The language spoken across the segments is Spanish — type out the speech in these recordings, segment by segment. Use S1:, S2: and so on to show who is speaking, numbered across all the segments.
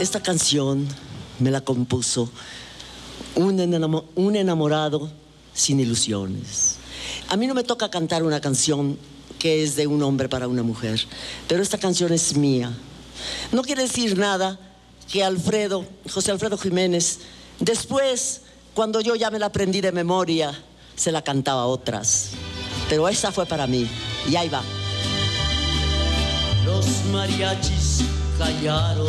S1: Esta canción me la compuso un, enamorado sin ilusiones. A mí no me toca cantar una canción que es de un hombre para una mujer, pero esta canción es mía. No quiere decir nada que Alfredo, José Alfredo Jiménez, después, cuando yo ya me la aprendí de memoria, se la cantaba a otras. Pero esta fue para mí, y ahí va. Los mariachis callaron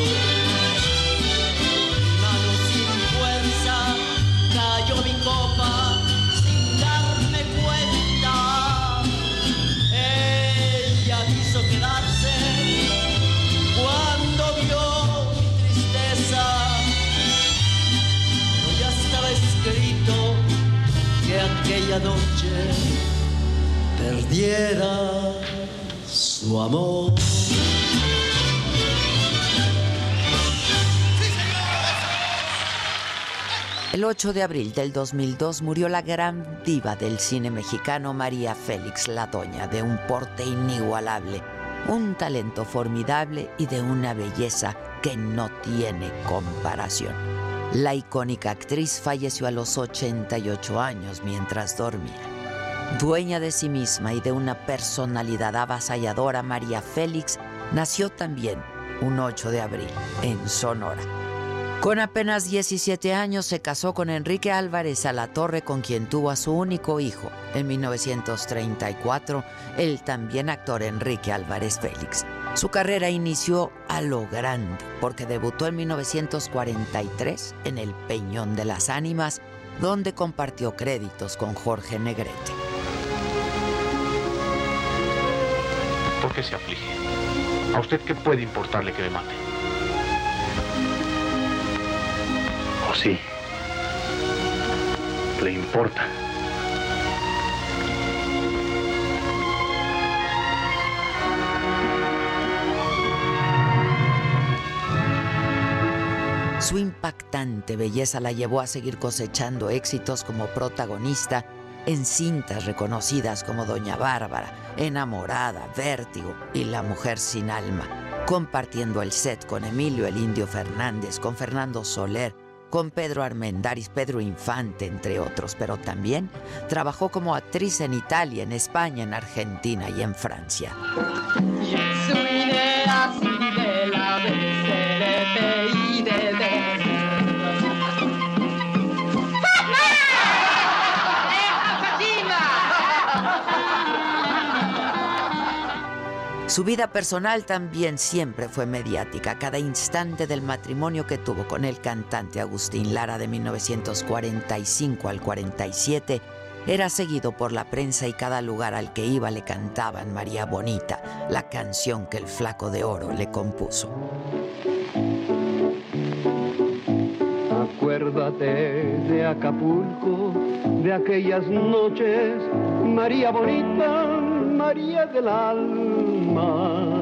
S1: aquella noche perdiera su amor.
S2: El 8 de abril del 2002 murió la gran diva del cine mexicano María Félix La Doña, de un porte inigualable, un talento formidable y de una belleza que no tiene comparación. La icónica actriz falleció a los 88 años mientras dormía. Dueña de sí misma y de una personalidad avasalladora, María Félix nació también un 8 de abril en Sonora. Con apenas 17 años se casó con Enrique Álvarez a la Torre, con quien tuvo a su único hijo en 1934, el también actor Enrique Álvarez Félix. Su carrera inició a lo grande porque debutó en 1943 en El Peñón de las Ánimas, donde compartió créditos con Jorge Negrete.
S3: ¿Por qué se aflige? ¿A usted qué puede importarle que me mate? ¿O sí? ¿Le importa?
S2: Su impactante belleza la llevó a seguir cosechando éxitos como protagonista en cintas reconocidas como Doña Bárbara, Enamorada, Vértigo y La Mujer sin Alma, compartiendo el set con Emilio el Indio Fernández, con Fernando Soler, con Pedro Armendáriz, Pedro Infante, entre otros, pero también trabajó como actriz en Italia, en España, en Argentina y en Francia. Su vida personal también siempre fue mediática. Cada instante del matrimonio que tuvo con el cantante Agustín Lara de 1945 al 47 era seguido por la prensa y cada lugar al que iba le cantaban María Bonita, la canción que el flaco de oro le compuso.
S4: Acuérdate de Acapulco, de aquellas noches, María Bonita, María del alma.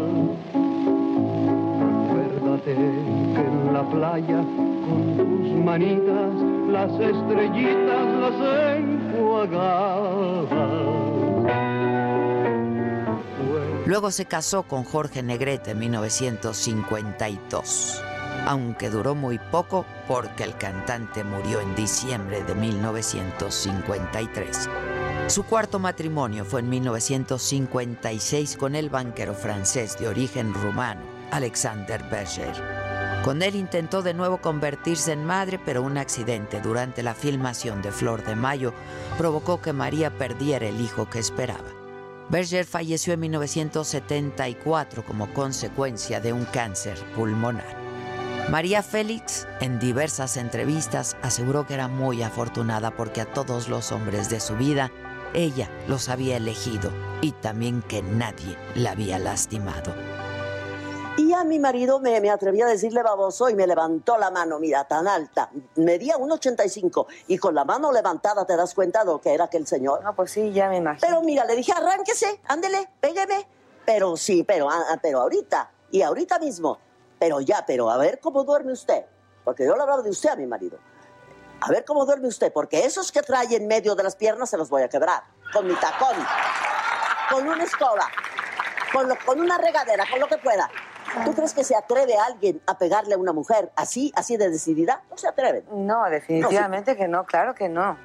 S4: Acuérdate que en la playa, con tus manitas, las estrellitas las enjuagabas.
S2: Luego se casó con Jorge Negrete en 1952 aunque duró muy poco porque el cantante murió en diciembre de 1953. Su cuarto matrimonio fue en 1956 con el banquero francés de origen rumano, Alexander Berger. Con él intentó de nuevo convertirse en madre, pero un accidente durante la filmación de Flor de Mayo provocó que María perdiera el hijo que esperaba. Berger falleció en 1974 como consecuencia de un cáncer pulmonar. María Félix, en diversas entrevistas, aseguró que era muy afortunada porque a todos los hombres de su vida ella los había elegido y también que nadie la había lastimado.
S1: Y a mi marido me, me, atreví a decirle baboso y me levantó la mano, mira, tan alta. Medía 1,85 y con la mano levantada te das cuenta de lo que era aquel señor.
S5: No, pues sí, ya me imagino.
S1: Pero mira, le dije, arránquese, ándele, pégueme. Pero sí, pero, ah, ah, pero ahorita, y ahorita mismo, pero ya, pero a ver cómo duerme usted. Porque yo le hablaba de usted a mi marido. A ver cómo duerme usted, porque esos que trae en medio de las piernas se los voy a quebrar. Con mi tacón, con una escoba, con, con una regadera, con lo que pueda.
S6: ¿Tú crees que se atreve alguien a pegarle a una mujer así, así de decidida? No se atreven.
S5: No, definitivamente que no, claro que no.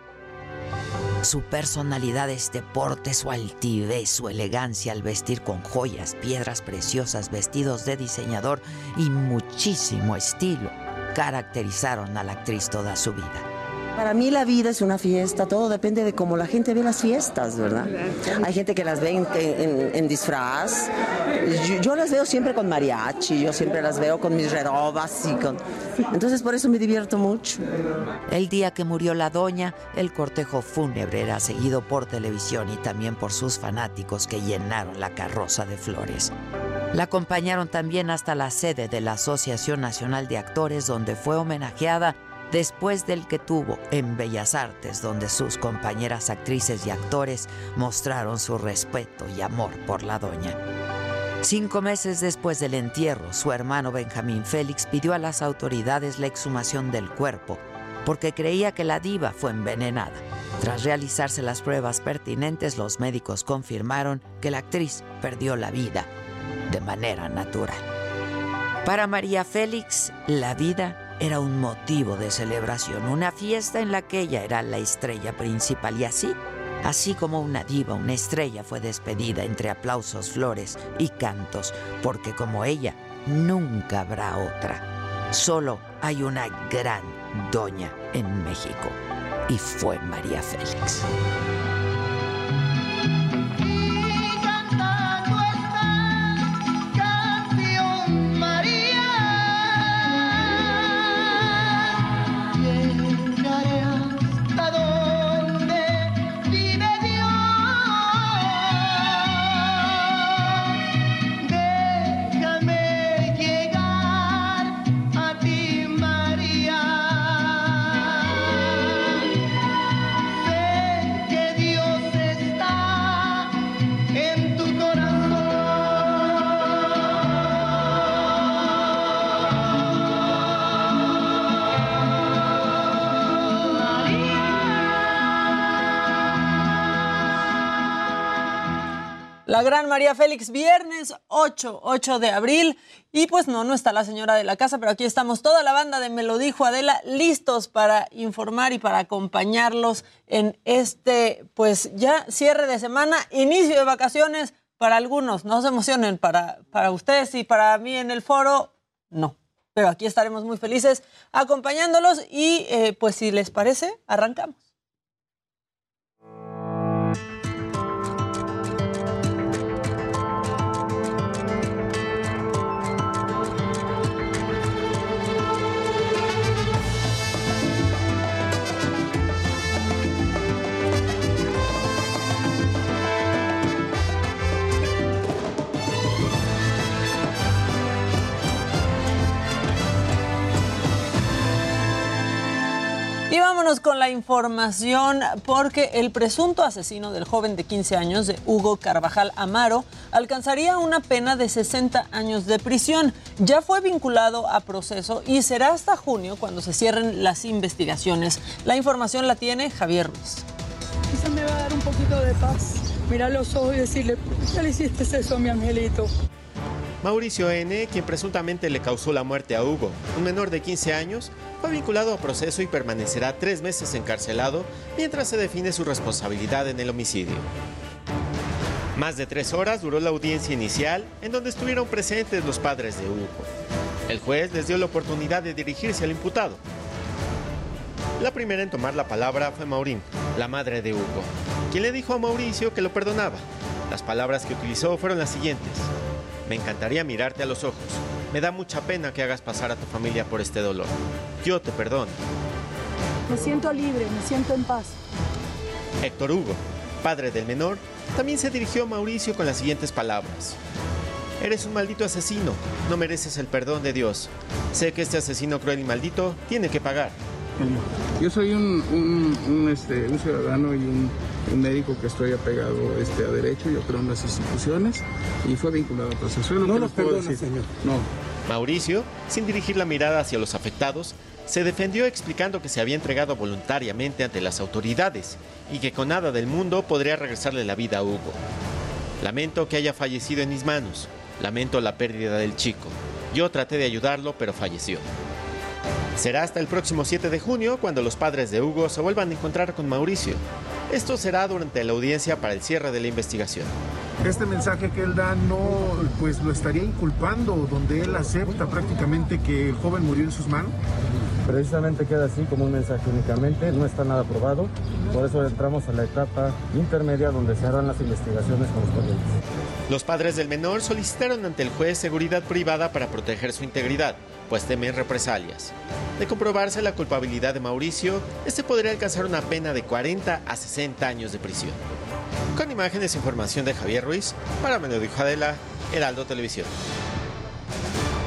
S2: Su personalidad es deporte, su altivez, su elegancia al vestir con joyas, piedras preciosas, vestidos de diseñador y muchísimo estilo caracterizaron a la actriz toda su vida.
S7: Para mí la vida es una fiesta, todo depende de cómo la gente ve las fiestas, ¿verdad? Hay gente que las ve en, disfraz. Yo, las veo siempre con mariachi, yo siempre las veo con mis redobas y con... Entonces por eso me divierto mucho.
S2: El día que murió la doña, el cortejo fúnebre era seguido por televisión y también por sus fanáticos que llenaron la carroza de flores. La acompañaron también hasta la sede de la Asociación Nacional de Actores, donde fue homenajeada después del que tuvo en Bellas Artes, donde sus compañeras actrices y actores mostraron su respeto y amor por la doña. Cinco meses después del entierro, su hermano Benjamín Félix pidió a las autoridades la exhumación del cuerpo, porque creía que la diva fue envenenada. Tras realizarse las pruebas pertinentes, los médicos confirmaron que la actriz perdió la vida de manera natural. Para María Félix, la vida era un motivo de celebración, una fiesta en la que ella era la estrella principal y así, así como una diva, una estrella fue despedida entre aplausos, flores y cantos, porque como ella, nunca habrá otra. Solo hay una gran doña en México y fue María Félix.
S8: La gran María Félix, viernes 8, 8 de abril. Y pues no, no está la señora de la casa, pero aquí estamos toda la banda de Me lo dijo Adela, listos para informar y para acompañarlos en este, pues ya cierre de semana, inicio de vacaciones para algunos. No se emocionen, para, para ustedes y para mí en el foro, no. Pero aquí estaremos muy felices acompañándolos y eh, pues si les parece, arrancamos. Vámonos con la información porque el presunto asesino del joven de 15 años, de Hugo Carvajal Amaro, alcanzaría una pena de 60 años de prisión. Ya fue vinculado a proceso y será hasta junio cuando se cierren las investigaciones. La información la tiene Javier Ruiz.
S9: Quizá me va a dar un poquito de paz. Mirar los ojos y decirle, ¿por qué le hiciste eso a mi angelito?
S10: Mauricio N., quien presuntamente le causó la muerte a Hugo, un menor de 15 años, fue vinculado a proceso y permanecerá tres meses encarcelado mientras se define su responsabilidad en el homicidio. Más de tres horas duró la audiencia inicial, en donde estuvieron presentes los padres de Hugo. El juez les dio la oportunidad de dirigirse al imputado. La primera en tomar la palabra fue Maurín, la madre de Hugo, quien le dijo a Mauricio que lo perdonaba. Las palabras que utilizó fueron las siguientes. Me encantaría mirarte a los ojos. Me da mucha pena que hagas pasar a tu familia por este dolor. Yo te perdono.
S9: Me siento libre, me siento en paz.
S10: Héctor Hugo, padre del menor, también se dirigió a Mauricio con las siguientes palabras. Eres un maldito asesino, no mereces el perdón de Dios. Sé que este asesino cruel y maldito tiene que pagar.
S11: Yo soy un, este, un ciudadano y un, médico que estoy apegado este, a derecho, yo creo en las instituciones y fue vinculado a proceso.
S12: No los perdona, señor.
S11: No.
S10: Mauricio, sin dirigir la mirada hacia los afectados, se defendió explicando que se había entregado voluntariamente ante las autoridades y que con nada del mundo podría regresarle la vida a Hugo. Lamento que haya fallecido en mis manos. Lamento la pérdida del chico. Yo traté de ayudarlo, pero falleció. Será hasta el próximo 7 de junio cuando los padres de Hugo se vuelvan a encontrar con Mauricio. Esto será durante la audiencia para el cierre de la investigación.
S13: Este mensaje que él da no, pues lo estaría inculpando, donde él acepta prácticamente que el joven murió en sus manos.
S14: Precisamente queda así como un mensaje únicamente, no está nada probado, por eso entramos a la etapa intermedia donde se harán las investigaciones correspondientes.
S10: Los padres del menor solicitaron ante el juez seguridad privada para proteger su integridad, pues temen represalias. De comprobarse la culpabilidad de Mauricio, este podría alcanzar una pena de 40 a 60 años de prisión. Con imágenes e información de Javier Ruiz, para Me lo dijo Adela, Heraldo Televisión.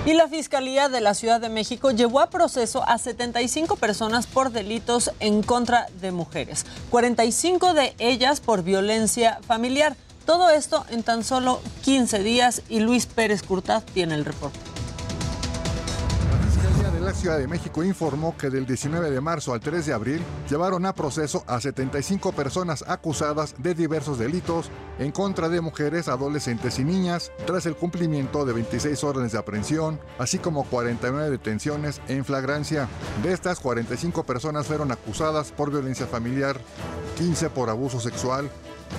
S8: Y la Fiscalía de la Ciudad de México llevó a proceso a 75 personas por delitos en contra de mujeres, 45 de ellas por violencia familiar. Todo esto en tan solo 15 días y Luis Pérez Curtad tiene el reporte.
S15: La Ciudad de México informó que del 19 de marzo al 3 de abril llevaron a proceso a 75 personas acusadas de diversos delitos en contra de mujeres, adolescentes y niñas, tras el cumplimiento de 26 órdenes de aprehensión, así como 49 detenciones en flagrancia. De estas, 45 personas fueron acusadas por violencia familiar, 15 por abuso sexual,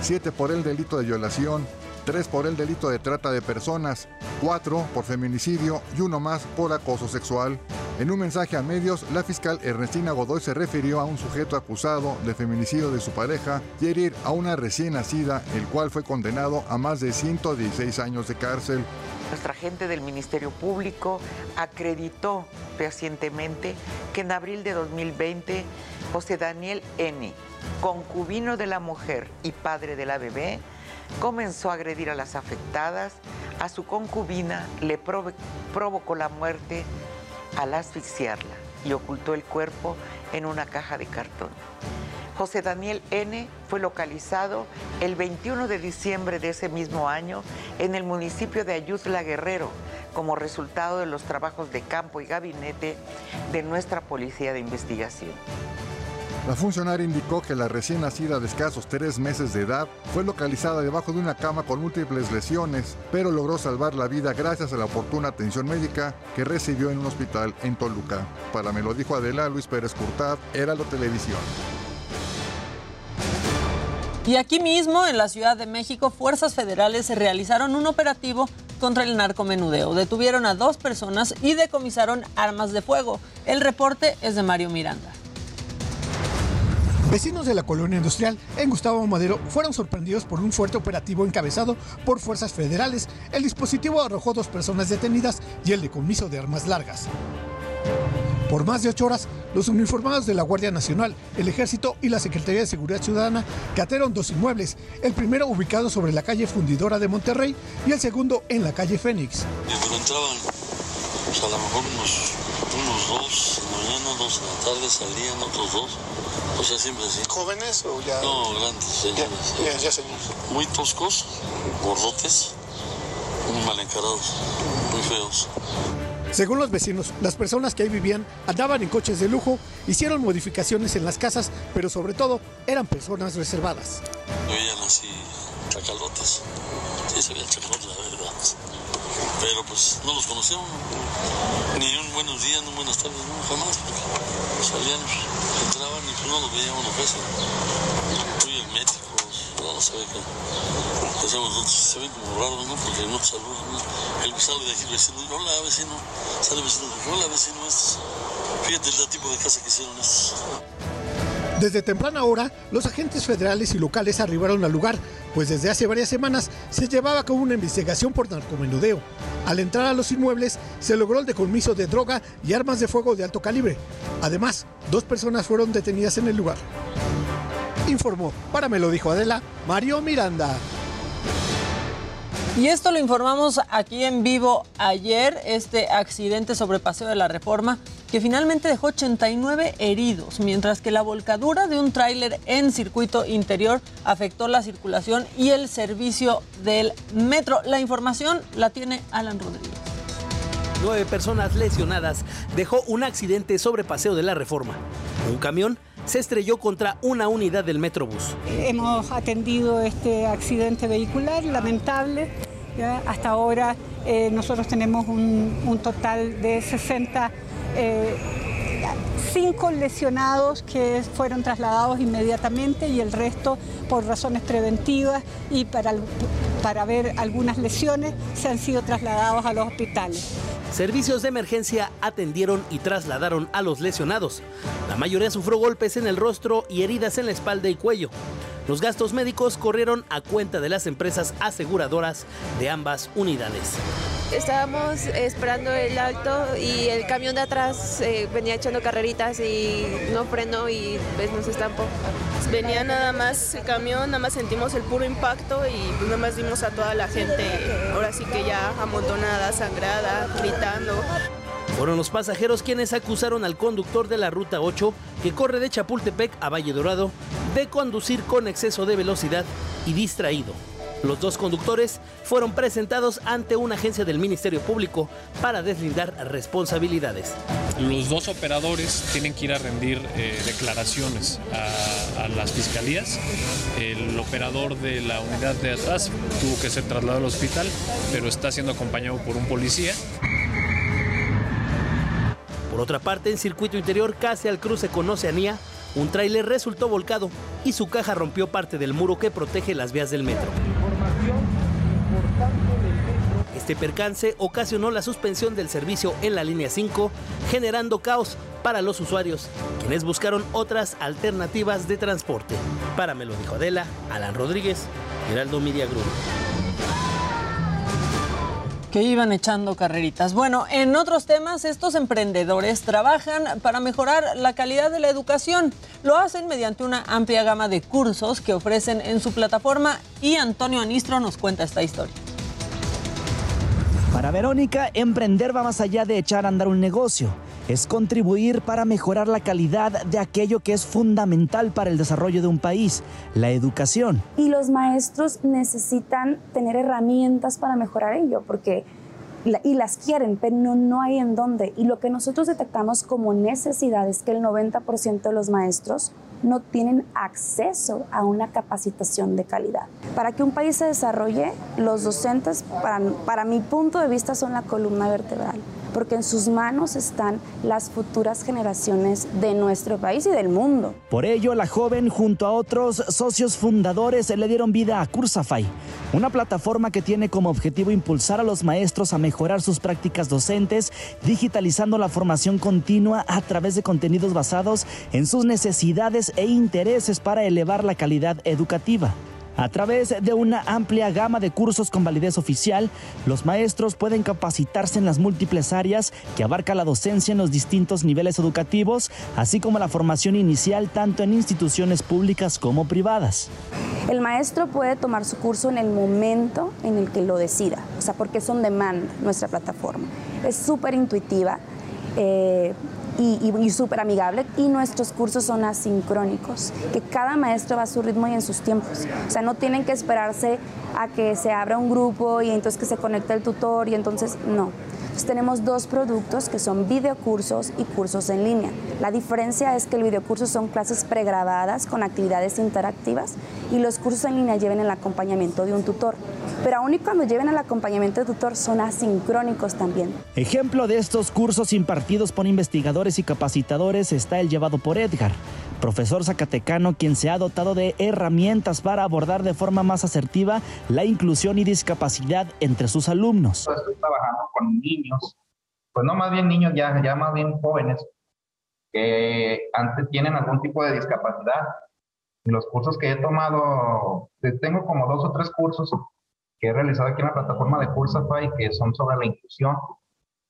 S15: 7 por el delito de violación, 3 por el delito de trata de personas, 4 por feminicidio y uno más por acoso sexual. En un mensaje a medios, la fiscal Ernestina Godoy se refirió a un sujeto acusado de feminicidio de su pareja y herir a una recién nacida, el cual fue condenado a más de 116 años de cárcel.
S16: Nuestra gente del Ministerio Público acreditó fehacientemente que en abril de 2020 José Daniel N., concubino de la mujer y padre de la bebé, comenzó a agredir a las afectadas, a su concubina le provocó la muerte al asfixiarla y ocultó el cuerpo en una caja de cartón. José Daniel N. fue localizado el 21 de diciembre de ese mismo año en el municipio de Ayutla Guerrero como resultado de los trabajos de campo y gabinete de nuestra Policía de Investigación.
S15: La funcionaria indicó que la recién nacida de escasos tres meses de edad fue localizada debajo de una cama con múltiples lesiones, pero logró salvar la vida gracias a la oportuna atención médica que recibió en un hospital en Toluca. Para me lo dijo Adela Luis Pérez Curtad, Heraldo Televisión.
S8: Y aquí mismo, en la Ciudad de México, fuerzas federales realizaron un operativo contra el narcomenudeo. Detuvieron a dos personas y decomisaron armas de fuego. El reporte es de Mario Miranda.
S17: Vecinos de la colonia industrial en Gustavo Madero fueron sorprendidos por un fuerte operativo encabezado por fuerzas federales. El dispositivo arrojó dos personas detenidas y el decomiso de armas largas. Por más de ocho horas, los uniformados de la Guardia Nacional, el Ejército y la Secretaría de Seguridad Ciudadana catearon dos inmuebles, el primero ubicado sobre la calle Fundidora de Monterrey y el segundo en la calle Fénix.
S18: Pues, a lo mejor unos, unos dos en la mañana, dos en la tarde, salían otros dos o sea, siempre así.
S19: ¿Jóvenes o ya?
S18: No, grandes señores.
S19: Ya, ya, señores.
S18: Muy toscos, gordotes, muy mal encarados, muy feos.
S17: Según los vecinos, las personas que ahí vivían andaban en coches de lujo, hicieron modificaciones en las casas, pero sobre todo eran personas reservadas.
S18: Veían así chacalotes. Sí, se veían chacalotes, la verdad. Pero pues no los conocíamos. Ni un buenos días, ni un buenas tardes, no, jamás. Salían, entraban y pues no los veíamos los veces. Muy herméticos, no se ve que. Pensamos nosotros, se ven como raros, ¿no? Porque no saludan, ¿no? El que sale de aquí, vecino, hola vecino, sale vecino, hola vecino, estos. Fíjate el tipo de casa que hicieron estos.
S17: Desde temprana hora, los agentes federales y locales arribaron al lugar, pues desde hace varias semanas se llevaba a cabo una investigación por narcomenudeo. Al entrar a los inmuebles, se logró el decomiso de droga y armas de fuego de alto calibre. Además, dos personas fueron detenidas en el lugar. Informó, para me lo dijo Adela, Mario Miranda.
S8: Y esto lo informamos aquí en vivo ayer, este accidente sobre Paseo de la Reforma, que finalmente dejó 89 heridos, mientras que la volcadura de un tráiler en circuito interior afectó la circulación y el servicio del metro. La información la tiene Alan Rodríguez.
S20: Nueve personas lesionadas dejó un accidente sobre Paseo de la Reforma. Un camión se estrelló contra una unidad del Metrobús.
S21: Hemos atendido este accidente vehicular lamentable
S4: Hasta ahora eh, nosotros tenemos un, total de 60 cinco lesionados que fueron trasladados inmediatamente y el resto por razones preventivas y para, para ver algunas lesiones se han sido trasladados a los hospitales.
S20: Servicios de emergencia atendieron y trasladaron a los lesionados. La mayoría sufrió golpes en el rostro y heridas en la espalda y cuello. Los gastos médicos corrieron a cuenta de las empresas aseguradoras de ambas unidades.
S19: Estábamos esperando el alto y el camión de atrás eh, venía echando carreritas y no frenó y pues nos estampó.
S21: Venía nada más el camión, nada más sentimos el puro impacto y pues nada más vimos a toda la gente, ahora sí que ya amontonada, sangrada, gritando.
S20: Fueron los pasajeros quienes acusaron al conductor de la Ruta 8, que corre de Chapultepec a Valle Dorado, de conducir con exceso de velocidad y distraído. Los dos conductores fueron presentados ante una agencia del Ministerio Público para deslindar responsabilidades.
S22: Los dos operadores tienen que ir a rendir eh, declaraciones a, las fiscalías. El operador de la unidad de atrás tuvo que ser trasladado al hospital, pero está siendo acompañado por un policía.
S20: Por otra parte, en circuito interior, casi al cruce con Oceanía, un tráiler resultó volcado y su caja rompió parte del muro que protege las vías del metro. Este percance ocasionó la suspensión del servicio en la línea 5, generando caos para los usuarios, quienes buscaron otras alternativas de transporte. Para me lo dijo Adela, Alan Rodríguez, Heraldo Media Group
S8: que iban echando carreritas. Bueno, en otros temas, estos emprendedores trabajan para mejorar la calidad de la educación. Lo hacen mediante una amplia gama de cursos que ofrecen en su plataforma y Antonio Anistro nos cuenta esta historia.
S23: Para Verónica, emprender va más allá de echar a andar un negocio. Es contribuir para mejorar la calidad de aquello que es fundamental para el desarrollo de un país, la educación.
S24: Y los maestros necesitan tener herramientas para mejorar ello, porque y las quieren, pero no, no hay en dónde. Y lo que nosotros detectamos como necesidad es que el 90% de los maestros no tienen acceso a una capacitación de calidad. Para que un país se desarrolle, los docentes, para, para mi punto de vista, son la columna vertebral porque en sus manos están las futuras generaciones de nuestro país y del mundo.
S23: Por ello, la joven junto a otros socios fundadores le dieron vida a Cursafy, una plataforma que tiene como objetivo impulsar a los maestros a mejorar sus prácticas docentes, digitalizando la formación continua a través de contenidos basados en sus necesidades e intereses para elevar la calidad educativa. A través de una amplia gama de cursos con validez oficial, los maestros pueden capacitarse en las múltiples áreas que abarca la docencia en los distintos niveles educativos, así como la formación inicial tanto en instituciones públicas como privadas.
S24: El maestro puede tomar su curso en el momento en el que lo decida, o sea, porque es on demand nuestra plataforma. Es súper intuitiva. Eh, y, súper amigable. Y nuestros cursos son asincrónicos, que cada maestro va a su ritmo y en sus tiempos. O sea, no tienen que esperarse a que se abra un grupo y entonces que se conecte el tutor y entonces no tenemos dos productos que son videocursos y cursos en línea. La diferencia es que el videocurso son clases pregrabadas con actividades interactivas y los cursos en línea lleven el acompañamiento de un tutor. Pero aún y cuando lleven el acompañamiento de tutor son asincrónicos también.
S23: Ejemplo de estos cursos impartidos por investigadores y capacitadores está el llevado por Edgar profesor zacatecano quien se ha dotado de herramientas para abordar de forma más asertiva la inclusión y discapacidad entre sus alumnos.
S12: Estoy trabajando con niños, pues no más bien niños, ya, ya más bien jóvenes, que antes tienen algún tipo de discapacidad. Los cursos que he tomado, tengo como dos o tres cursos que he realizado aquí en la plataforma de Cursafy que son sobre la inclusión.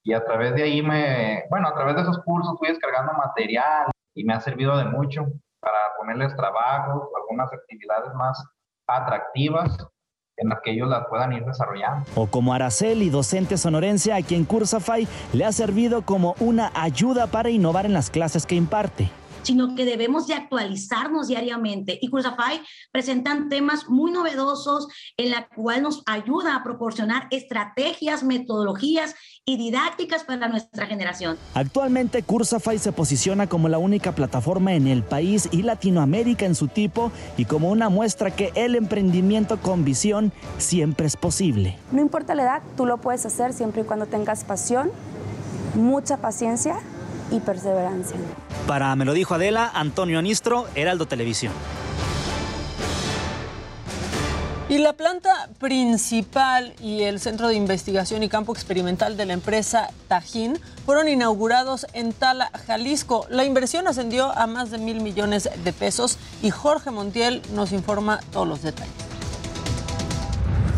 S12: Y a través de ahí me, bueno, a través de esos cursos fui descargando material, y me ha servido de mucho para ponerles trabajos algunas actividades más atractivas en las que ellos las puedan ir desarrollando.
S23: O como Araceli, docente sonorense a quien Cursafy le ha servido como una ayuda para innovar en las clases que imparte.
S25: Sino que debemos de actualizarnos diariamente. Y Cruzafy presentan temas muy novedosos en la cual nos ayuda a proporcionar estrategias, metodologías y didácticas para nuestra generación.
S23: Actualmente Cursafy se posiciona como la única plataforma en el país y Latinoamérica en su tipo y como una muestra que el emprendimiento con visión siempre es posible.
S24: No importa la edad, tú lo puedes hacer siempre y cuando tengas pasión, mucha paciencia y perseverancia.
S23: Para Me lo dijo Adela, Antonio Anistro, Heraldo Televisión.
S8: Y la planta principal y el centro de investigación y campo experimental de la empresa Tajín fueron inaugurados en Tala, Jalisco. La inversión ascendió a más de mil millones de pesos y Jorge Montiel nos informa todos los detalles.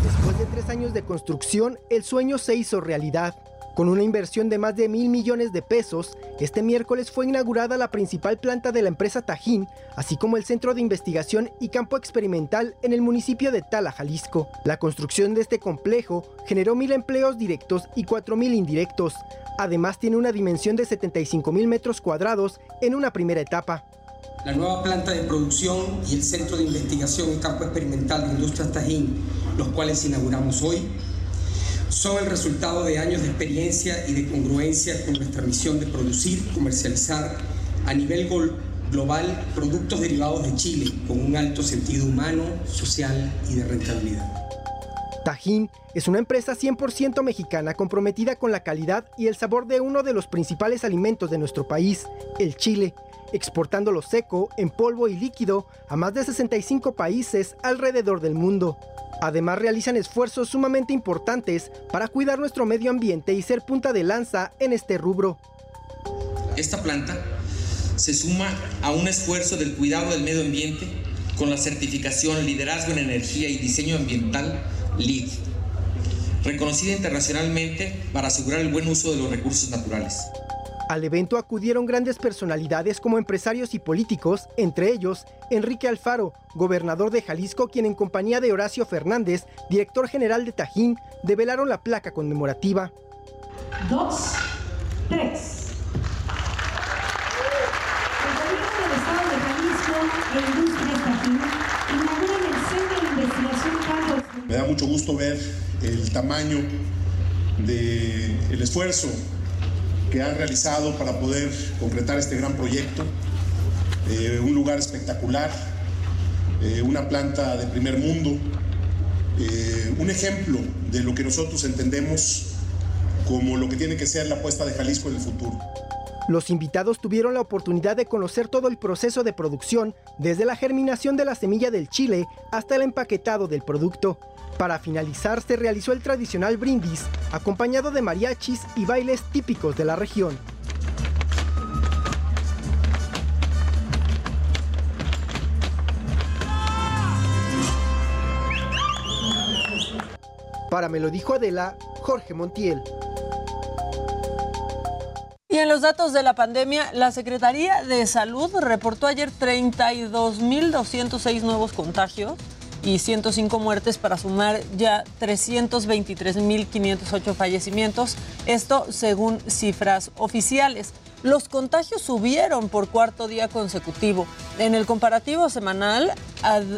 S26: Después de tres años de construcción, el sueño se hizo realidad. Con una inversión de más de mil millones de pesos, este miércoles fue inaugurada la principal planta de la empresa Tajín, así como el centro de investigación y campo experimental en el municipio de Tala, Jalisco. La construcción de este complejo generó mil empleos directos y cuatro mil indirectos. Además, tiene una dimensión de 75 mil metros cuadrados en una primera etapa.
S27: La nueva planta de producción y el centro de investigación y campo experimental de Industrias Tajín, los cuales inauguramos hoy, son el resultado de años de experiencia y de congruencia con nuestra misión de producir, comercializar a nivel global productos derivados de Chile con un alto sentido humano, social y de rentabilidad.
S26: Tajín es una empresa 100% mexicana comprometida con la calidad y el sabor de uno de los principales alimentos de nuestro país, el chile, exportándolo seco, en polvo y líquido a más de 65 países alrededor del mundo. Además realizan esfuerzos sumamente importantes para cuidar nuestro medio ambiente y ser punta de lanza en este rubro.
S27: Esta planta se suma a un esfuerzo del cuidado del medio ambiente con la certificación Liderazgo en Energía y Diseño Ambiental LEED, reconocida internacionalmente para asegurar el buen uso de los recursos naturales.
S26: Al evento acudieron grandes personalidades como empresarios y políticos, entre ellos Enrique Alfaro, gobernador de Jalisco, quien en compañía de Horacio Fernández, director general de Tajín, develaron la placa conmemorativa.
S25: Dos, tres. El gobierno del estado de Jalisco e Industrias Tajín inauguran el Centro de Investigación Campo
S28: Me da mucho gusto ver el tamaño del esfuerzo que han realizado para poder concretar este gran proyecto. Eh, un lugar espectacular, eh, una planta de primer mundo, eh, un ejemplo de lo que nosotros entendemos como lo que tiene que ser la apuesta de Jalisco en el futuro.
S26: Los invitados tuvieron la oportunidad de conocer todo el proceso de producción, desde la germinación de la semilla del chile hasta el empaquetado del producto. Para finalizar se realizó el tradicional brindis, acompañado de mariachis y bailes típicos de la región. Para me lo dijo Adela, Jorge Montiel.
S8: Y en los datos de la pandemia, la Secretaría de Salud reportó ayer 32.206 nuevos contagios y 105 muertes para sumar ya 323.508 fallecimientos, esto según cifras oficiales. Los contagios subieron por cuarto día consecutivo. En el comparativo semanal,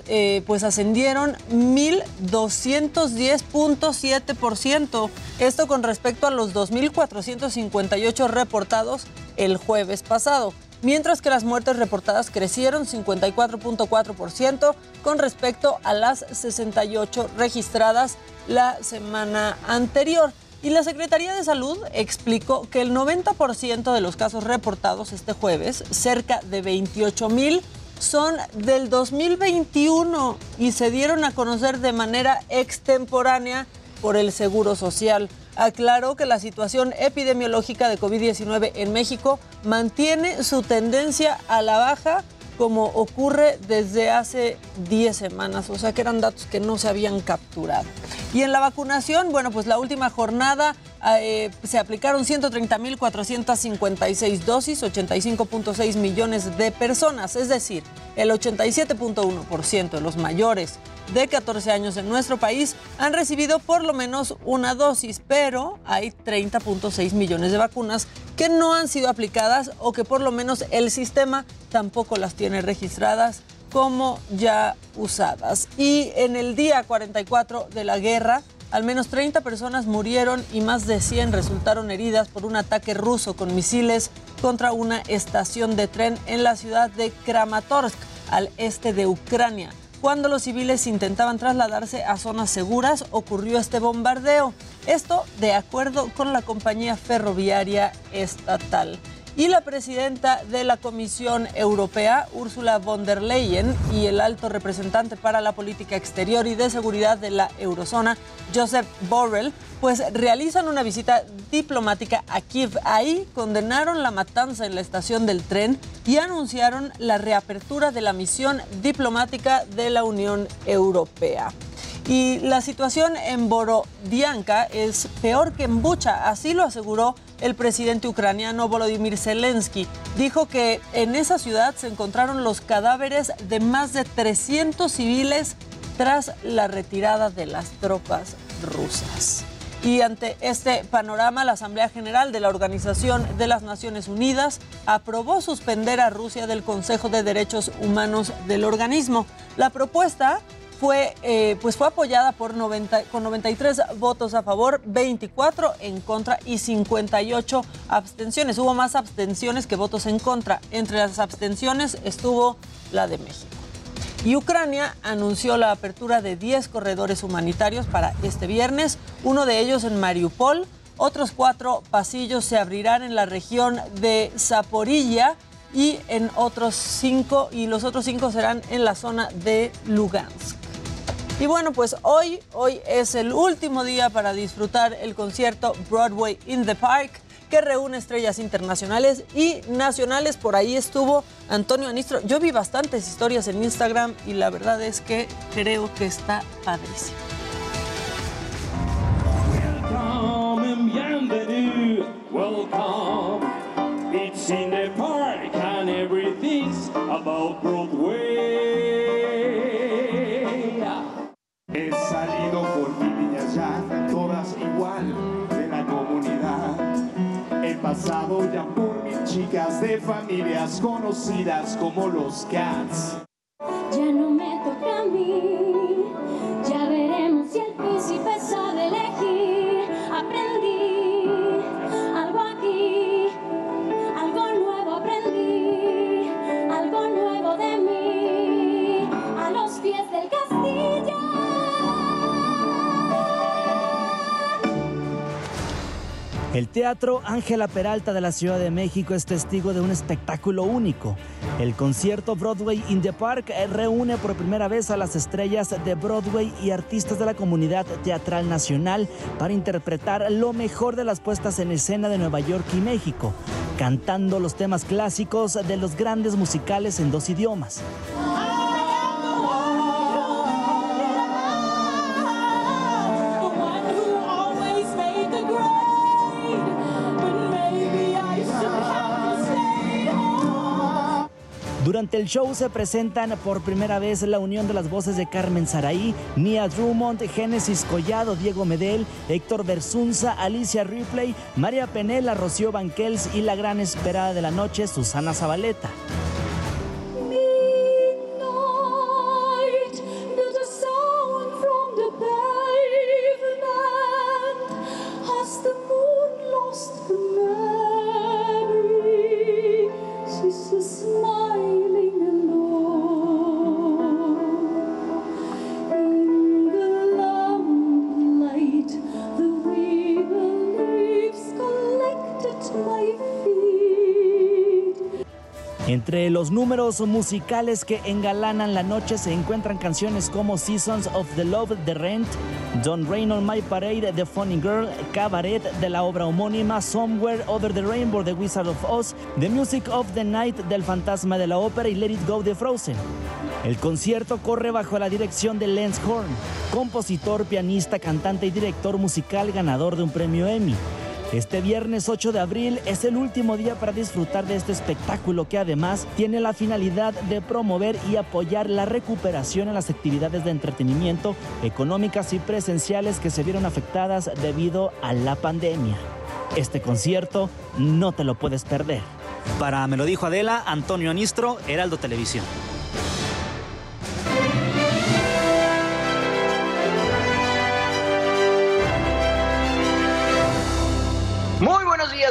S8: eh, pues ascendieron 1.210.7%. Esto con respecto a los 2.458 reportados el jueves pasado mientras que las muertes reportadas crecieron 54.4% con respecto a las 68 registradas la semana anterior. Y la Secretaría de Salud explicó que el 90% de los casos reportados este jueves, cerca de 28 mil, son del 2021 y se dieron a conocer de manera extemporánea por el Seguro Social. Aclaró que la situación epidemiológica de COVID-19 en México mantiene su tendencia a la baja como ocurre desde hace 10 semanas, o sea que eran datos que no se habían capturado. Y en la vacunación, bueno, pues la última jornada eh, se aplicaron 130.456 dosis, 85.6 millones de personas, es decir, el 87.1% de los mayores de 14 años en nuestro país han recibido por lo menos una dosis, pero hay 30.6 millones de vacunas que no han sido aplicadas o que por lo menos el sistema tampoco las tiene registradas como ya usadas. Y en el día 44 de la guerra, al menos 30 personas murieron y más de 100 resultaron heridas por un ataque ruso con misiles contra una estación de tren en la ciudad de Kramatorsk, al este de Ucrania. Cuando los civiles intentaban trasladarse a zonas seguras, ocurrió este bombardeo. Esto de acuerdo con la compañía ferroviaria estatal y la presidenta de la Comisión Europea, Ursula von der Leyen, y el alto representante para la política exterior y de seguridad de la eurozona, Joseph Borrell, pues realizan una visita diplomática a Kiev. Ahí condenaron la matanza en la estación del tren y anunciaron la reapertura de la misión diplomática de la Unión Europea. Y la situación en Borodianka es peor que en Bucha, así lo aseguró el presidente ucraniano Volodymyr Zelensky. Dijo que en esa ciudad se encontraron los cadáveres de más de 300 civiles tras la retirada de las tropas rusas. Y ante este panorama, la Asamblea General de la Organización de las Naciones Unidas aprobó suspender a Rusia del Consejo de Derechos Humanos del organismo. La propuesta fue, eh, pues fue apoyada por 90, con 93 votos a favor, 24 en contra y 58 abstenciones. Hubo más abstenciones que votos en contra. Entre las abstenciones estuvo la de México. Y Ucrania anunció la apertura de 10 corredores humanitarios para este viernes, uno de ellos en Mariupol. Otros cuatro pasillos se abrirán en la región de Zaporilla y en otros cinco, y los otros cinco serán en la zona de Lugansk. Y bueno, pues hoy, hoy es el último día para disfrutar el concierto Broadway in the Park que reúne estrellas internacionales y nacionales. Por ahí estuvo Antonio Anistro. Yo vi bastantes historias en Instagram y la verdad es que creo que está padrísimo.
S29: Welcome bienvenue, welcome. It's in the park and everything's about Broadway.
S30: He salido por mi niñas ya, todas igual de la comunidad. He pasado ya por mis chicas de familias conocidas como los Cats.
S31: Ya no me toca a mí, ya veremos si el príncipe sabe elegir. Aprendí algo aquí, algo nuevo aprendí, algo nuevo de mí, a los pies del castillo.
S23: El Teatro Ángela Peralta de la Ciudad de México es testigo de un espectáculo único. El concierto Broadway in the Park reúne por primera vez a las estrellas de Broadway y artistas de la comunidad teatral nacional para interpretar lo mejor de las puestas en escena de Nueva York y México, cantando los temas clásicos de los grandes musicales en dos idiomas. Durante el show se presentan por primera vez la unión de las voces de Carmen Saraí, Nia Drummond, Génesis Collado, Diego Medel, Héctor Versunza, Alicia Ripley, María Penela, Rocío Banquels y la gran esperada de la noche, Susana Zabaleta. Los números musicales que engalanan la noche se encuentran canciones como Seasons of the Love, The Rent, Don't Rain on My Parade, The Funny Girl, Cabaret de la obra homónima, Somewhere Over the Rainbow, The Wizard of Oz, The Music of the Night del Fantasma de la Ópera y Let It Go de Frozen. El concierto corre bajo la dirección de Lance Horn, compositor, pianista, cantante y director musical ganador de un premio Emmy. Este viernes 8 de abril es el último día para disfrutar de este espectáculo que además tiene la finalidad de promover y apoyar la recuperación en las actividades de entretenimiento económicas y presenciales que se vieron afectadas debido a la pandemia. Este concierto no te lo puedes perder.
S27: Para Me lo dijo Adela, Antonio Anistro, Heraldo Televisión.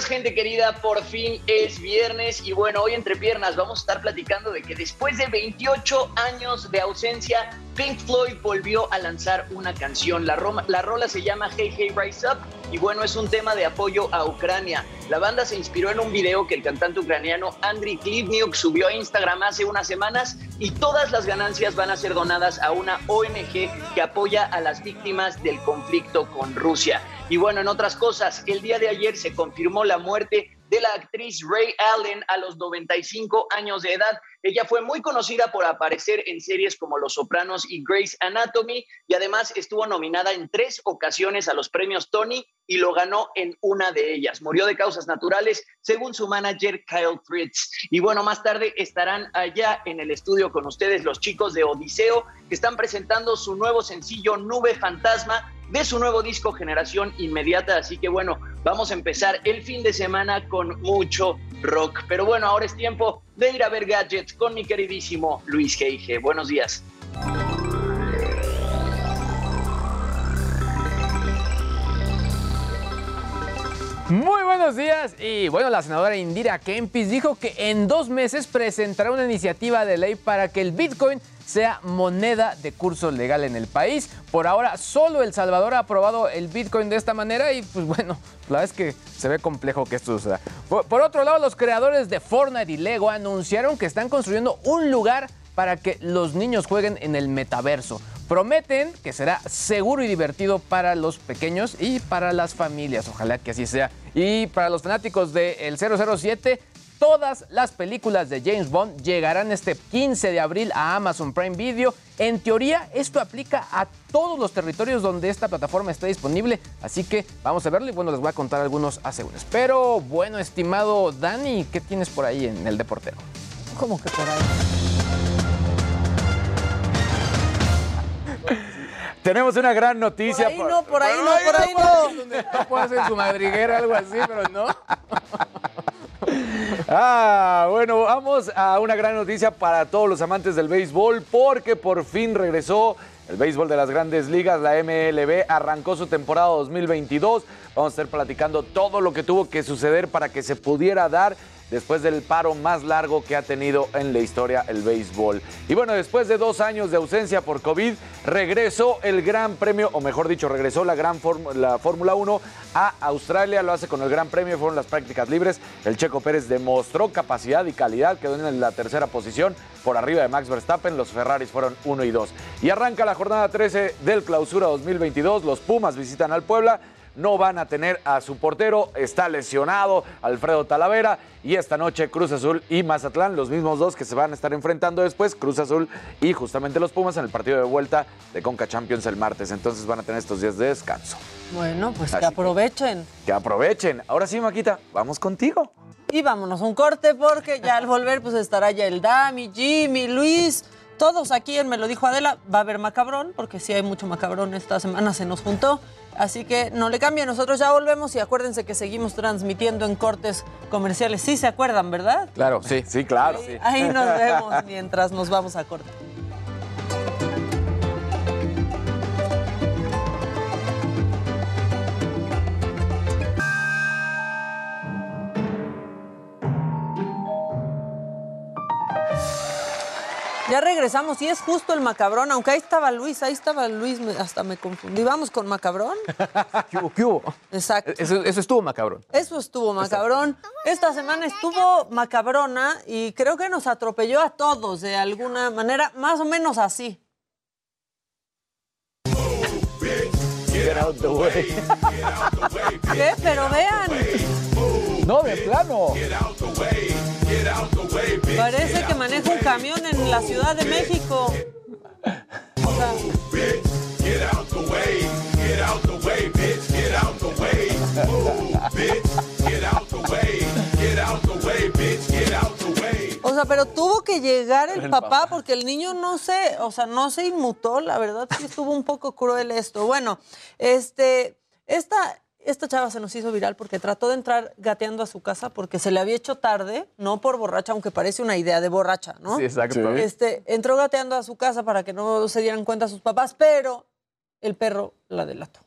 S32: Gente querida. Por fin es viernes y bueno, hoy entre piernas vamos a estar platicando de que después de 28 años de ausencia, Pink Floyd volvió a lanzar una canción. La, Roma- la rola se llama Hey Hey Rise Up y bueno, es un tema de apoyo a Ucrania. La banda se inspiró en un video que el cantante ucraniano Andriy Klivniuk subió a Instagram hace unas semanas y todas las ganancias van a ser donadas a una ONG que apoya a las víctimas del conflicto con Rusia. Y bueno, en otras cosas, el día de ayer se confirmó la muerte de la actriz Ray Allen a los 95 años de edad. Ella fue muy conocida por aparecer en series como Los Sopranos y Grey's Anatomy y además estuvo nominada en tres ocasiones a los premios Tony y lo ganó en una de ellas. Murió de causas naturales, según su manager Kyle Fritz. Y bueno, más tarde estarán allá en el estudio con ustedes los chicos de Odiseo que están presentando su nuevo sencillo Nube Fantasma de su nuevo disco Generación Inmediata. Así que bueno, vamos a empezar el fin de semana con mucho rock. Pero bueno, ahora es tiempo de ir a ver gadgets con mi queridísimo Luis Geige. Buenos días.
S33: Muy buenos días y bueno, la senadora Indira Kempis dijo que en dos meses presentará una iniciativa de ley para que el Bitcoin sea moneda de curso legal en el país. Por ahora, solo El Salvador ha aprobado el Bitcoin de esta manera y pues bueno, la verdad es que se ve complejo que esto suceda. Por, otro lado, los creadores de Fortnite y Lego anunciaron que están construyendo un lugar para que los niños jueguen en el metaverso. Prometen que será seguro y divertido para los pequeños y para las familias. Ojalá que así sea. Y para los fanáticos del 007, todas las películas de James Bond llegarán este 15 de abril a Amazon Prime Video. En teoría, esto aplica a todos los territorios donde esta plataforma está disponible. Así que vamos a verlo y bueno, les voy a contar algunos asegúnes. Pero bueno, estimado Dani, ¿qué tienes por ahí en el deportero?
S8: ¿Cómo que por ahí?
S34: Tenemos una gran noticia.
S8: Por ahí no, por ahí no, por ahí no.
S33: No puedo hacer su madriguera, algo así, pero no.
S34: Ah, bueno, vamos a una gran noticia para todos los amantes del béisbol porque por fin regresó el béisbol de las grandes ligas, la MLB arrancó su temporada 2022. Vamos a estar platicando todo lo que tuvo que suceder para que se pudiera dar después del paro más largo que ha tenido en la historia el béisbol. Y bueno, después de dos años de ausencia por COVID, regresó el Gran Premio, o mejor dicho, regresó la Gran Fórmula la Fórmula 1 a Australia, lo hace con el Gran Premio, fueron las prácticas libres. El Checo Pérez demostró capacidad y calidad, quedó en la tercera posición por arriba de Max Verstappen, los Ferraris fueron 1 y 2. Y arranca la jornada 13 del Clausura 2022, los Pumas visitan al Puebla no van a tener a su portero, está lesionado Alfredo Talavera y esta noche Cruz Azul y Mazatlán, los mismos dos que se van a estar enfrentando después, Cruz Azul y justamente los Pumas en el partido de vuelta de Conca Champions el martes, entonces van a tener estos días de descanso.
S8: Bueno, pues
S34: Así
S8: que aprovechen.
S34: Que aprovechen. Ahora sí, Maquita, vamos contigo.
S8: Y vámonos a un corte porque ya al volver pues estará ya el Dami, Jimmy, Luis, todos aquí en Me lo dijo Adela. Va a haber macabrón porque sí hay mucho macabrón esta semana, se nos juntó. Así que no le cambien, nosotros ya volvemos y acuérdense que seguimos transmitiendo en cortes comerciales. Sí se acuerdan, ¿verdad?
S34: Claro, sí, sí, claro.
S8: Ahí nos vemos mientras nos vamos a corte. Ya regresamos y es justo el macabrón, aunque ahí estaba Luis, ahí estaba Luis, me- hasta me confundí. Vamos con macabrón.
S33: ¿Qué hubo? ¿Qué hubo?
S8: Exacto.
S33: Eso, eso estuvo macabrón.
S8: Eso estuvo macabrón. Esta semana estuvo macabrona y creo que nos atropelló a todos de alguna manera, más o menos así.
S34: Get out the way.
S8: ¿Qué? Pero vean,
S34: No, de plano.
S8: Parece que maneja un camión en la Ciudad de México. O sea.
S35: O sea,
S8: pero tuvo que llegar el, papá, porque el niño no se, o sea, no se inmutó, la verdad sí estuvo un poco cruel esto. Bueno, este, esta, esta chava se nos hizo viral porque trató de entrar gateando a su casa porque se le había hecho tarde, no por borracha, aunque parece una idea de borracha, ¿no?
S33: Sí, exacto. Sí.
S8: Este, entró gateando a su casa para que no se dieran cuenta sus papás, pero el perro la delató.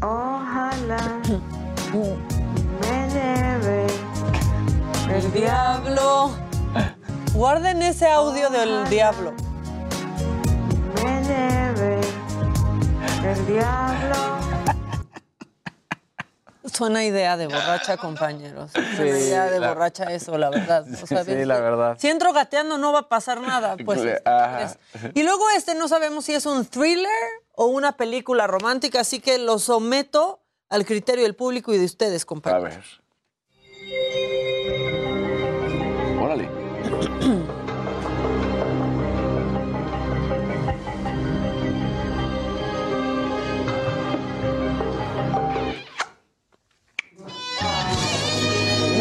S5: Ojalá me lleve
S8: El diablo. Guarden ese audio del diablo.
S5: me lleve el diablo.
S8: Suena idea de borracha, compañeros. Suena
S33: Sí,
S8: idea de
S33: la-
S8: borracha eso, la verdad. O sea,
S33: Sí, la verdad.
S8: Si entro gateando no va a pasar nada. Pues,
S33: Ajá.
S8: es- Y luego este no sabemos si es un thriller o una película romántica, así que lo someto al criterio del público y de ustedes, compañeros.
S34: A ver. Órale.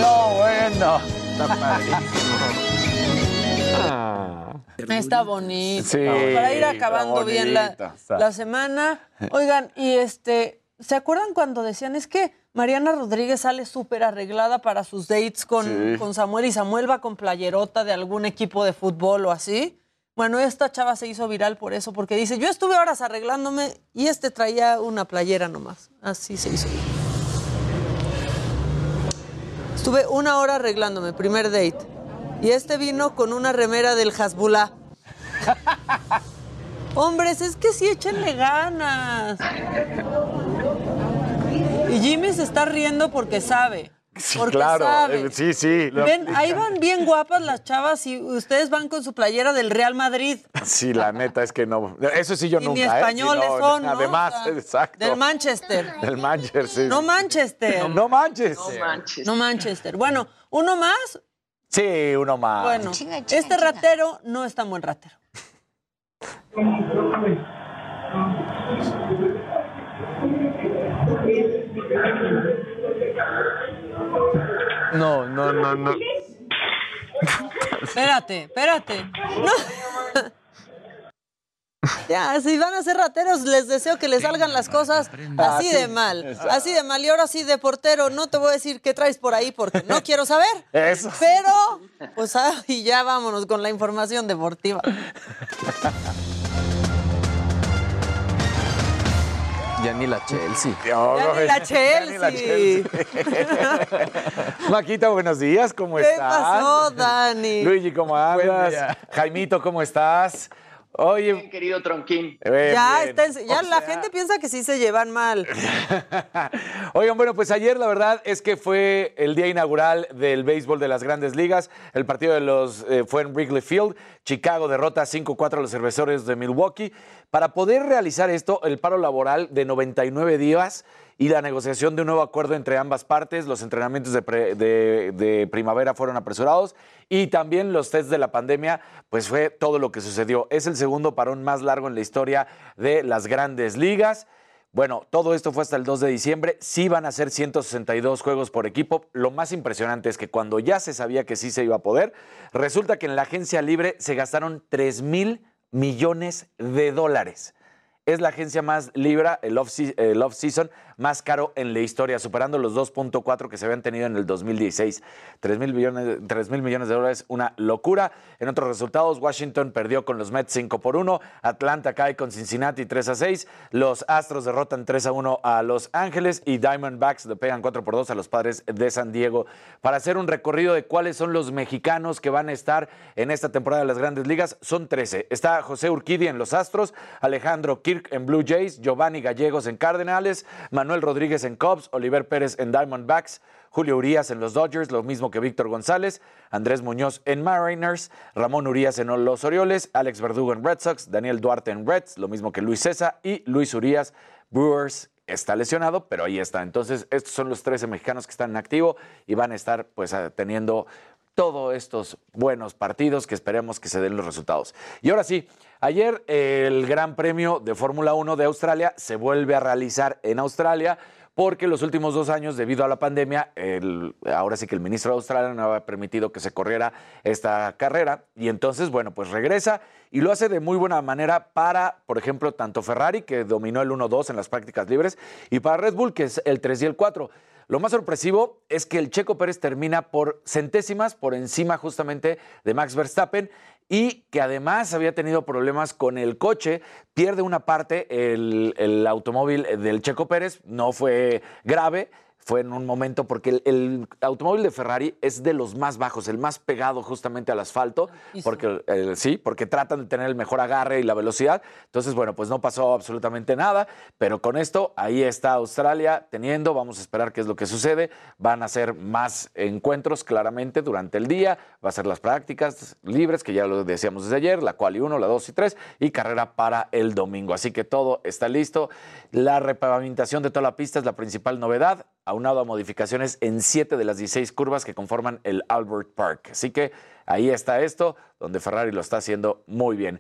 S33: No, bueno. Está padrísimo. Ah.
S8: Está bonito.
S33: Sí,
S8: Para ir acabando bien la, la semana. Oigan, y este, ¿se acuerdan cuando decían es que Mariana Rodríguez sale súper arreglada para sus dates con,
S34: Sí.
S8: con Samuel y Samuel va con playerota de algún equipo de fútbol o así? Bueno, esta chava se hizo viral por eso, porque dice, yo estuve horas arreglándome y este traía una playera nomás. Así se hizo. Estuve una hora arreglándome, primer date. Y este vino con una remera del Hasbullah. Hombres, es que sí, échenle ganas. Y Jimmy se está riendo porque sabe.
S34: Sí,
S8: porque
S34: claro. eh, Sí, sí.
S8: Ven, ahí van bien guapas las chavas y ustedes van con su playera del Real Madrid.
S34: Sí, la neta es que no. Eso sí yo
S8: Y
S34: nunca.
S8: ni
S34: ¿eh?
S8: Españoles
S34: no,
S8: son, ¿no?
S34: Además,
S8: O sea,
S34: exacto.
S8: Del Manchester.
S34: Del Manchester. sí.
S8: No Manchester.
S34: No manches.
S8: No Manchester. Bueno, uno más.
S34: Sí, uno más.
S8: Bueno, este ratero no es tan buen ratero.
S33: No, no, no, no.
S8: Espérate, espérate. No. Ya, si van a ser rateros, les deseo que les salgan las cosas así
S34: Ah, sí.
S8: de mal.
S34: Exacto.
S8: Así de mal. Y ahora sí, de portero, no te voy a decir qué traes por ahí porque no quiero saber.
S34: Eso.
S8: Pero, pues, ah, y ya vámonos con la información deportiva.
S33: Ya ni la Chelsea.
S34: No,
S8: Ya
S34: no,
S8: ni la
S34: ya ni la
S8: Chelsea.
S34: Maquita, buenos días, ¿cómo
S8: ¿Qué
S34: estás?
S8: pasó, Dani?
S34: Luigi, ¿cómo andas? Jaimito, ¿cómo estás? Oye,
S36: Bien, querido Tronquín.
S34: eh,
S8: Ya,
S34: bien.
S8: está en- ya la gente piensa que sí se llevan mal.
S34: Oigan, bueno, pues ayer la verdad es que fue el día inaugural del béisbol de las grandes ligas. El partido de los eh, fue en Wrigley Field. Chicago derrota 5-4 a los cerveceros de Milwaukee. Para poder realizar esto, el paro laboral de 99 días y la negociación de un nuevo acuerdo entre ambas partes, los entrenamientos de, de- primavera fueron apresurados y también los tests de la pandemia, pues fue todo lo que sucedió. Es el segundo parón más largo en la historia de las grandes ligas. Bueno, todo esto fue hasta el 2 de diciembre. Sí van a ser 162 juegos por equipo. Lo más impresionante es que cuando ya se sabía que sí se iba a poder, resulta que en la agencia libre se gastaron 3 mil millones de dólares. Es la agencia más libra, el off-se- el off-season más caro en la historia, superando los 2.4 que se habían tenido en el 2016. 3 mil millones, 3 mil millones de dólares, una locura. En otros resultados, Washington perdió con los Mets 5 por 1, Atlanta cae con Cincinnati 3 a 6, los Astros derrotan 3 a 1 a Los Ángeles y Diamondbacks le pegan 4 por 2 a los padres de San Diego. Para hacer un recorrido de cuáles son los mexicanos que van a estar en esta temporada de las grandes ligas, son 13. Está José Urquidi en los Astros, Alejandro Kirk en Blue Jays, Giovanni Gallegos en Cardenales, Manuel Rodríguez en Cubs, Oliver Pérez en Diamondbacks, Julio Urias en los Dodgers, lo mismo que Víctor González, Andrés Muñoz en Mariners, Ramón Urias en los Orioles, Alex Verdugo en Red Sox, Daniel Duarte en Reds, lo mismo que Luis César y Luis Urias, Brewers. Está lesionado, pero ahí está. Entonces, estos son los 13 mexicanos que están en activo y van a estar pues teniendo todos estos buenos partidos que esperemos que se den los resultados. Y ahora sí, ayer el Gran Premio de Fórmula 1 de Australia se vuelve a realizar en Australia porque los últimos dos años, debido a la pandemia, ahora sí que el ministro de Australia no había permitido que se corriera esta carrera. Y entonces, bueno, pues regresa y lo hace de muy buena manera para, por ejemplo, tanto Ferrari, que dominó el 1-2 en las prácticas libres, y para Red Bull, que es el 3 y el 4. Lo más sorpresivo es que el Checo Pérez termina por centésimas por encima justamente de Max Verstappen y que además había tenido problemas con el coche, pierde una parte el, el automóvil del Checo Pérez, no fue grave, fue en un momento porque el, el automóvil de Ferrari es de los más bajos, el más pegado justamente al asfalto, porque eh, sí, porque tratan de tener el mejor agarre y la velocidad. Entonces, bueno, pues no pasó absolutamente nada, pero con esto ahí está Australia teniendo, vamos a esperar qué es lo que sucede. Van a ser más encuentros claramente durante el día, va a ser las prácticas libres, que ya lo decíamos desde ayer, la cual y 1, la 2 y 3, y carrera para el domingo. Así que todo está listo. La repavimentación de toda la pista es la principal novedad aunado a modificaciones en siete de las 16 curvas que conforman el Albert Park. Así que ahí está esto, donde Ferrari lo está haciendo muy bien.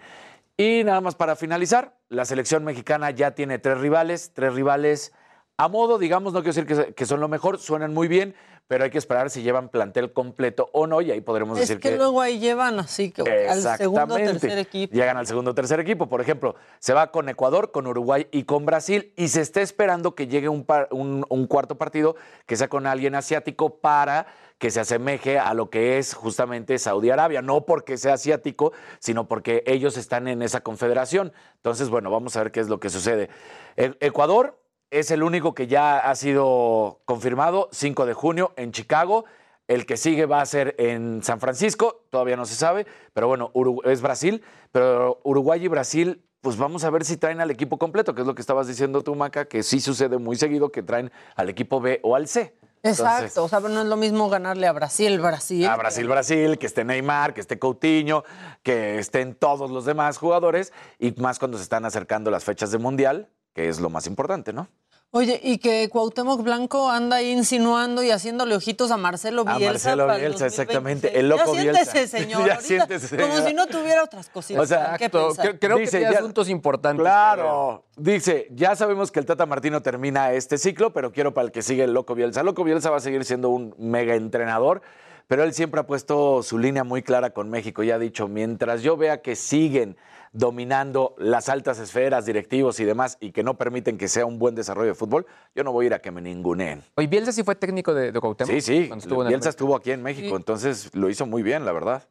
S34: Y nada más para finalizar, la selección mexicana ya tiene tres rivales, tres rivales a modo, digamos, no quiero decir que, que son lo mejor, suenan muy bien, pero hay que esperar si llevan plantel completo o no, y ahí podremos
S8: Es
S34: decir
S8: que, luego ahí llevan así que al segundo tercer equipo.
S34: Llegan al segundo o tercer equipo. Por ejemplo, se va con Ecuador, con Uruguay y con Brasil y se está esperando que llegue un, par- un- un cuarto partido que sea con alguien asiático para que se asemeje a lo que es justamente Saudi Arabia. No porque sea asiático, sino porque ellos están en esa confederación. Entonces, bueno, vamos a ver qué es lo que sucede. E- Ecuador es el único que ya ha sido confirmado, 5 de junio en Chicago. El que sigue va a ser en San Francisco, todavía no se sabe, pero bueno, Urugu- es Brasil, pero Uruguay y Brasil, pues vamos a ver si traen al equipo completo, que es lo que estabas diciendo tú, Maca, que sí sucede muy seguido que traen al equipo B o al C.
S8: Exacto,
S34: Entonces,
S8: o sea, no es lo mismo ganarle a Brasil, Brasil.
S34: a Brasil, Brasil, que esté Neymar, que esté Coutinho, que estén todos los demás jugadores, y más cuando se están acercando las fechas de Mundial, que es lo más importante, ¿no?
S8: Oye, y que Cuauhtémoc Blanco anda ahí insinuando y haciéndole ojitos a Marcelo
S34: A
S8: Bielsa.
S34: Marcelo
S8: para el
S34: Bielsa,
S8: 2026.
S34: exactamente, el loco
S8: ya
S34: Bielsa.
S8: siéntese, señor.
S34: Ya siéntese,
S8: Como
S34: señor.
S8: si no tuviera otras cositas.
S34: O sea, creo- que
S33: ya-
S34: asuntos
S33: importantes.
S34: Claro. Dice, ya sabemos que el Tata Martino termina este ciclo, pero quiero para el que sigue el Loco Bielsa. Loco Bielsa va a seguir siendo un mega entrenador, pero él siempre ha puesto su línea muy clara con México y ha dicho, mientras yo vea que siguen dominando las altas esferas, directivos y demás, y que no permiten que sea un buen desarrollo de fútbol, yo no voy a ir a que me ninguneen.
S33: Oye, Bielsa sí fue técnico de, de Cuauhtémoc.
S34: Sí, sí,
S33: cuando estuvo
S34: Bielsa estuvo aquí en México,
S33: Sí.
S34: entonces lo hizo muy bien, la verdad.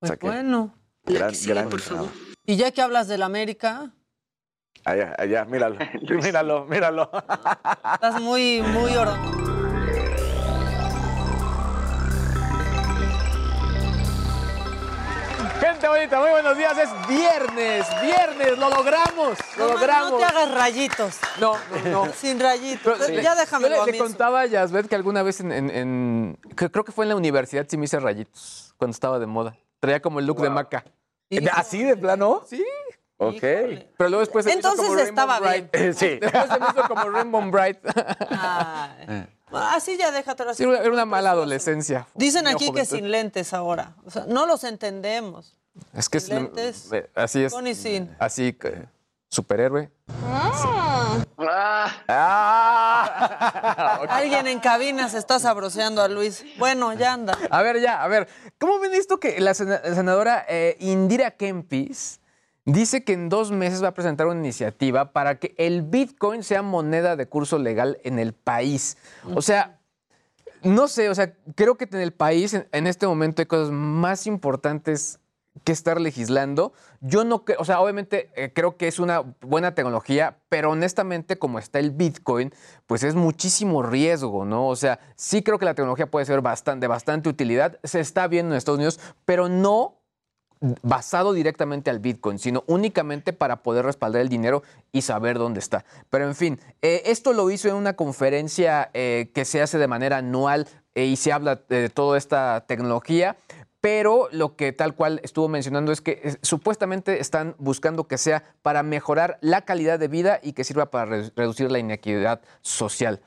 S34: O sea que,
S8: Bueno.
S34: gran, gran entrenador.
S8: Y ya que hablas del América,
S34: Allá, allá, míralo, míralo, míralo.
S8: estás muy, muy oro-
S33: Muy buenos días. Es viernes, viernes, lo logramos, lo
S8: No,
S33: logramos.
S8: No te hagas rayitos.
S33: No, no, no.
S8: Sin rayitos.
S33: Pero,
S8: ya
S33: le-
S8: déjame
S33: yo le, le contaba a Yasbet que alguna vez en, en- en- que creo que fue en la universidad sí me hice rayitos cuando estaba de moda. Traía como el look de maca.
S34: ¿Así de plano?
S33: Sí.
S34: Ok.
S33: Pero luego después se me hizo
S8: Entonces
S33: como Rainbow
S8: estaba
S33: Bright.
S8: bien.
S34: Sí.
S33: Después se me hizo como Rainbow Bright.
S8: Así ya déjatelo así.
S33: Sí, era una mala adolescencia.
S8: Dicen aquí que sin lentes ahora. O sea, no los entendemos.
S33: Es que es,
S8: lentes,
S33: así es.
S8: Con y sin.
S33: Así que superhéroe.
S8: Alguien en cabina se está sabroseando a Luis. Bueno, ya anda.
S33: A ver, ya, a ver. ¿Cómo ven esto que la sena- senadora eh, Indira Kempis dice que en dos meses va a presentar una iniciativa para que el Bitcoin sea moneda de curso legal en el país? O sea, no sé, o sea, creo que en el país en, en este momento hay cosas más importantes que estar legislando. Yo no creo, o sea, obviamente eh, creo que es una buena tecnología, pero honestamente como está el Bitcoin, pues es muchísimo riesgo, ¿no? O sea, sí creo que la tecnología puede ser bastante, de bastante utilidad, se está viendo en Estados Unidos, pero no basado directamente al Bitcoin, sino únicamente para poder respaldar el dinero y saber dónde está. Pero en fin, eh, esto lo hizo en una conferencia eh, que se hace de manera anual y se habla de toda esta tecnología. Pero lo que tal cual estuvo mencionando es que supuestamente están buscando que sea para mejorar la calidad de vida y que sirva para re- reducir la inequidad social.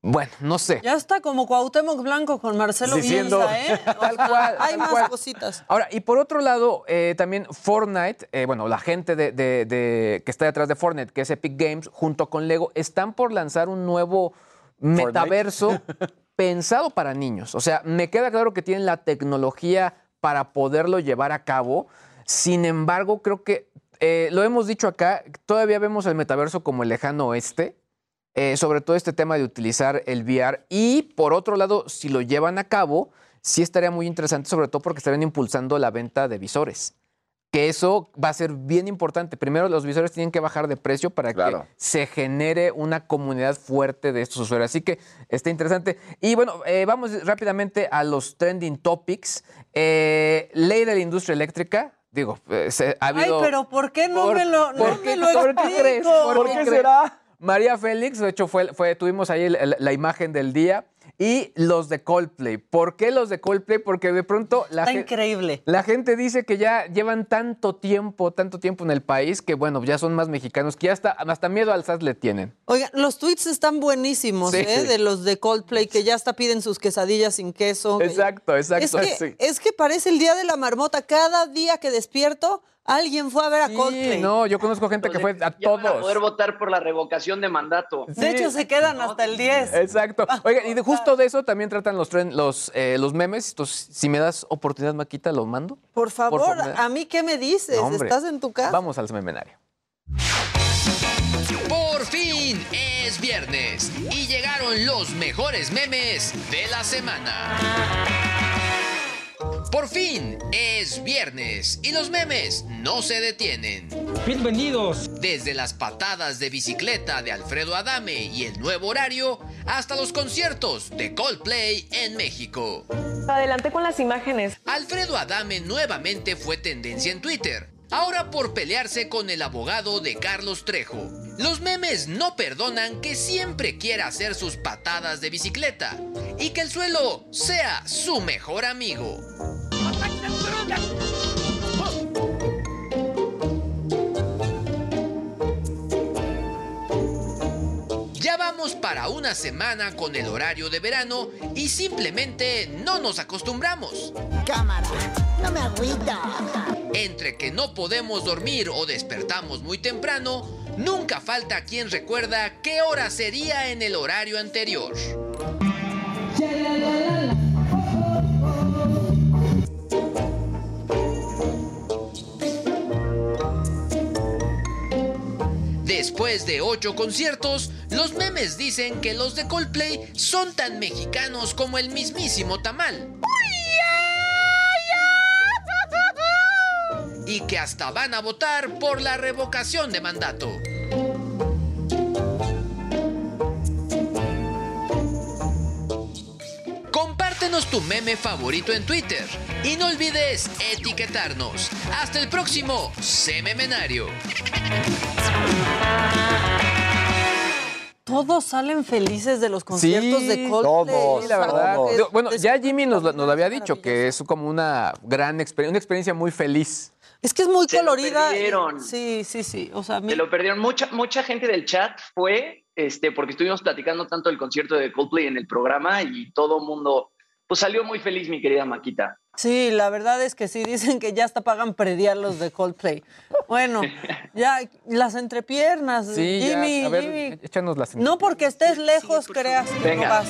S33: Bueno, no sé.
S8: Ya está como Cuauhtémoc Blanco con Marcelo
S33: Diciendo-
S8: Bielsa, ¿eh?
S33: Tal cual,
S8: Hay
S33: tal
S8: más
S33: cual.
S8: cositas.
S33: Ahora, y por otro lado, eh, también Fortnite, eh, bueno, la gente de, de- de- que está detrás de Fortnite, que es Epic Games, junto con Lego, están por lanzar un nuevo metaverso pensado para niños. O sea, me queda claro que tienen la tecnología para poderlo llevar a cabo. Sin embargo, creo que eh, lo hemos dicho acá, todavía vemos el metaverso como el lejano oeste. eh, sobre todo este tema de utilizar el VR. Y por otro lado, si lo llevan a cabo, sí estaría muy interesante, sobre todo porque estarían impulsando la venta de visores. Que eso va a ser bien importante. Primero, los visores tienen que bajar de precio para que se genere una comunidad fuerte de estos usuarios. Así que está interesante. Y bueno, eh, vamos rápidamente a los trending topics. Eh, ley de la industria eléctrica. Digo, eh, se- ha
S8: Ay,
S33: habido...
S8: pero ¿por qué no
S33: ¿Por-
S8: me lo, no
S33: por qué-
S8: me lo
S33: por qué crees? ¿Por qué crees? María Félix, de hecho, fue, fue, tuvimos ahí el- el- la imagen del día. Y los de Coldplay. ¿Por qué los de Coldplay? Porque de pronto la,
S8: Está increíble.
S33: la gente dice que ya llevan tanto tiempo, tanto tiempo en el país que, bueno, ya son más mexicanos que ya hasta, hasta miedo al SAS le tienen.
S8: Oigan, los tweets están buenísimos,
S33: Sí.
S8: ¿eh? De los de Coldplay, que ya hasta piden sus quesadillas sin queso.
S33: Exacto, exacto.
S8: Es que,
S33: sí.
S8: es que parece el día de la marmota. Cada día que despierto, alguien fue a ver a Coldplay.
S33: no, yo conozco gente que fue a
S36: Ya
S33: todos.
S36: poder votar por la revocación de mandato.
S8: De hecho, se quedan hasta el 10.
S33: Exacto. Oigan, y de justo de eso también tratan los, tren- los, eh, los memes. Entonces, si me das oportunidad, Maquita, lo mando.
S8: Por favor,
S33: favor.
S8: ¿a mí qué me dices?
S33: No.
S8: ¿Estás en tu casa?
S33: Vamos al memenario.
S37: Por fin es viernes y llegaron los mejores memes de la semana. Por fin es viernes y los memes no se detienen. Bienvenidos. Desde las patadas de bicicleta de Alfredo Adame y el nuevo horario hasta los conciertos de Coldplay en México.
S38: Adelante con las imágenes.
S37: Alfredo Adame nuevamente fue tendencia en Twitter. Ahora por pelearse con el abogado de Carlos Trejo. Los memes no perdonan que siempre quiera hacer sus patadas de bicicleta y que el suelo sea su mejor amigo. Ya vamos para una semana con el horario de verano y simplemente no nos acostumbramos.
S39: Cámara, no me agüita.
S37: Entre que no podemos dormir o despertamos muy temprano, nunca falta quien recuerda qué hora sería en el horario anterior. Después de ocho conciertos, los memes dicen que los de Coldplay son tan mexicanos como el mismísimo tamal. Y que hasta van a votar por la revocación de mandato. Compártenos tu meme favorito en Twitter y no olvides etiquetarnos. Hasta el próximo Sememenario.
S8: Todos salen felices de los conciertos de Coldplay.
S33: Sí, la verdad.
S8: Todos.
S33: Bueno, ya Jimmy nos, lo- nos lo había dicho, que es como una gran experiencia, una experiencia muy feliz.
S8: Es que es muy
S36: Se lo
S8: colorida.
S36: perdieron.
S8: Sí, sí, sí. O sea, mí-
S36: Se lo perdieron. Mucha, mucha gente del chat fue, este, porque estuvimos platicando tanto del concierto de Coldplay en el programa y todo el mundo, pues salió muy feliz, mi querida Maquita.
S8: Sí, la verdad es que sí, dicen que ya hasta pagan predial los de Coldplay. Bueno, ya las entrepiernas,
S33: Sí, ya,
S8: Jimmy,
S33: a ver,
S8: Jimmy.
S33: échanos las
S8: No porque estés lejos, creas que
S36: Venga.
S8: no vas.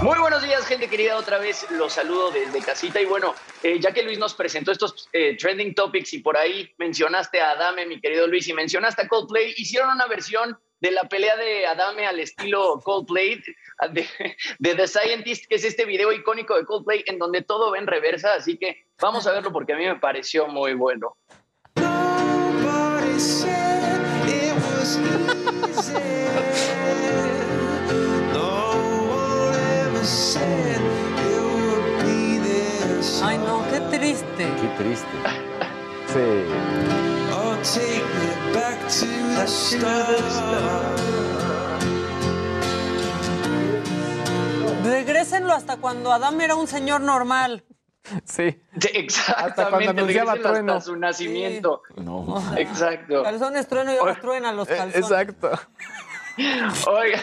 S36: Muy buenos días, gente querida. Otra vez los saludo desde casita. Y bueno, eh, ya que Luis nos presentó estos eh, trending topics y por ahí mencionaste a Adame, mi querido Luis, y mencionaste a Coldplay, hicieron una versión de la pelea de Adame al estilo Coldplay, de, The Scientist, que es este video icónico de Coldplay en donde todo va en reversa. Así que vamos a verlo porque a mí me pareció muy bueno.
S8: Triste.
S33: Qué triste. Sí.
S29: Oh, take me back to the start.
S8: Regrésenlo hasta cuando Adam era un señor normal.
S33: Sí.
S32: Exactamente,
S33: Hasta cuando anunciaba trueno.
S32: hasta su nacimiento.
S34: No.
S32: Exacto.
S8: Calzones trueno y ahora truenan los calzones.
S33: Eh, Exacto.
S32: Oiga,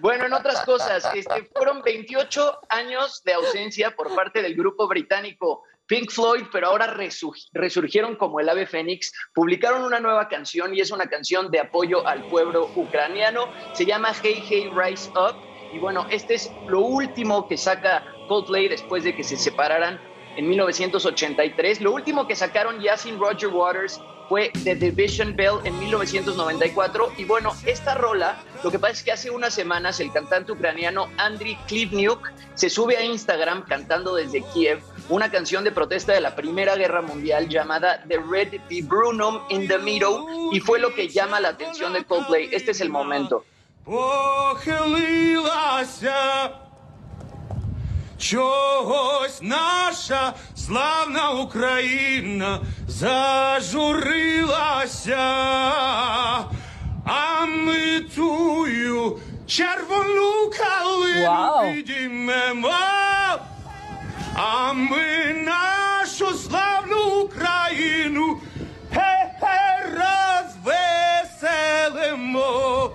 S32: bueno, en otras cosas, este, fueron 28 años de ausencia por parte del grupo británico Pink Floyd, pero ahora resu- resurgieron como el ave fénix, publicaron una nueva canción y es una canción de apoyo al pueblo ucraniano, se llama Hey Hey Rise Up y bueno, este es lo último que saca Coldplay después de que se separaran en 1983. Lo último que sacaron ya sin Roger Waters fue The Division Bell en 1994. Y bueno, esta rola, lo que pasa es que hace unas semanas el cantante ucraniano Andriy Klivniuk se sube a Instagram cantando desde Kiev una canción de protesta de la Primera Guerra Mundial llamada The Red Viburnum in the Middle y fue lo que llama la atención de Coldplay. Este es el momento.
S30: Похилилася чогось наша славна Україна зажурилася, а ми тую червону калину підіймемо, а ми нашу славну Україну розвеселимо.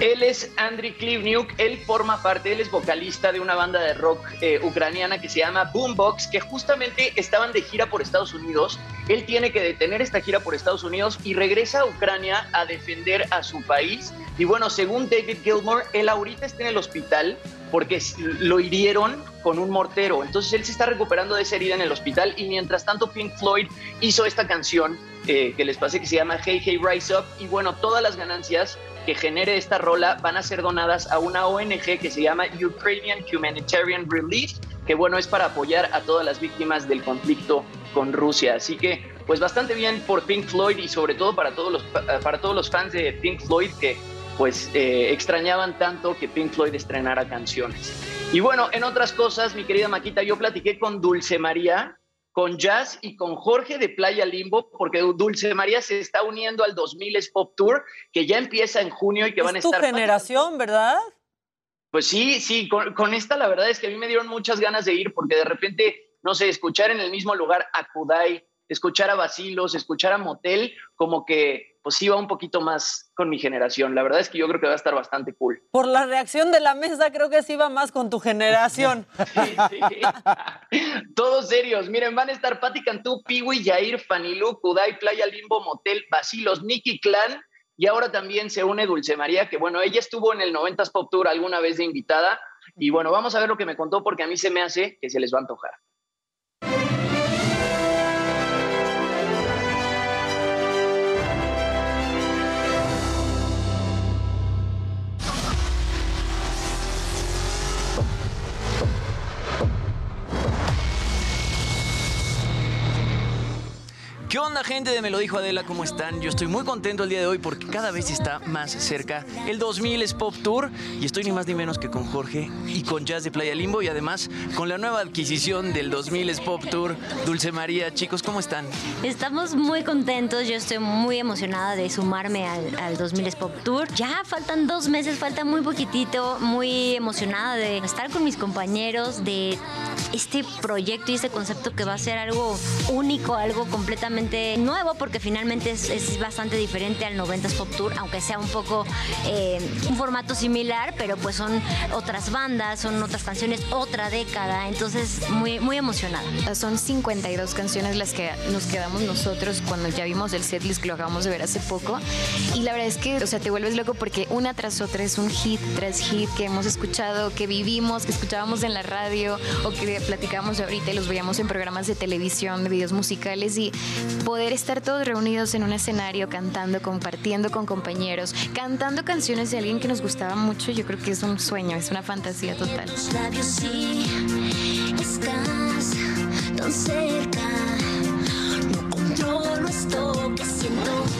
S32: Él es Andriy Klivniuk, él forma parte, él es vocalista de una banda de rock eh, ucraniana que se llama Boombox, que justamente estaban de gira por Estados Unidos. Él tiene que detener esta gira por Estados Unidos y regresa a Ucrania a defender a su país. Y bueno, según David Gilmour, él ahorita está en el hospital porque lo hirieron con un mortero. Entonces él se está recuperando de esa herida en el hospital y mientras tanto Pink Floyd hizo esta canción eh, que les pasé que se llama Hey Hey Rise Up y bueno, todas las ganancias que genere esta rola van a ser donadas a una ONG que se llama Ukrainian Humanitarian Relief, que bueno, es para apoyar a todas las víctimas del conflicto con Rusia. Así que, pues bastante bien por Pink Floyd y sobre todo para todos los, para todos los fans de Pink Floyd que pues eh, extrañaban tanto que Pink Floyd estrenara canciones. Y bueno, en otras cosas, mi querida Maquita, yo platiqué con Dulce María, con Jazz y con Jorge de Playa Limbo, porque Dulce María se está uniendo al 2000 Pop Tour, que ya empieza en junio y que van a
S8: Es tu
S32: estar...
S8: generación, ¿verdad?
S32: Pues sí, sí, con, con esta la verdad es que a mí me dieron muchas ganas de ir, porque de repente, no sé, escuchar en el mismo lugar a Kudai, escuchar a Basilos, escuchar a Motel, como que pues iba un poquito más con mi generación. La verdad es que yo creo que va a estar bastante cool.
S8: Por la reacción de la mesa, creo que sí va más con tu generación.
S32: Todos serios. Miren, van a estar Patti Cantú, Piwi, Yair, Fanilú, Kudai, Playa Limbo, Motel, Basilos, Nicky Clan. Y ahora también se une Dulce María, que bueno, ella estuvo en el 90s Pop Tour alguna vez de invitada. Y bueno, vamos a ver lo que me contó porque a mí se me hace que se les va a antojar.
S40: ¿Qué onda gente de Me lo dijo Adela? ¿Cómo están? Yo estoy muy contento el día de hoy porque cada vez está más cerca el 2000 es Pop Tour y estoy ni más ni menos que con Jorge y con Jazz de Playa Limbo y además con la nueva adquisición del 2000 es Pop Tour, Dulce María. Chicos, ¿cómo están?
S41: Estamos muy contentos, yo estoy muy emocionada de sumarme al, al 2000 Pop Tour. Ya faltan dos meses, falta muy poquitito, muy emocionada de estar con mis compañeros, de este proyecto y este concepto que va a ser algo único, algo completamente nuevo, porque finalmente es, es bastante diferente al 90s Pop Tour, aunque sea un poco eh, un formato similar, pero pues son otras bandas, son otras canciones, otra década, entonces muy, muy emocionada.
S42: Son 52 canciones las que nos quedamos nosotros cuando ya vimos el setlist que lo acabamos de ver hace poco. Y la verdad es que, o sea, te vuelves loco porque una tras otra es un hit tras hit que hemos escuchado, que vivimos, que escuchábamos en la radio o que platicábamos ahorita y los veíamos en programas de televisión, de videos musicales y poder estar todos reunidos en un escenario cantando, compartiendo con compañeros, cantando canciones de alguien que nos gustaba mucho, yo creo que es un sueño, es una fantasía total.
S43: No.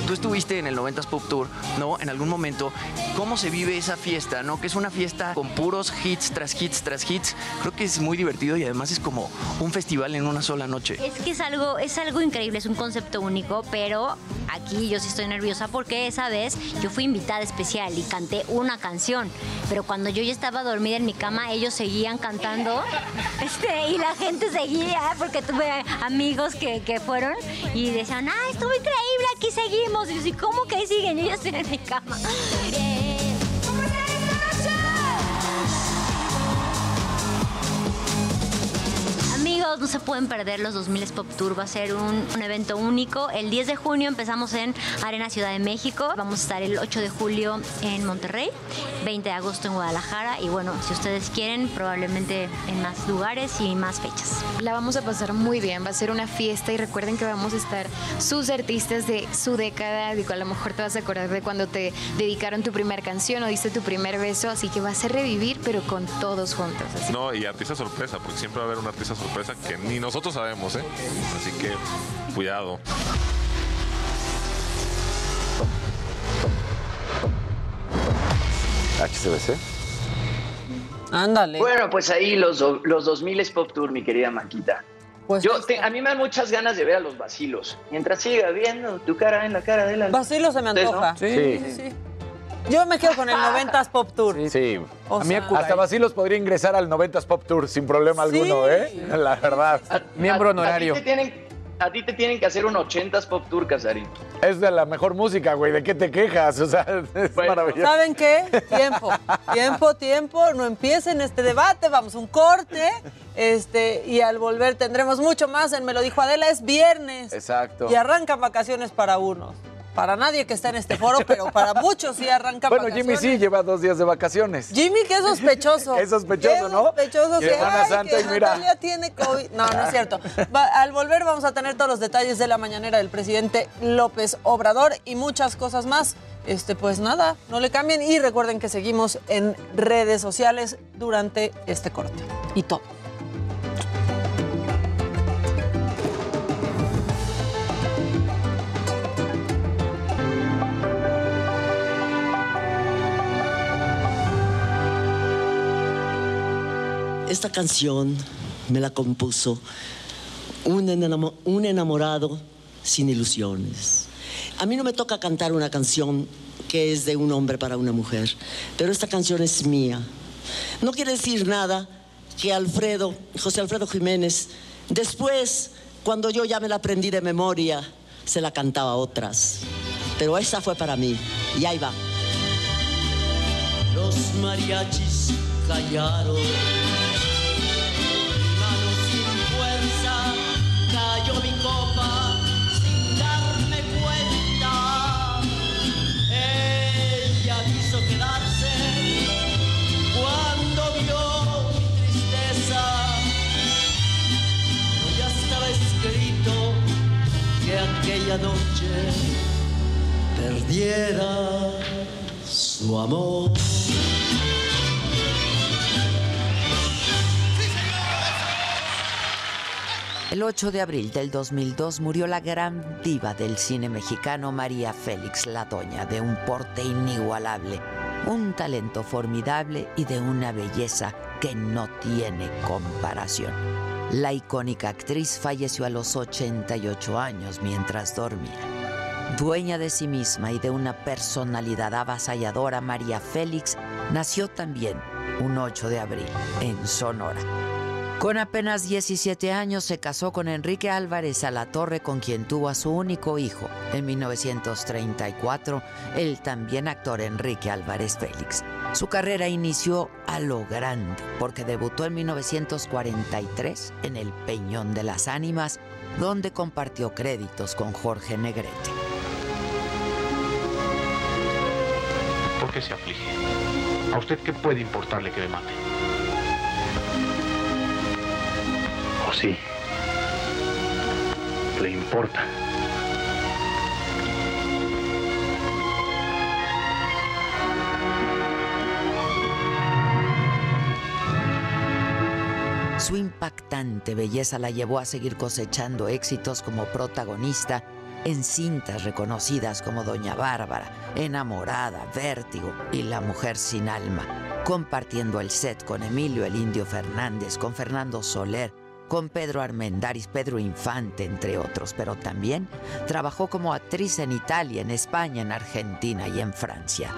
S44: Tú estuviste en el 90s Pop Tour, ¿no? En algún momento, ¿cómo se vive esa fiesta, no? Que es una fiesta con puros hits tras hits tras hits. Creo que es muy divertido y además es como un festival en una sola noche.
S41: Es que es algo, es algo increíble, es un concepto único, pero aquí yo sí estoy nerviosa porque esa vez yo fui invitada especial y canté una canción, pero cuando yo ya estaba dormida en mi cama, ellos seguían cantando este, y la gente seguía porque tuve amigos que, que fueron y decían, ah, estuvo increíble, aquí seguimos. Y yo, "Sí, ¿cómo que ahí siguen? Ya estoy en mi cama. Amigos, no se pueden perder los 2000 Pop Tour. Va a ser un, un evento único. El 10 de junio empezamos en Arena Ciudad de México. Vamos a estar el 8 de julio en Monterrey, 20 de agosto en Guadalajara. Y bueno, si ustedes quieren, probablemente en más lugares y más fechas.
S42: La vamos a pasar muy bien, va a ser una fiesta y recuerden que vamos a estar sus artistas de su década, digo, a lo mejor te vas a acordar de cuando te dedicaron tu primera canción o diste tu primer beso, así que va a ser revivir, pero con todos juntos. así.
S40: No, y artista sorpresa, porque siempre va a haber un artista sorpresa que ni nosotros sabemos, ¿eh? Así que cuidado.
S34: HCBC.
S8: Ándale.
S32: Bueno, pues ahí los, los 2000 Pop Tour, mi querida Maquita.
S8: Pues
S32: Yo te- a mí me dan muchas ganas de ver a los vacilos. Mientras siga viendo tu cara en la cara de la.
S8: Vacilo se me
S32: ¿Ustedes
S8: antoja.
S32: no?
S8: Sí, sí, sí. Yo me quedo con el 90s Pop Tour.
S34: Sí.
S8: O
S34: a mí
S8: sea-
S34: hasta Basilos podría ingresar al 90s Pop Tour sin problema
S8: Sí.
S34: alguno, ¿eh? La verdad.
S33: Miembro
S32: A- A ti, te tienen, a ti te tienen que hacer un 80s Pop Tour, Casarín.
S34: Es de la mejor música, güey. ¿De qué te quejas? O sea, es maravilloso.
S8: ¿Saben qué? Tiempo, tiempo, tiempo. No empiecen este debate, vamos a un corte. Este, y al volver tendremos mucho más en Me lo dijo Adela, es viernes.
S34: Exacto.
S8: Y arrancan vacaciones para unos. Para nadie que está en este foro, pero para muchos sí arrancan
S34: Bueno,
S8: vacaciones.
S34: Jimmy sí lleva dos días de vacaciones.
S8: Jimmy, qué sospechoso.
S34: Qué sospechoso,
S8: Qué
S34: ¿no?
S8: sospechoso que, ay,
S34: Santa,
S8: que
S34: y mira.
S8: Natalia tiene COVID. No, no es cierto. Va- al volver vamos a tener todos los detalles de la mañanera del presidente López Obrador y muchas cosas más. Este, pues nada, no le cambien y recuerden que seguimos en redes sociales durante este corte. Y todo.
S1: Esta canción me la compuso un, enamo- un enamorado sin ilusiones. A mí no me toca cantar una canción que es de un hombre para una mujer, pero esta canción es mía. No quiere decir nada que Alfredo, José Alfredo Jiménez, después, cuando yo ya me la aprendí de memoria, se la cantaba a otras. Pero esta fue para mí, y ahí va. Los mariachis callaron. Perdiera su amor.
S2: El 8 de abril del 2002 murió la gran diva del cine mexicano María Félix La Doña, de un porte inigualable, un talento formidable y de una belleza que no tiene comparación. La icónica actriz falleció a los 88 años mientras dormía. Dueña de sí misma y de una personalidad avasalladora, María Félix nació también un 8 de abril en Sonora. Con apenas 17 años se casó con Enrique Álvarez Alatorre, con quien tuvo a su único hijo. En 1934, el también actor Enrique Álvarez Félix. Su carrera inició a lo grande, porque debutó en 1943 en El Peñón de las Ánimas, donde compartió créditos con Jorge Negrete.
S45: ¿Por qué se aflige? ¿A usted qué puede importarle que me mate? ¿O sí? ¿Le importa?
S2: Su impactante belleza la llevó a seguir cosechando éxitos como protagonista en cintas reconocidas como Doña Bárbara, Enamorada, Vértigo y La Mujer sin Alma, compartiendo el set con Emilio el Indio Fernández, con Fernando Soler, con Pedro Armendáriz, Pedro Infante, entre otros, pero también trabajó como actriz en Italia, en España, en Argentina y en Francia.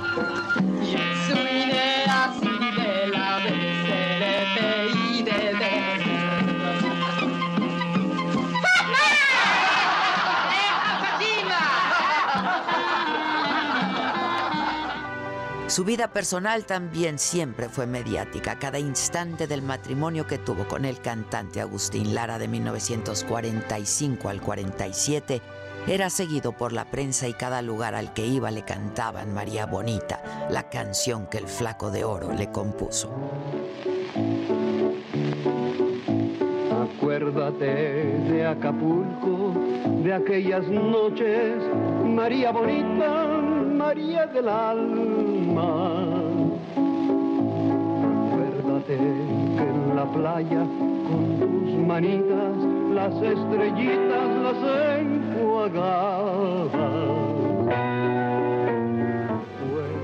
S29: Su
S2: vida personal también siempre fue mediática. Cada instante del matrimonio que tuvo con el cantante Agustín Lara de 1945 al 47 era seguido por la prensa y cada lugar al que iba le cantaban María Bonita, la canción que el flaco de oro le compuso.
S46: Acuérdate de Acapulco, de aquellas noches, María bonita, María del alma. Acuérdate que en la playa, con tus manitas, las estrellitas las enjuagabas.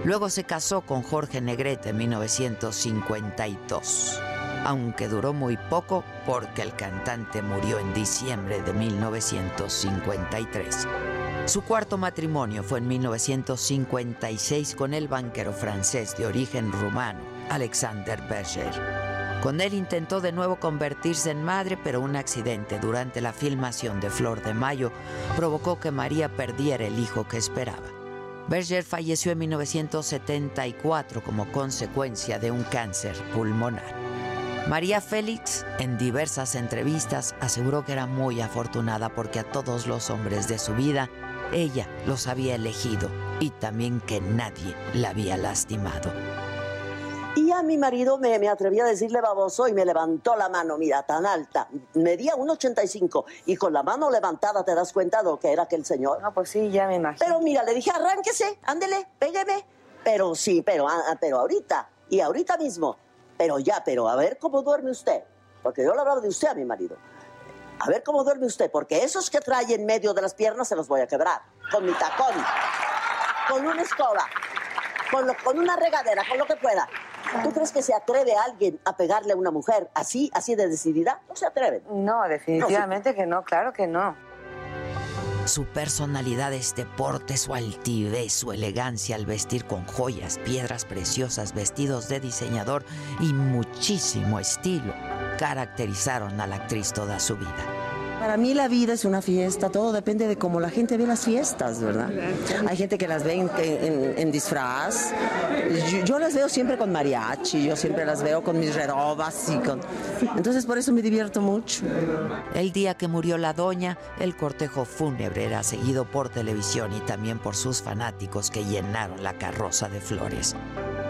S2: Luego se casó con Jorge Negrete en 1952, aunque duró muy poco porque el cantante murió en diciembre de 1953. Su cuarto matrimonio fue en 1956 con el banquero francés de origen rumano, Alexander Berger. Con él intentó de nuevo convertirse en madre, pero un accidente durante la filmación de Flor de Mayo provocó que María perdiera el hijo que esperaba. Berger falleció en 1974 como consecuencia de un cáncer pulmonar. María Félix, en diversas entrevistas, aseguró que era muy afortunada porque a todos los hombres de su vida ella los había elegido y también que nadie la había lastimado.
S6: Y a mi marido me, me atreví a decirle baboso y me levantó la mano, mira, tan alta. Medía 1,85 y con la mano levantada te das cuenta de lo que era aquel señor.
S5: No, pues sí, ya me imagino.
S6: Pero mira, le dije, arránquese, ándele, pégueme. Pero sí, pero, ah, ah, pero ahorita, y ahorita mismo. Pero ya, pero a ver cómo duerme usted. Porque yo le hablaba de usted a mi marido. A ver cómo duerme usted, porque esos que trae en medio de las piernas se los voy a quebrar. Con mi tacón, con una escoba, con, lo- con una regadera, con lo que pueda. ¿Tú crees que se atreve alguien a pegarle a una mujer así, así de decidida? No se atreven.
S5: No, definitivamente que no, claro que no.
S2: Su personalidad, este porte, su altivez, su elegancia al vestir con joyas, piedras preciosas, vestidos de diseñador y muchísimo estilo caracterizaron a la actriz toda su vida.
S47: Para mí la vida es una fiesta, todo depende de cómo la gente ve las fiestas, ¿verdad? Hay gente que las ve en, en- en disfraz. Yo, yo las veo siempre con mariachi, yo siempre las veo con mis redobas y con... Entonces por eso me divierto mucho.
S2: El día que murió la doña, el cortejo fúnebre era seguido por televisión y también por sus fanáticos que llenaron la carroza de flores.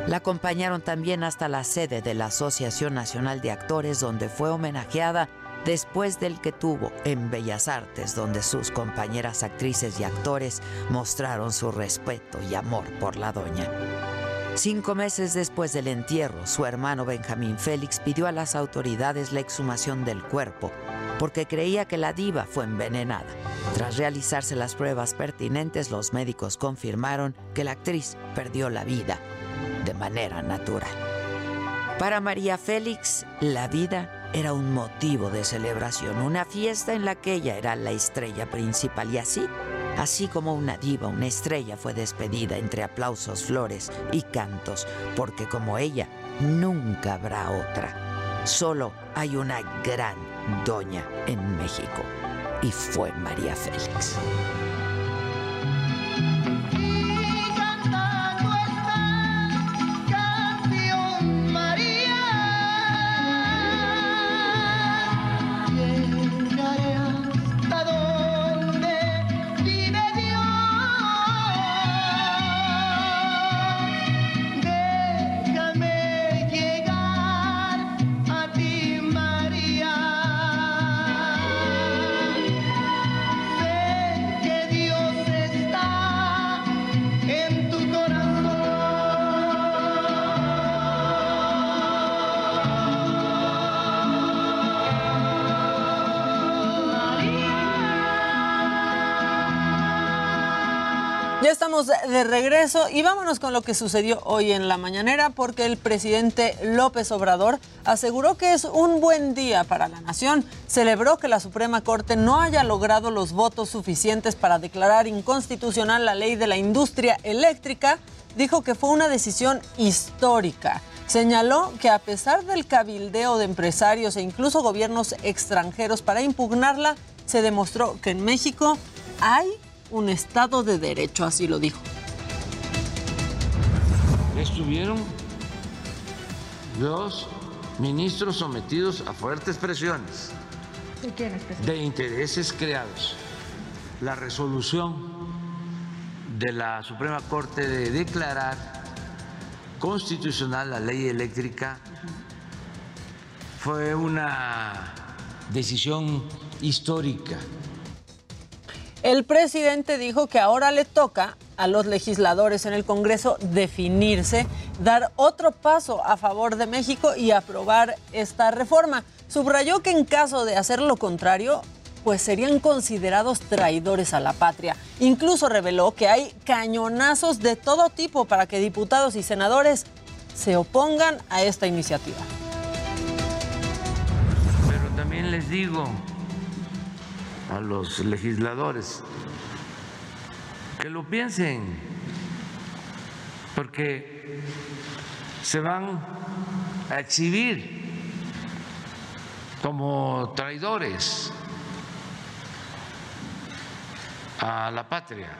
S2: La acompañaron también hasta la sede de la Asociación Nacional de Actores, donde fue homenajeada después del que tuvo en Bellas Artes, donde sus compañeras actrices y actores mostraron su respeto y amor por la doña. Cinco meses después del entierro, su hermano Benjamín Félix pidió a las autoridades la exhumación del cuerpo porque creía que la diva fue envenenada. Tras realizarse las pruebas pertinentes, los médicos confirmaron que la actriz perdió la vida de manera natural. Para María Félix, la vida era un motivo de celebración, una fiesta en la que ella era la estrella principal y así, así como una diva, una estrella fue despedida entre aplausos, flores y cantos, porque como ella, nunca habrá otra. Solo hay una gran doña en México y fue María Félix.
S8: De regreso y vámonos con lo que sucedió hoy en la mañanera porque el presidente López Obrador aseguró que es un buen día para la nación. Celebró que la Suprema Corte no haya logrado los votos suficientes para declarar inconstitucional la ley de la industria eléctrica. Dijo que fue una decisión histórica. Señaló que a pesar del cabildeo de empresarios e incluso gobiernos extranjeros para impugnarla, se demostró que en México hay un Estado de Derecho, así lo dijo.
S48: Estuvieron los ministros sometidos a fuertes presiones
S31: ¿De
S48: de intereses creados. La resolución de la Suprema Corte de declarar constitucional la ley eléctrica fue una decisión histórica.
S8: El presidente dijo que ahora le toca a los legisladores en el Congreso definirse, dar otro paso a favor de México y aprobar esta reforma. Subrayó que en caso de hacer lo contrario, pues serían considerados traidores a la patria. Incluso reveló que hay cañonazos de todo tipo para que diputados y senadores se opongan a esta iniciativa.
S48: Pero también les digo a los legisladores que lo piensen, porque se van a exhibir como traidores a la patria.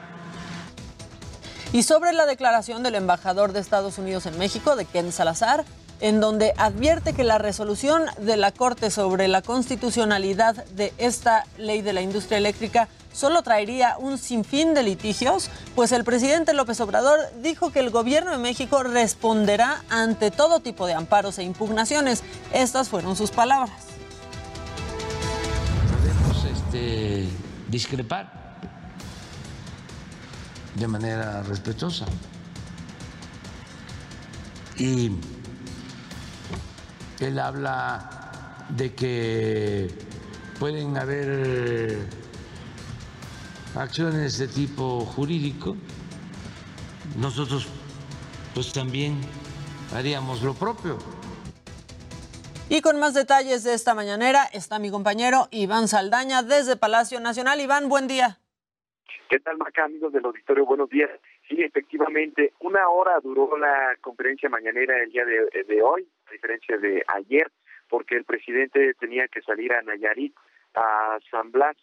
S8: Y sobre la declaración del embajador de Estados Unidos en México, de Ken Salazar, en donde advierte que la resolución de la Corte sobre la constitucionalidad de esta ley de la industria eléctrica solo traería un sinfín de litigios, pues el presidente López Obrador dijo que el gobierno de México responderá ante todo tipo de amparos e impugnaciones. Estas fueron sus palabras.
S48: Podemos este, discrepar de manera respetuosa. Y él habla de que pueden haber acciones de tipo jurídico. Nosotros pues también haríamos lo propio.
S8: Y con más detalles de esta mañanera está mi compañero Iván Saldaña desde Palacio Nacional. Iván, buen día.
S49: ¿Qué tal, Maca, amigos del auditorio? Buenos días. Sí, efectivamente, una hora duró la conferencia mañanera el día de, de hoy, a diferencia de ayer, porque el presidente tenía que salir a Nayarit, a San Blas,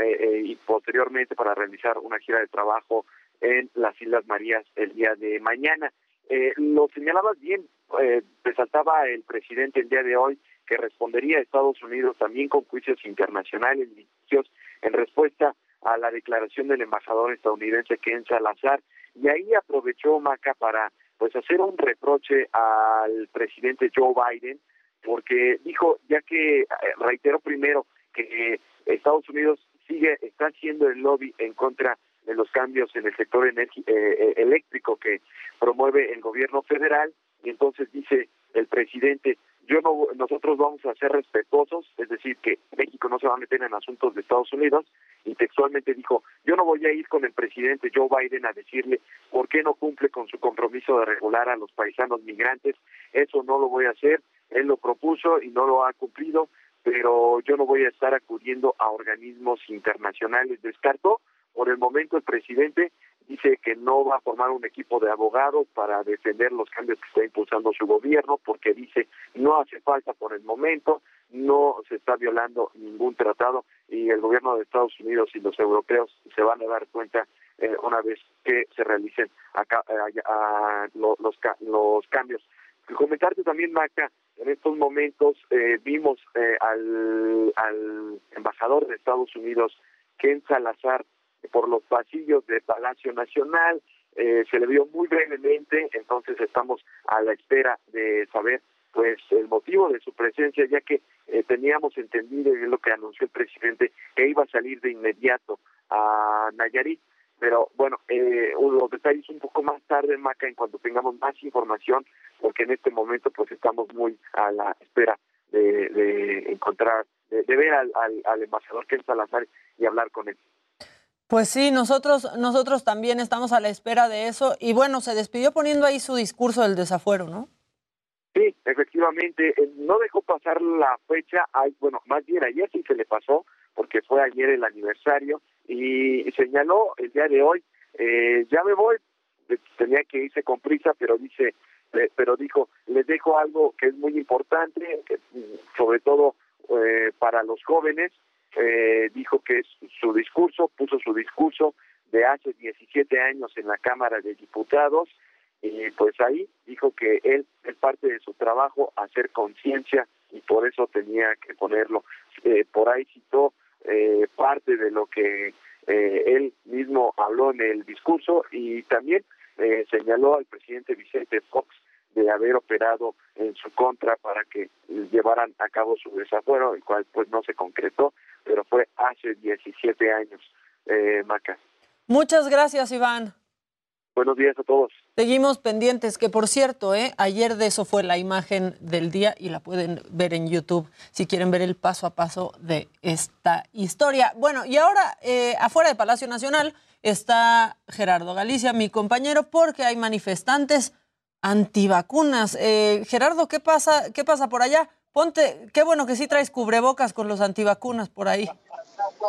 S49: eh, eh, y posteriormente para realizar una gira de trabajo en las Islas Marías el día de mañana. Eh, lo señalabas bien, eh, resaltaba el presidente el día de hoy que respondería a Estados Unidos también con juicios internacionales, litigios, en respuesta a la declaración del embajador estadounidense Ken Salazar, y ahí aprovechó Maca para pues hacer un reproche al presidente Joe Biden, porque dijo, ya que eh, reiteró primero que Estados Unidos sigue, está haciendo el lobby en contra de los cambios en el sector eh, eh, eléctrico que promueve el gobierno federal, y entonces dice el presidente, yo no, nosotros vamos a ser respetuosos, es decir, que México no se va a meter en asuntos de Estados Unidos, y textualmente dijo, yo no voy a ir con el presidente Joe Biden a decirle por qué no cumple con su compromiso de regular a los paisanos migrantes, eso no lo voy a hacer, él lo propuso y no lo ha cumplido, pero yo no voy a estar acudiendo a organismos internacionales. Descartó, por el momento el presidente dice que no va a formar un equipo de abogados para defender los cambios que está impulsando su gobierno, porque dice no hace falta por el momento, no se está violando ningún tratado y el gobierno de Estados Unidos y los europeos se van a dar cuenta eh, una vez que se realicen acá, eh, los, ca- los cambios. Comentarte también, Maca, en estos momentos eh, vimos eh, al, al embajador de Estados Unidos, Ken Salazar, por los pasillos de Palacio Nacional, eh, se le vio muy brevemente, entonces estamos a la espera de saber pues el motivo de su presencia, ya que eh, teníamos entendido, y es lo que anunció el presidente, que iba a salir de inmediato a Nayarit, pero bueno, eh, los detalles un poco más tarde, Maca, en cuanto tengamos más información, porque en este momento pues estamos muy a la espera de, de encontrar, de, de ver al, al, al embajador Ken Salazar y hablar con él.
S8: Pues sí, nosotros, nosotros también estamos a la espera de eso. Y bueno, se despidió poniendo ahí su discurso del desafuero, ¿no?
S49: Sí, efectivamente, eh, no dejó pasar la fecha, bueno, más bien ayer sí se le pasó, porque fue ayer el aniversario, y señaló el día de hoy, eh, ya me voy, eh, tenía que irse con prisa, pero dice, eh, pero dijo, les dejo algo que es muy importante, mm, sobre todo eh, para los jóvenes, eh, dijo que su discurso, puso su discurso de hace 17 años en la Cámara de Diputados, y pues ahí dijo que él es parte de su trabajo hacer conciencia y por eso tenía que ponerlo. Eh, por ahí citó eh, parte de lo que eh, él mismo habló en el discurso y también eh, señaló al presidente Vicente Fox de haber operado en su contra para que llevaran a cabo su desafuero, el cual pues no se concretó, pero fue hace 17 años, eh, Maca.
S8: Muchas gracias, Iván.
S49: Buenos días a todos.
S8: Seguimos pendientes, que por cierto, ¿eh? ayer de eso fue la imagen del día y la pueden ver en YouTube si quieren ver el paso a paso de esta historia. Bueno, y ahora eh, afuera de Palacio Nacional está Gerardo Galicia, mi compañero, porque hay manifestantes antivacunas. Eh, Gerardo, ¿qué pasa, ¿qué pasa por allá? Ponte, qué bueno que sí traes cubrebocas con los antivacunas por ahí.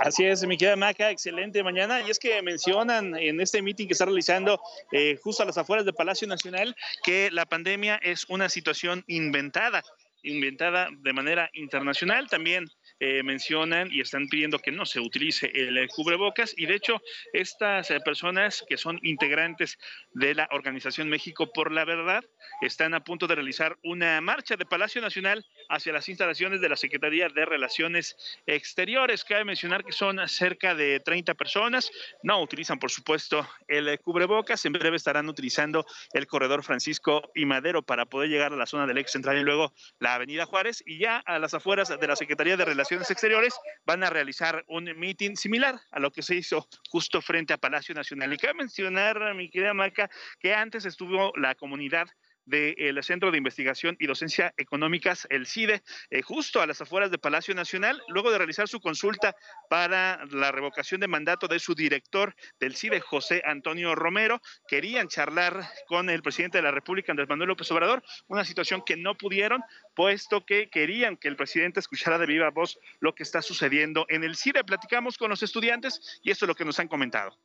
S50: Así es, mi querida Maca, excelente mañana. Y es que mencionan en este meeting que está realizando eh, justo a las afueras del Palacio Nacional que la pandemia es una situación inventada, inventada de manera internacional. También eh, mencionan y están pidiendo que no se utilice el eh, cubrebocas. Y de hecho, estas eh, personas que son integrantes de la Organización México por la Verdad están a punto de realizar una marcha de Palacio Nacional hacia las instalaciones de la Secretaría de Relaciones Exteriores. Cabe mencionar que son cerca de 30 personas. No utilizan, por supuesto, el cubrebocas. En breve estarán utilizando el corredor Francisco y Madero para poder llegar a la zona del ex central y luego la Avenida Juárez. Y ya a las afueras de la Secretaría de Relaciones Exteriores van a realizar un meeting similar a lo que se hizo justo frente a Palacio Nacional. Y cabe mencionar, mi querida Maca, que antes estuvo la comunidad del Centro de Investigación y Docencia Económicas, el CIDE, eh, justo a las afueras de Palacio Nacional, luego de realizar su consulta para la revocación de mandato de su director del CIDE, José Antonio Romero, querían charlar con el presidente de la República, Andrés Manuel López Obrador, una situación que no pudieron, puesto que querían que el presidente escuchara de viva voz lo que está sucediendo en el CIDE. Platicamos con los estudiantes y esto es lo que nos han comentado.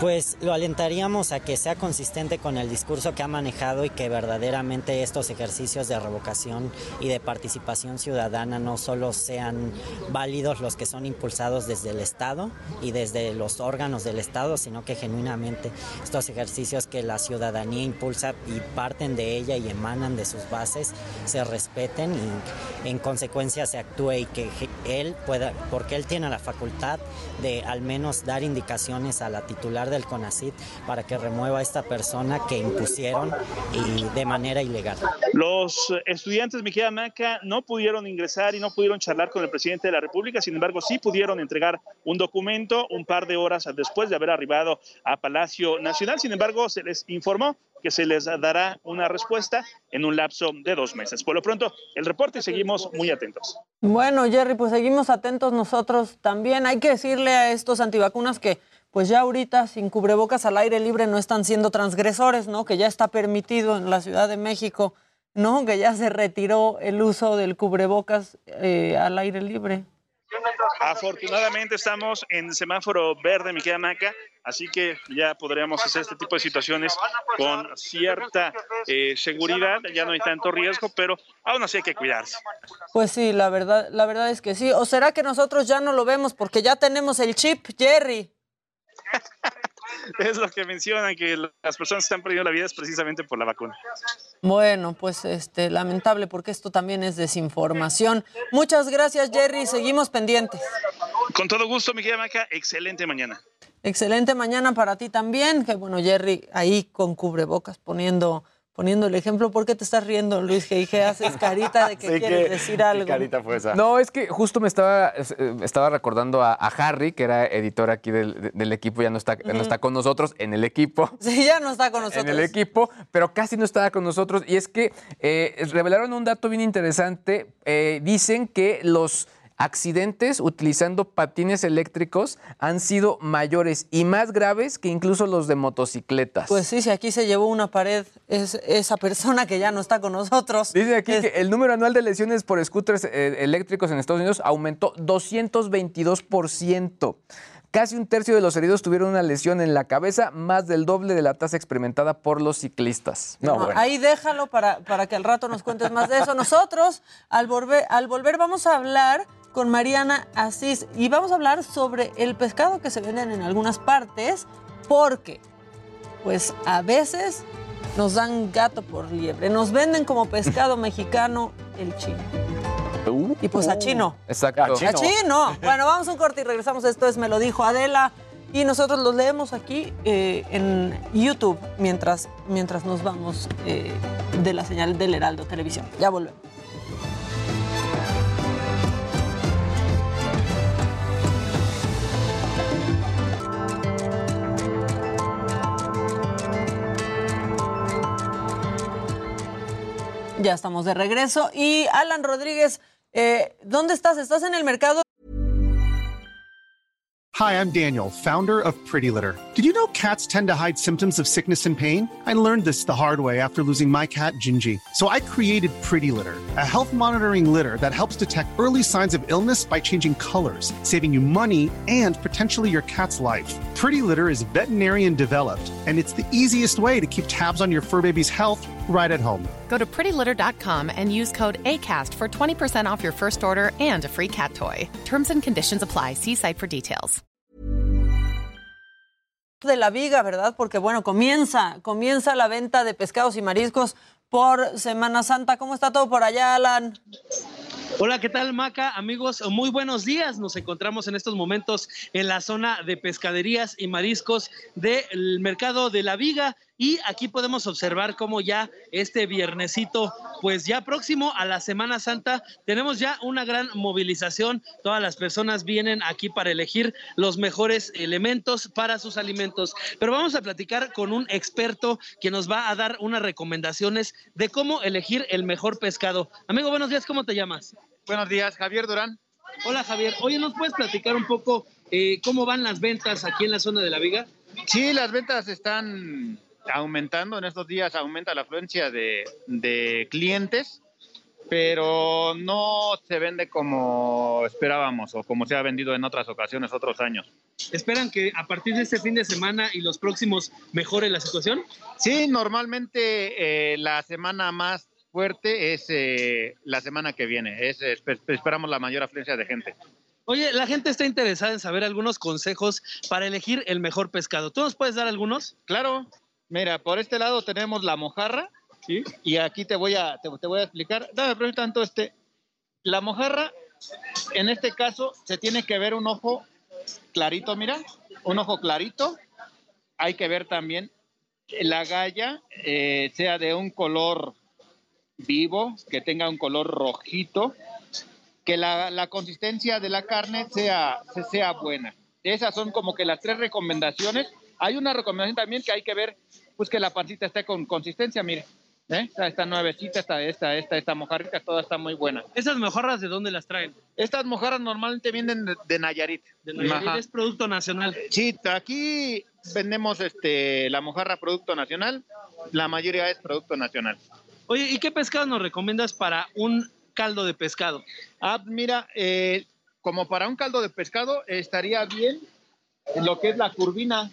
S51: Pues lo alentaríamos a que sea consistente con el discurso que ha manejado y que verdaderamente estos ejercicios de revocación y de participación ciudadana no solo sean válidos los que son impulsados desde el Estado y desde los órganos del Estado, sino que genuinamente estos ejercicios que la ciudadanía impulsa y parten de ella y emanan de sus bases se respeten y en consecuencia se actúe y que él pueda, porque él tiene la facultad de al menos dar indicaciones a la titular del CONACIT para que remueva a esta persona que impusieron y de manera ilegal.
S50: Los estudiantes, mi querida Maca, no pudieron ingresar y no pudieron charlar con el presidente de la República, sin embargo, sí pudieron entregar un documento un par de horas después de haber arribado a Palacio Nacional. Sin embargo, se les informó que se les dará una respuesta en un lapso de dos meses. Por lo pronto, el reporte y seguimos muy atentos.
S8: Bueno, Jerry, pues seguimos atentos nosotros también. Hay que decirle a estos antivacunas que pues ya ahorita sin cubrebocas al aire libre no están siendo transgresores, ¿no? Que ya está permitido en la Ciudad de México, ¿no? Que ya se retiró el uso del cubrebocas eh, al aire libre.
S50: Afortunadamente estamos en semáforo verde, mi querida Maca, así que ya podríamos hacer este tipo de situaciones con cierta eh, seguridad, ya no hay tanto riesgo, pero aún así hay que cuidarse.
S8: Pues sí, la verdad, la verdad es que sí. ¿O será que nosotros ya no lo vemos porque ya tenemos el chip, Jerry?
S50: Es lo que mencionan, que las personas que están perdiendo la vida es precisamente por la vacuna.
S8: Bueno, pues este, lamentable porque esto también es desinformación. Muchas gracias, Jerry. Seguimos pendientes.
S50: Con todo gusto, mi querida Maca, excelente mañana.
S8: Excelente mañana para ti también. Que bueno, Jerry, ahí con cubrebocas poniendo, poniendo el ejemplo. ¿Por qué te estás riendo, Luis G.I.G.? Haces carita de que
S34: Sí,
S8: quieres
S34: ¿qué-
S8: decir
S34: qué
S8: algo.
S34: carita fue esa?
S33: No, es que justo me estaba, eh, estaba recordando a, a Harry, que era editor aquí del, del equipo, ya no está, ya no está con nosotros en el equipo.
S8: Sí, ya no está con nosotros.
S33: en el equipo, pero casi no estaba con nosotros. Y es que eh, revelaron un dato bien interesante. Eh, dicen que los accidentes utilizando patines eléctricos han sido mayores y más graves que incluso los de motocicletas.
S8: Pues sí, si aquí se llevó una pared es esa persona que ya no está con nosotros.
S33: Dice aquí que el número anual de lesiones por scooters eh, eléctricos en Estados Unidos aumentó 222%. Casi un tercio de los heridos tuvieron una lesión en la cabeza, más del doble de la tasa experimentada por los ciclistas. No,
S8: No,
S33: bueno.
S8: Ahí déjalo para, para que al rato nos cuentes más de eso. Nosotros, al volver, al volver, vamos a hablar con Mariana Asís y vamos a hablar sobre el pescado que se venden en algunas partes, porque, pues a veces nos dan gato por liebre. Nos venden como pescado mexicano el chino. y pues a chino.
S33: Exacto.
S8: A chino. Bueno, vamos a un corte y regresamos. Esto es Me lo dijo Adela. Y nosotros los leemos aquí eh, en YouTube mientras, mientras nos vamos eh, de la señal del Heraldo Televisión. Ya volvemos. Ya estamos de regreso. Y Alan Rodríguez, eh, ¿dónde estás? ¿Estás en el mercado?
S52: Hi, I'm Daniel, founder of Pretty Litter. Did you know cats tend to hide symptoms of sickness and pain? I learned this the hard way after losing my cat, Gingy. So I created Pretty Litter, a health monitoring litter that helps detect early signs of illness by changing colors, saving you money and potentially your cat's life. Pretty Litter is veterinarian developed, and it's the easiest way to keep tabs on your fur baby's health right at home.
S53: Go to prettylitter.com and use code ACAST for 20% off your first order and a free cat toy. Terms and conditions apply. See site for details.
S8: de la viga, ¿verdad? Porque bueno, comienza, comienza la venta de pescados y mariscos por Semana Santa. ¿Cómo está todo por allá, Alan?
S54: Hola, ¿qué tal, Maca? Amigos, muy buenos días. Nos encontramos en estos momentos en la zona de pescaderías y mariscos del mercado de la Viga y aquí podemos observar cómo ya este viernesito, pues ya próximo a la Semana Santa, tenemos ya una gran movilización. Todas las personas vienen aquí para elegir los mejores elementos para sus alimentos. Pero vamos a platicar con un experto que nos va a dar unas recomendaciones de cómo elegir el mejor pescado. Amigo, buenos días, ¿cómo te llamas?
S55: Buenos días, Javier Durán.
S54: Hola Javier, oye, ¿nos puedes platicar un poco eh, cómo van las ventas aquí en la zona de la Viga?
S55: Sí, las ventas están aumentando. En estos días aumenta la afluencia de, de clientes, pero no se vende como esperábamos o como se ha vendido en otras ocasiones, otros años.
S54: ¿Esperan que a partir de este fin de semana y los próximos mejore la situación?
S55: Sí, normalmente eh, la semana más fuerte es eh, la semana que viene. Es, espe- esperamos la mayor afluencia de gente.
S54: Oye, la gente está interesada en saber algunos consejos para elegir el mejor pescado. ¿Tú nos puedes dar algunos?
S55: Claro. Mira, por este lado tenemos la mojarra. Y aquí te voy a, te, te voy a explicar. Dame por tanto este. La mojarra, en este caso, se tiene que ver un ojo clarito, mira. Un ojo clarito. Hay que ver también la galla, eh, sea de un color vivo, que tenga un color rojito, que la, la consistencia de la carne sea, se- sea buena. Esas son como que las tres recomendaciones. Hay una recomendación también que hay que ver, pues que la pancita esté con consistencia, mire. ¿eh? Esta, esta nuevecita, esta, esta, esta, esta mojarrita, toda está muy buena.
S54: ¿Esas mojarras de dónde las traen?
S55: Estas mojarras normalmente vienen de, de Nayarit.
S54: De Nayarit,
S55: Ajá.
S54: es producto nacional.
S55: Sí, aquí vendemos este, la mojarra producto nacional. La mayoría es producto nacional.
S54: Oye, ¿y qué pescado nos recomiendas para un caldo de pescado?
S55: Ah, mira, eh, como para un caldo de pescado estaría bien lo que es la curvina,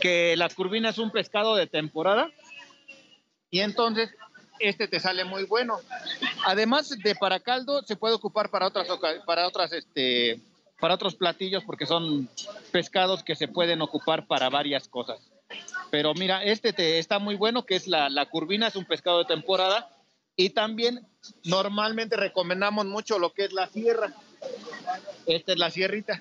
S55: que la curvina es un pescado de temporada y entonces este te sale muy bueno. Además de para caldo se puede ocupar para otras para otras este para otros platillos porque son pescados que se pueden ocupar para varias cosas. Pero mira, este te, está muy bueno, que es la, la curvina, es un pescado de temporada. Y también normalmente recomendamos mucho lo que es la sierra. Esta es la sierrita.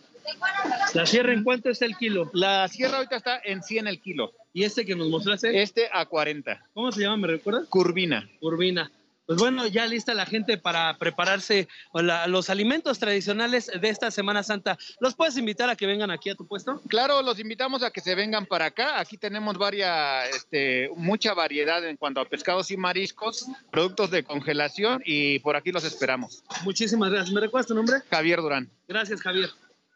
S54: ¿La sierra en cuánto está el kilo?
S55: La sierra ahorita está en 100 el kilo.
S54: ¿Y este que nos mostraste?
S55: Este a 40.
S54: ¿Cómo se llama, me recuerdas?
S55: Curvina.
S54: Curvina. Pues bueno, ya lista la gente para prepararse la- los alimentos tradicionales de esta Semana Santa. ¿Los puedes invitar a que vengan aquí a tu puesto?
S55: Claro, los invitamos a que se vengan para acá. Aquí tenemos varias, este, mucha variedad en cuanto a pescados y mariscos, productos de congelación y por aquí los esperamos.
S54: Muchísimas gracias. ¿Me recuerdas tu nombre?
S55: Javier Durán.
S54: Gracias, Javier.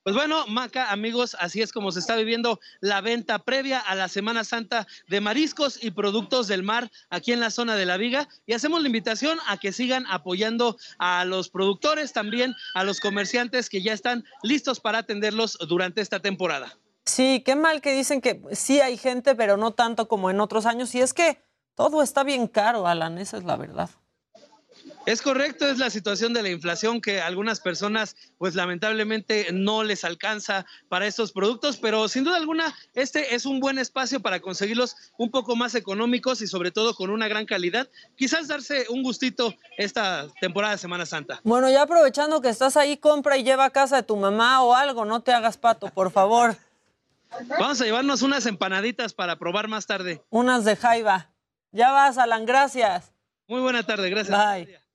S54: Pues bueno, Maca, amigos, así es como se está viviendo la venta previa a la Semana Santa de mariscos y productos del mar aquí en la zona de la Viga. Y hacemos la invitación a que sigan apoyando a los productores, también a los comerciantes que ya están listos para atenderlos durante esta temporada.
S8: Sí, qué mal que dicen que sí hay gente, pero no tanto como en otros años. Y es que todo está bien caro, Alan, esa es la verdad.
S54: Es correcto, es la situación de la inflación que a algunas personas, pues lamentablemente no les alcanza para estos productos, pero sin duda alguna este es un buen espacio para conseguirlos un poco más económicos y sobre todo con una gran calidad. Quizás darse un gustito esta temporada de Semana Santa.
S8: Bueno, ya aprovechando que estás ahí, compra y lleva a casa de tu mamá o algo, no te hagas pato, por favor.
S54: Vamos a llevarnos unas empanaditas para probar más tarde.
S8: Unas de jaiba. Ya vas, Alan, gracias.
S54: Muy buena tarde, gracias.
S8: Bye.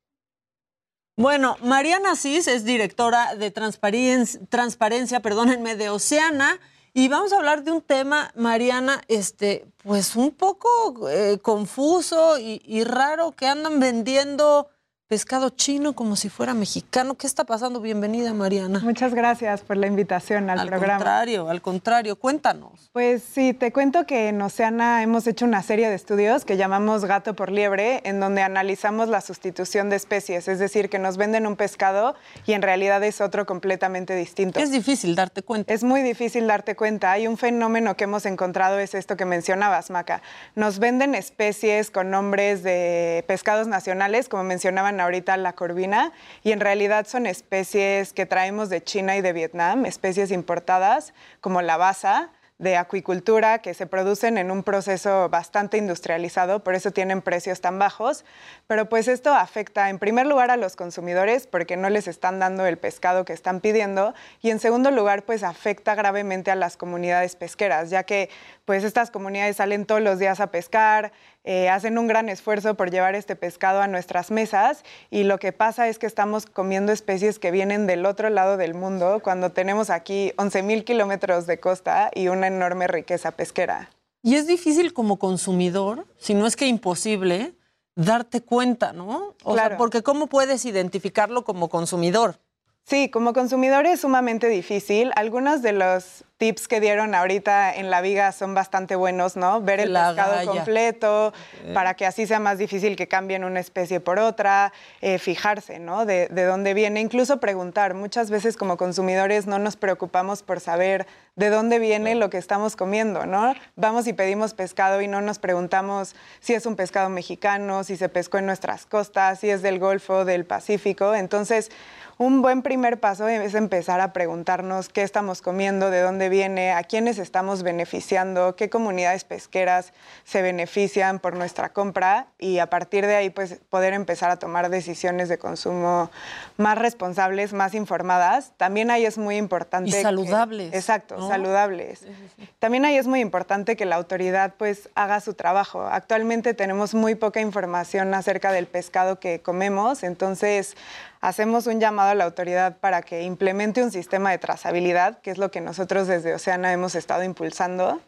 S8: Bueno, Mariana Cis es directora de transparencia, transparencia perdónenme, de Oceana. Y vamos a hablar de un tema, Mariana, este, pues un poco eh, confuso y raro, que andan vendiendo pescado chino como si fuera mexicano. ¿Qué está pasando? Bienvenida, Mariana.
S56: Muchas gracias por la invitación al,
S8: Al
S56: programa.
S8: contrario, al contrario, cuéntanos.
S56: Pues sí, te cuento que en Oceana hemos hecho una serie de estudios que llamamos gato por liebre, en donde analizamos la sustitución de especies, es decir, que nos venden un pescado y en realidad es otro completamente distinto.
S8: Es difícil darte cuenta.
S56: Es muy difícil darte cuenta. Hay un fenómeno que hemos encontrado, es esto que mencionabas, Maca. Nos venden especies con nombres de pescados nacionales, como mencionaban ahorita la corvina, y en realidad son especies que traemos de China y de Vietnam, especies importadas, como la basa de acuicultura que se producen en un proceso bastante industrializado, por eso tienen precios tan bajos, pero pues esto afecta en primer lugar a los consumidores porque no les están dando el pescado que están pidiendo y en segundo lugar pues afecta gravemente a las comunidades pesqueras, ya que pues estas comunidades salen todos los días a pescar, eh, hacen un gran esfuerzo por llevar este pescado a nuestras mesas y lo que pasa es que estamos comiendo especies que vienen del otro lado del mundo cuando tenemos aquí 11.000 kilómetros de costa y una enorme riqueza pesquera.
S8: Y es difícil como consumidor, si no es que imposible, darte cuenta, ¿no? O sea,
S56: Claro.
S8: porque ¿cómo puedes identificarlo como consumidor?
S56: Sí, como consumidor es sumamente difícil. Algunos de los tips que dieron ahorita en la viga son bastante buenos, ¿no? Ver el
S8: La
S56: pescado
S8: galla.
S56: completo para que así sea más difícil que cambien una especie por otra, eh, fijarse, ¿no? De, de dónde viene, incluso preguntar. Muchas veces como consumidores no nos preocupamos por saber de dónde viene lo que estamos comiendo, ¿no? Vamos y pedimos pescado y no nos preguntamos si es un pescado mexicano, si se pescó en nuestras costas, si es del Golfo, del Pacífico. Entonces, un buen primer paso es empezar a preguntarnos qué estamos comiendo, de dónde viene, a quiénes estamos beneficiando, qué comunidades pesqueras se benefician por nuestra compra y a partir de ahí pues poder empezar a tomar decisiones de consumo más responsables, más informadas. También ahí es muy importante
S8: Y
S56: que-
S8: saludables,
S56: exacto,
S8: ¿no?
S56: saludables. También ahí es muy importante que la autoridad pues haga su trabajo. Actualmente tenemos muy poca información acerca del pescado que comemos, entonces hacemos un llamado a la autoridad para que implemente un sistema de trazabilidad, que es lo que nosotros desde Oceana hemos estado impulsando.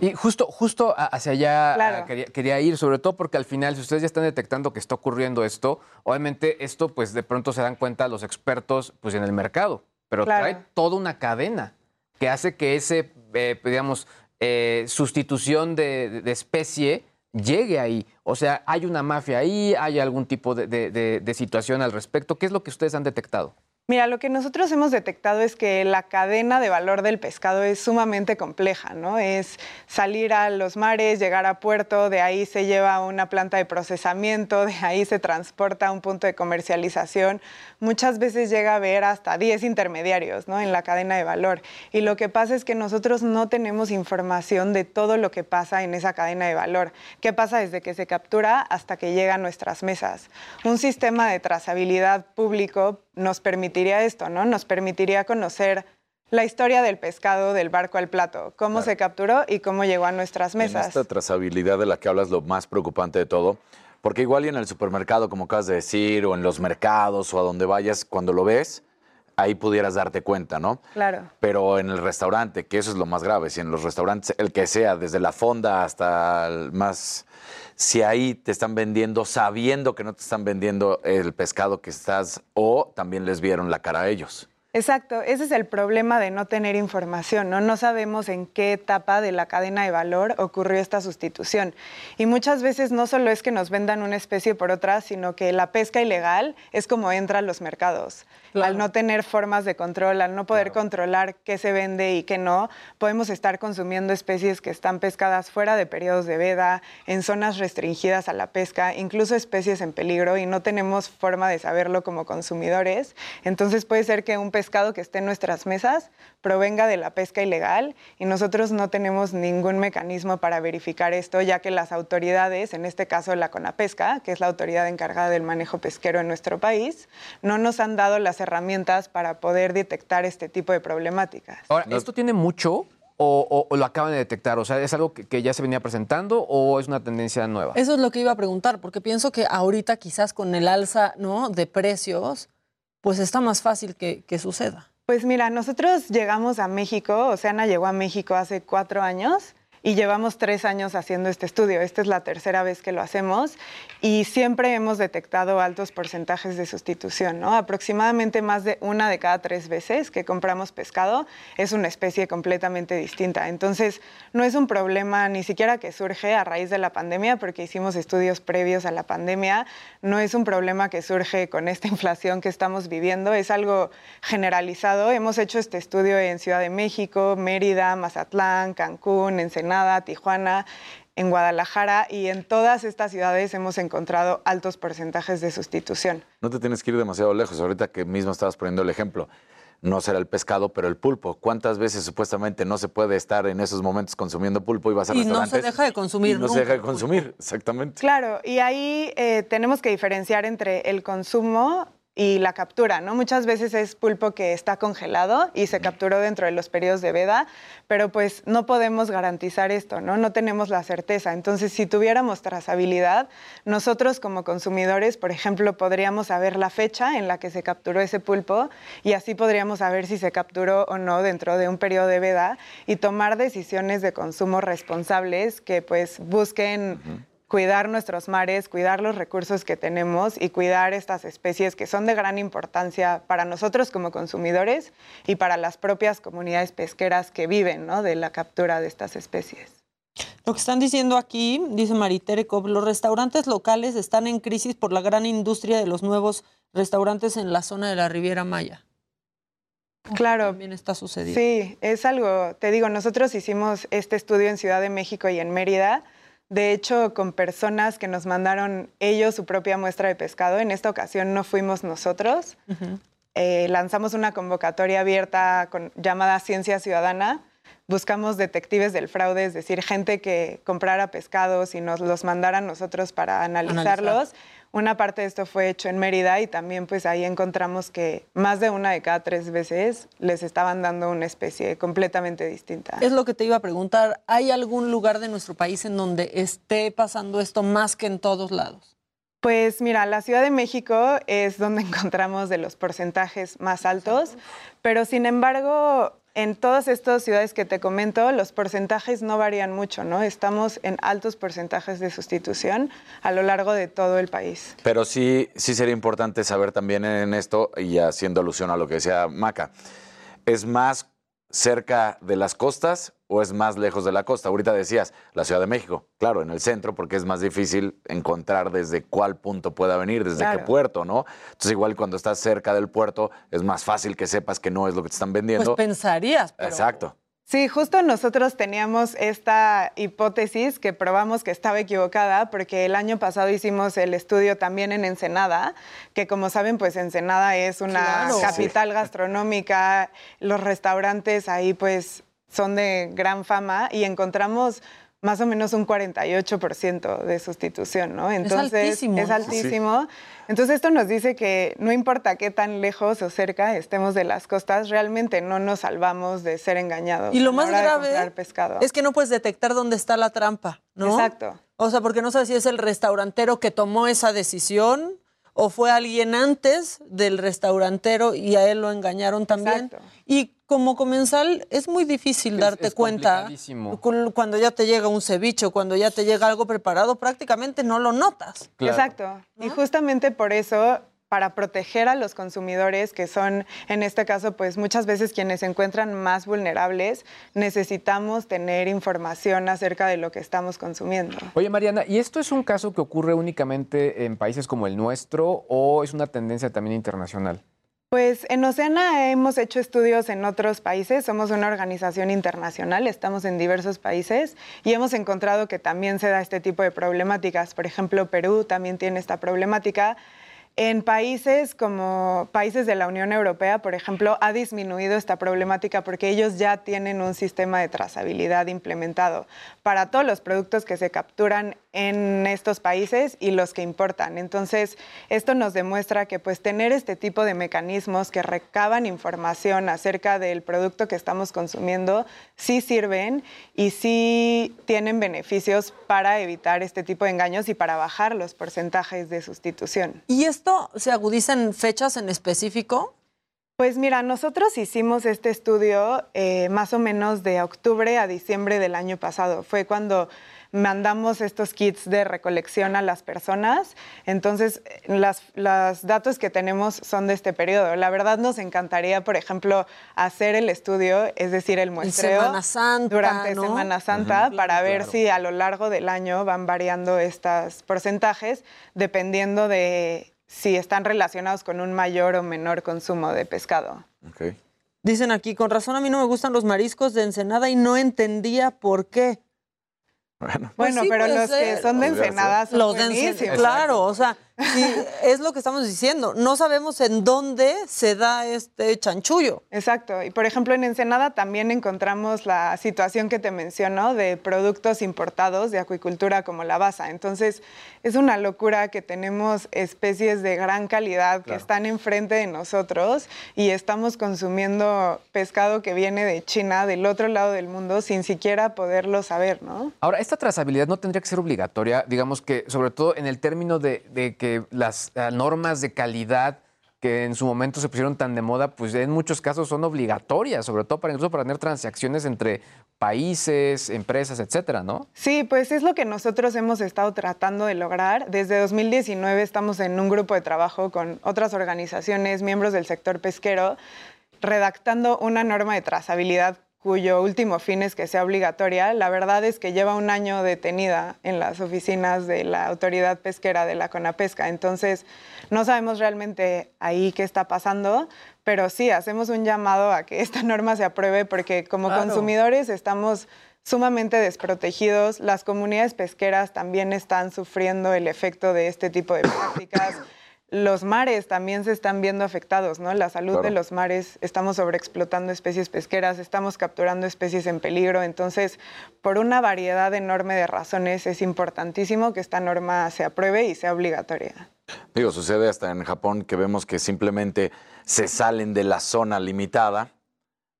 S33: Y justo, justo hacia allá
S56: Claro.
S33: quería, quería ir, sobre todo porque al final, si ustedes ya están detectando que está ocurriendo esto, obviamente esto, pues de pronto se dan cuenta los expertos pues, en el mercado, pero
S56: Claro.
S33: trae toda una cadena que hace que ese, eh, digamos, eh, sustitución de especie llegue ahí. O sea, hay una mafia ahí, hay algún tipo de, de- situación al respecto. ¿Qué es lo que ustedes han detectado?
S56: Mira, lo que nosotros hemos detectado es que la cadena de valor del pescado es sumamente compleja, ¿no? Es salir a los mares, llegar a puerto, de ahí se lleva a una planta de procesamiento, de ahí se transporta a un punto de comercialización. Muchas veces llega a haber hasta 10 intermediarios, ¿no? En la cadena de valor. Y lo que pasa es que nosotros no tenemos información de todo lo que pasa en esa cadena de valor. ¿Qué pasa desde que se captura hasta que llega a nuestras mesas? Un sistema de trazabilidad público nos permitiría esto, ¿no? Nos permitiría conocer la historia del pescado del barco al plato, cómo
S32: Claro.
S56: se capturó y cómo llegó a nuestras
S32: En
S56: mesas.
S32: esta trazabilidad de la que hablas, lo más preocupante de todo,
S34: Porque igual y en el supermercado, como acabas de decir, o en los mercados, o a donde vayas, cuando lo ves, ahí pudieras darte cuenta, ¿no?
S56: Claro.
S34: Pero en el restaurante, que eso es lo más grave, si en los restaurantes, el que sea, desde la fonda hasta el más, si ahí te están vendiendo sabiendo que no te están vendiendo el pescado que estás, o también les vieron la cara a ellos.
S56: Exacto, ese es el problema de no tener información, ¿no? No sabemos en qué etapa de la cadena de valor ocurrió esta sustitución. Y muchas veces no solo es que nos vendan una especie por otra, sino que la pesca ilegal es como entra a los mercados. Al no tener formas de control, al no poder controlar qué se vende y qué no, podemos estar consumiendo especies que están pescadas fuera de periodos de veda, en zonas restringidas a la pesca, incluso especies en peligro y no tenemos forma de saberlo como consumidores. Entonces puede ser que un pescado que esté en nuestras mesas provenga de la pesca ilegal y nosotros no tenemos ningún mecanismo para verificar esto, ya que las autoridades, en este caso la CONAPESCA, que es la autoridad encargada del manejo pesquero en nuestro país, no nos han dado las herramientas para poder detectar este tipo de problemáticas.
S33: Ahora, ¿esto tiene mucho o, o- o lo acaban de detectar? O sea, ¿es algo que, que ya se venía presentando o es una tendencia nueva?
S8: Eso es lo que iba a preguntar, porque pienso que ahorita quizás con el alza ¿no? de precios, pues está más fácil que, suceda.
S56: Pues mira, nosotros llegamos a México, Oceana llegó a México hace cuatro años y llevamos tres años haciendo este estudio. Esta es la tercera vez que lo hacemos y siempre hemos detectado altos porcentajes de sustitución, ¿no? Aproximadamente más de una de cada tres veces que compramos pescado es una especie completamente distinta. Entonces, no es un problema ni siquiera que surge a raíz de la pandemia, porque hicimos estudios previos a la pandemia. No es un problema que surge con esta inflación que estamos viviendo, es algo generalizado. Hemos hecho este estudio en Ciudad de México, Mérida, Mazatlán, Cancún, Ensenada, Tijuana, en Guadalajara y en todas estas ciudades hemos encontrado altos porcentajes de sustitución.
S34: No te tienes que ir demasiado lejos. Ahorita que mismo estabas poniendo el ejemplo. No será el pescado, pero el pulpo. ¿Cuántas veces supuestamente no se puede estar en esos momentos consumiendo pulpo y vas a
S8: Y no se
S34: restaurantes?
S8: deja de consumir
S34: y no se deja de consumir, exactamente.
S56: Claro, y ahí eh, tenemos que diferenciar entre el consumo y la captura, ¿no? Muchas veces es pulpo que está congelado y se capturó dentro de los periodos de veda, pero pues no podemos garantizar esto, ¿no? No tenemos la certeza. Entonces, si tuviéramos trazabilidad, nosotros como consumidores, por ejemplo, podríamos saber la fecha en la que se capturó ese pulpo y así podríamos saber si se capturó o no dentro de un periodo de veda y tomar decisiones de consumo responsables que pues busquen cuidar nuestros mares, cuidar los recursos que tenemos y cuidar estas especies que son de gran importancia para nosotros como consumidores y para las propias comunidades pesqueras que viven ¿no? de la captura de estas especies.
S8: Lo que están diciendo aquí, dice Maritere Cobb, los restaurantes locales están en crisis por la gran industria de los nuevos restaurantes en la zona de la Riviera Maya.
S56: Claro.
S8: También está sucediendo.
S56: Sí, es algo, te digo, nosotros hicimos este estudio en Ciudad de México y en Mérida, de hecho con personas que nos mandaron ellos su propia muestra de pescado. En esta ocasión no fuimos nosotros. Eh, lanzamos una convocatoria abierta con, llamada Ciencia Ciudadana. Buscamos detectives del fraude, es decir, gente que comprara pescados y nos los mandara a nosotros para analizarlos.
S8: Analizar.
S56: Una parte de esto fue hecho en Mérida y también pues ahí encontramos que más de una de cada tres veces les estaban dando una especie completamente distinta.
S8: Es lo que te iba a preguntar. ¿Hay algún lugar de nuestro país en donde esté pasando esto más que en todos lados?
S56: Pues mira, la Ciudad de México es donde encontramos de los porcentajes más altos, pero sin embargo, en todas estas ciudades que te comento, los porcentajes no varían mucho, ¿no? Estamos en altos porcentajes de sustitución a lo largo de todo el país.
S34: Pero sí, sí sería importante saber también en esto, y haciendo alusión a lo que decía Maca, ¿es más cerca de las costas o es más lejos de la costa? Ahorita decías, la Ciudad de México, claro, en el centro, porque es más difícil encontrar desde cuál punto pueda venir, desde qué puerto, ¿no? Entonces igual cuando estás cerca del puerto es más fácil que sepas que no es lo que te están
S8: Pues
S34: vendiendo.
S8: pensarías, pero
S34: Exacto.
S56: Sí, justo nosotros teníamos esta hipótesis que probamos que estaba equivocada porque el año pasado hicimos el estudio también en Ensenada, que como saben, pues Ensenada es una
S8: Claro.
S56: capital gastronómica, los restaurantes ahí pues son de gran fama y encontramos más o menos un 48% de sustitución, ¿no? Entonces
S8: altísimo,
S56: es altísimo. Entonces esto nos dice que no importa qué tan lejos o cerca estemos de las costas, realmente no nos salvamos de ser engañados.
S8: Y lo más grave
S56: pescado.
S8: es que no puedes detectar dónde está la trampa, ¿no?
S56: Exacto.
S8: O sea, porque no sabes si es el restaurantero que tomó esa decisión o fue alguien antes del restaurantero y a él lo engañaron también.
S56: Exacto.
S8: Y como comensal es muy difícil darte
S33: es
S8: cuenta cuando ya te llega un ceviche o cuando ya te llega algo preparado, prácticamente no lo notas.
S56: Exacto. Y justamente por eso, para proteger a los consumidores, que son en este caso, pues muchas veces quienes se encuentran más vulnerables, necesitamos tener información acerca de lo que estamos consumiendo.
S33: Oye, Mariana, ¿y esto es un caso que ocurre únicamente en países como el nuestro o es una tendencia también internacional?
S56: Pues en Oceana hemos hecho estudios en otros países, somos una organización internacional, estamos en diversos países y hemos encontrado que también se da este tipo de problemáticas. Por ejemplo, Perú también tiene esta problemática. En países como países de la Unión Europea, por ejemplo, ha disminuido esta problemática porque ellos ya tienen un sistema de trazabilidad implementado para todos los productos que se capturan en estos países y los que importan. Entonces, esto nos demuestra que pues tener este tipo de mecanismos que recaban información acerca del producto que estamos consumiendo sí sirven y sí tienen beneficios para evitar este tipo de engaños y para bajar los porcentajes de sustitución.
S8: ¿Y esto se agudiza en fechas en específico?
S56: Pues mira, nosotros hicimos este estudio eh, más o menos de octubre a diciembre del año pasado. Fue cuando mandamos estos kits de recolección a las personas. Entonces, las, los datos que tenemos son de este periodo. La verdad nos encantaría, por ejemplo, hacer el estudio, es decir, el muestreo
S8: Semana Santa,
S56: durante
S8: ¿no?
S56: Semana Santa
S8: Ujú.
S56: para ver
S8: Claro.
S56: si a lo largo del año van variando estos porcentajes dependiendo de si están relacionados con un mayor o menor consumo de pescado.
S8: Dicen aquí, con razón a mí no me gustan los mariscos de Ensenada y no entendía por qué.
S34: Bueno,
S8: Pues
S56: Bueno,
S8: sí,
S56: pero los que son de
S34: Podría ser.
S56: Ensenada son
S8: Los de. Claro, o sea, sí, es lo que estamos diciendo. No sabemos en dónde se da este chanchullo.
S56: Exacto. Y por ejemplo, en Ensenada también encontramos la situación que te menciono de productos importados de acuicultura como la basa. Entonces, es una locura que tenemos especies de gran calidad que
S34: Claro.
S56: están enfrente de nosotros y estamos consumiendo pescado que viene de China, del otro lado del mundo, sin siquiera poderlo saber, ¿no?
S33: Ahora, esta trazabilidad no tendría que ser obligatoria, digamos que sobre todo en el término de, de que las eh, normas de calidad que en su momento se pusieron tan de moda, pues en muchos casos son obligatorias, sobre todo para incluso para tener transacciones entre países, empresas, etcétera, ¿no?
S56: Sí, pues es lo que nosotros hemos estado tratando de lograr. Desde 2019 estamos en un grupo de trabajo con otras organizaciones, miembros del sector pesquero, redactando una norma de trazabilidad cuyo último fin es que sea obligatoria. La verdad es que lleva un año detenida en las oficinas de la autoridad pesquera de la CONAPESCA. Entonces, no sabemos realmente ahí qué está pasando, pero sí, hacemos un llamado a que esta norma se apruebe porque como
S8: Claro.
S56: consumidores estamos sumamente desprotegidos. Las comunidades pesqueras también están sufriendo el efecto de este tipo de prácticas. Los mares también se están viendo afectados, ¿no? La salud de los mares, estamos sobreexplotando especies pesqueras, estamos capturando especies en peligro. Entonces, por una variedad enorme de razones, es importantísimo que esta norma se apruebe y sea obligatoria.
S34: Digo, sucede hasta en Japón que vemos que simplemente se salen de la zona limitada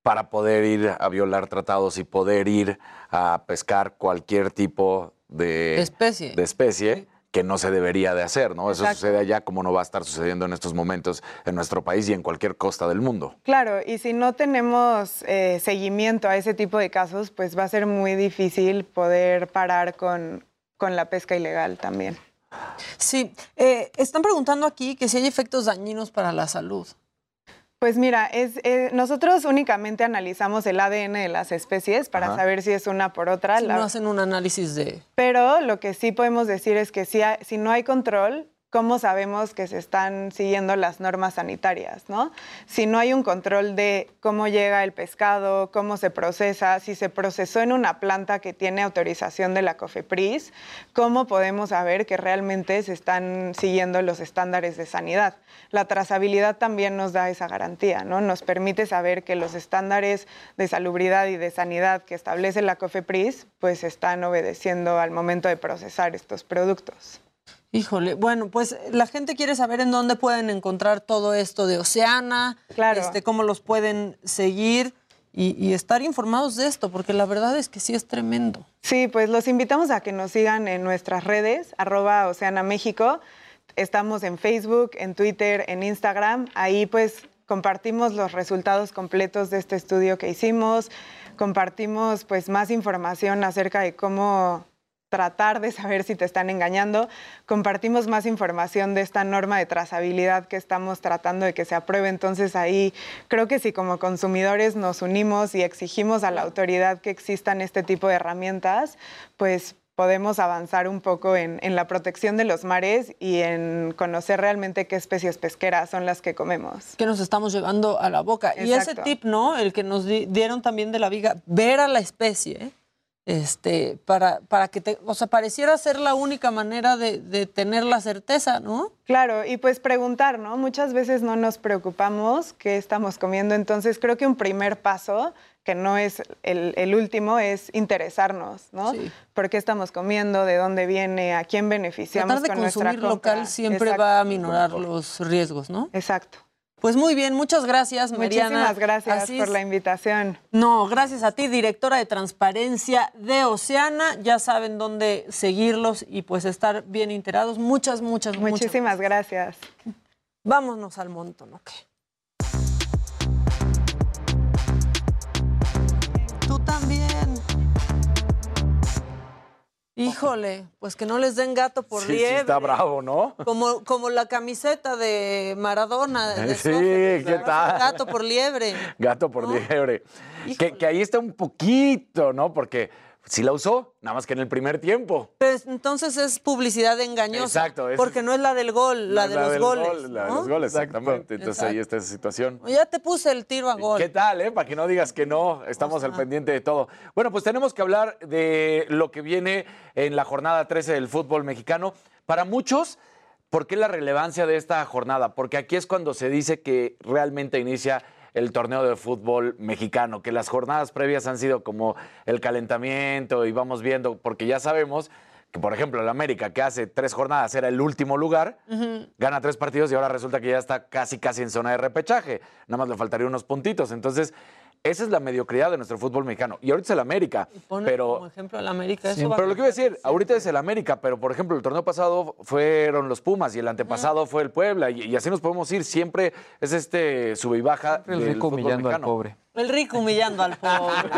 S34: para poder ir a violar tratados y poder ir a pescar cualquier tipo de,
S8: De especie.
S34: de especie que no se debería de hacer, ¿no? Eso sucede allá como no va a estar sucediendo en estos momentos en nuestro país y en cualquier costa del mundo.
S56: Claro, y si no tenemos eh, seguimiento a ese tipo de casos, pues va a ser muy difícil poder parar con, con la pesca ilegal también.
S8: Sí, eh, están preguntando aquí que si hay efectos dañinos para la salud.
S56: Pues mira, es, eh, nosotros únicamente analizamos el ADN de las especies para
S8: Ajá.
S56: saber si es una por otra.
S8: Si
S56: La-
S8: no hacen un análisis de...
S56: Pero lo que sí podemos decir es que si, hay- si no hay control, ¿cómo sabemos que se están siguiendo las normas sanitarias? ¿no? Si no hay un control de cómo llega el pescado, cómo se procesa, si se procesó en una planta que tiene autorización de la COFEPRIS, ¿cómo podemos saber que realmente se están siguiendo los estándares de sanidad? La trazabilidad también nos da esa garantía, ¿no? Nos permite saber que los estándares de salubridad y de sanidad que establece la COFEPRIS pues están obedeciendo al momento de procesar estos productos.
S8: Híjole, bueno, pues la gente quiere saber en dónde pueden encontrar todo esto de Oceana,
S56: Claro.
S8: este, cómo los pueden seguir y, y estar informados de esto, porque la verdad es que sí es tremendo.
S56: Sí, pues los invitamos a que nos sigan en nuestras redes, arroba Oceana México. Estamos en Facebook, en Twitter, en Instagram. Ahí pues compartimos los resultados completos de este estudio que hicimos, compartimos pues más información acerca de cómo tratar de saber si te están engañando. Compartimos más información de esta norma de trazabilidad que estamos tratando de que se apruebe. Entonces ahí creo que si como consumidores nos unimos y exigimos a la autoridad que existan este tipo de herramientas, pues podemos avanzar un poco en, en la protección de los mares y en conocer realmente qué especies pesqueras son las que comemos.
S8: Que nos estamos llevando a la boca. Y ese tip, ¿no? El que nos di- dieron también de la viga, ver a la especie, este, para, para que te, o sea, pareciera ser la única manera de, de tener la certeza, ¿no?
S56: Claro, y pues preguntar, ¿no? Muchas veces no nos preocupamos qué estamos comiendo, entonces creo que un primer paso, que no es el, el último, es interesarnos, ¿no? ¿Por qué estamos comiendo? ¿De dónde viene? ¿A quién beneficiamos
S8: Tratar de
S56: con nuestra
S8: consumir
S56: compra?
S8: local siempre
S56: Exacto.
S8: va a minorar los riesgos, ¿no?
S56: Exacto.
S8: Pues muy bien, muchas gracias, Mariana.
S56: Muchísimas gracias por la invitación.
S8: No, gracias a ti, directora de Transparencia de Oceana. Ya saben dónde seguirlos y pues estar bien enterados. Muchas, muchas, muchas.
S56: Muchísimas gracias.
S8: Vámonos al montón, ¿ok? Híjole, pues que no les den gato por
S34: Sí, sí,
S8: liebre.
S34: está bravo, ¿no?
S8: Como, como la camiseta de Maradona. de
S34: Sí, ¿qué tal?
S8: Gato por liebre.
S34: Gato por liebre. Que, que ahí está un poquito, ¿no? Porque sí la usó, nada más que en el primer tiempo.
S8: Pues entonces es publicidad engañosa.
S34: Exacto, es-
S8: Porque no es la del gol, la de los
S34: del
S8: goles.
S34: gol, la de los goles, exactamente. Entonces ahí está esa situación.
S8: Ya te puse el tiro a gol.
S34: ¿Qué tal, eh? Para que no digas que no, estamos al pendiente de todo. Bueno, pues tenemos que hablar de lo que viene en la jornada 13 del fútbol mexicano. Para muchos, ¿por qué la relevancia de esta jornada? Porque aquí es cuando se dice que realmente inicia el torneo de fútbol mexicano, que las jornadas previas han sido como el calentamiento y vamos viendo, porque ya sabemos que, por ejemplo, el América, que hace tres jornadas era el último lugar, gana tres partidos y ahora resulta que ya está casi, casi en zona de repechaje. Nada más le faltaría unos puntitos. Entonces, esa es la mediocridad de nuestro fútbol mexicano. Y ahorita es el América. Pero,
S8: como ejemplo al América.
S34: Sí,
S8: eso va
S34: pero lo que iba a decir, ahorita es el América, pero por ejemplo, el torneo pasado fueron los Pumas y el antepasado fue el Puebla. Y, y así nos podemos ir. Siempre es este sube y baja.
S33: El
S34: del
S33: rico
S34: fútbol
S33: humillando al
S34: mexicano.
S33: pobre.
S8: El rico humillando al pobre.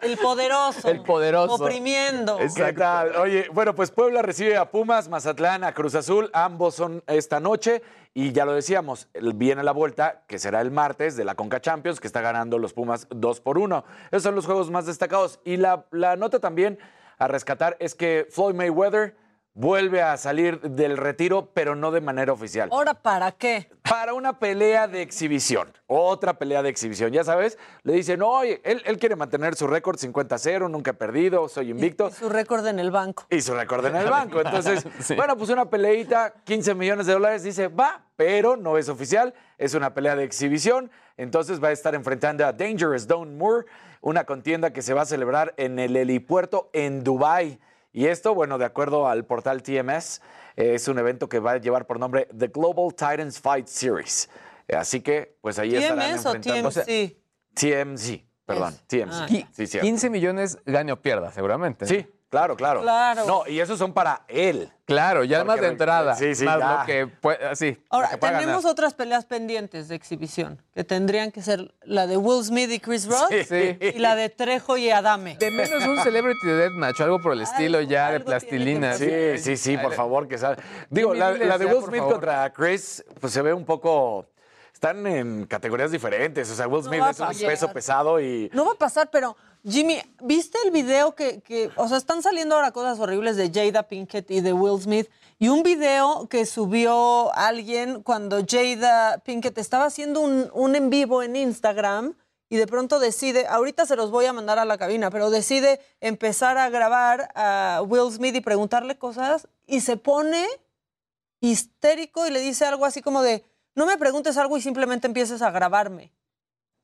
S8: El poderoso.
S34: El poderoso.
S8: Oprimiendo.
S34: ¿Qué tal? Oye, bueno, pues Puebla recibe a Pumas, Mazatlán, a Cruz Azul. Ambos son esta noche. Y ya lo decíamos, viene la vuelta, que será el martes, de la Conca Champions, que está ganando los Pumas 2 por 1. Esos son los juegos más destacados. Y la, la nota también a rescatar es que Floyd Mayweather vuelve a salir del retiro, pero no de manera oficial.
S8: ¿Ahora para qué?
S34: Para una pelea de exhibición. Otra pelea de exhibición. Ya sabes, le dicen, oye, él, él quiere mantener su récord 50-0, nunca he perdido, soy invicto.
S8: Su récord en el banco.
S34: Y su récord en el banco. Entonces, bueno, pues una peleita, 15 millones de dólares, dice, va, pero no es oficial, es una pelea de exhibición. Entonces va a estar enfrentando a Dangerous Don Moore, una contienda que se va a celebrar en el helipuerto en Dubái. Y esto, bueno, de acuerdo al portal TMS, eh, es un evento que va a llevar por nombre The Global Titans Fight Series. Eh, Así que, pues ahí estarán
S8: ¿TMS o
S34: enfrentándose.
S8: TMC?
S34: TMZ, perdón, TMZ.
S8: Ah.
S34: Sí, cierto.
S33: 15 millones gane o pierda, seguramente.
S34: Sí, claro, claro.
S8: Claro.
S34: No, y esos son para él.
S33: Claro, ya
S34: Porque
S33: más de entrada.
S34: sí, sí,
S33: más
S34: ya.
S33: lo que puede, así. lo
S8: Ahora,
S33: que
S8: tenemos
S33: ganar.
S8: otras peleas pendientes de exhibición, que tendrían que ser la de Will Smith y Chris Rock
S33: Sí.
S8: y la de Trejo y Adame.
S33: De menos un Celebrity Deathmatch, algo por el estilo ya de plastilina.
S34: Sí, sí, sí, por favor, que salga. Digo, la, de Will Smith contra Chris, pues se ve un poco. están en categorías diferentes. O sea, Will Smith es un peso pesado y.
S8: No va a pasar, pero Jimmy, ¿viste el video que, que, o sea, están saliendo ahora cosas horribles de Jada Pinkett y de Will Smith? Y un video que subió alguien cuando Jada Pinkett estaba haciendo un, un en vivo en Instagram y de pronto decide, ahorita se los voy a mandar a la cabina, pero decide empezar a grabar a Will Smith y preguntarle cosas y se pone histérico y le dice algo así como de, no me preguntes algo y simplemente empieces a grabarme.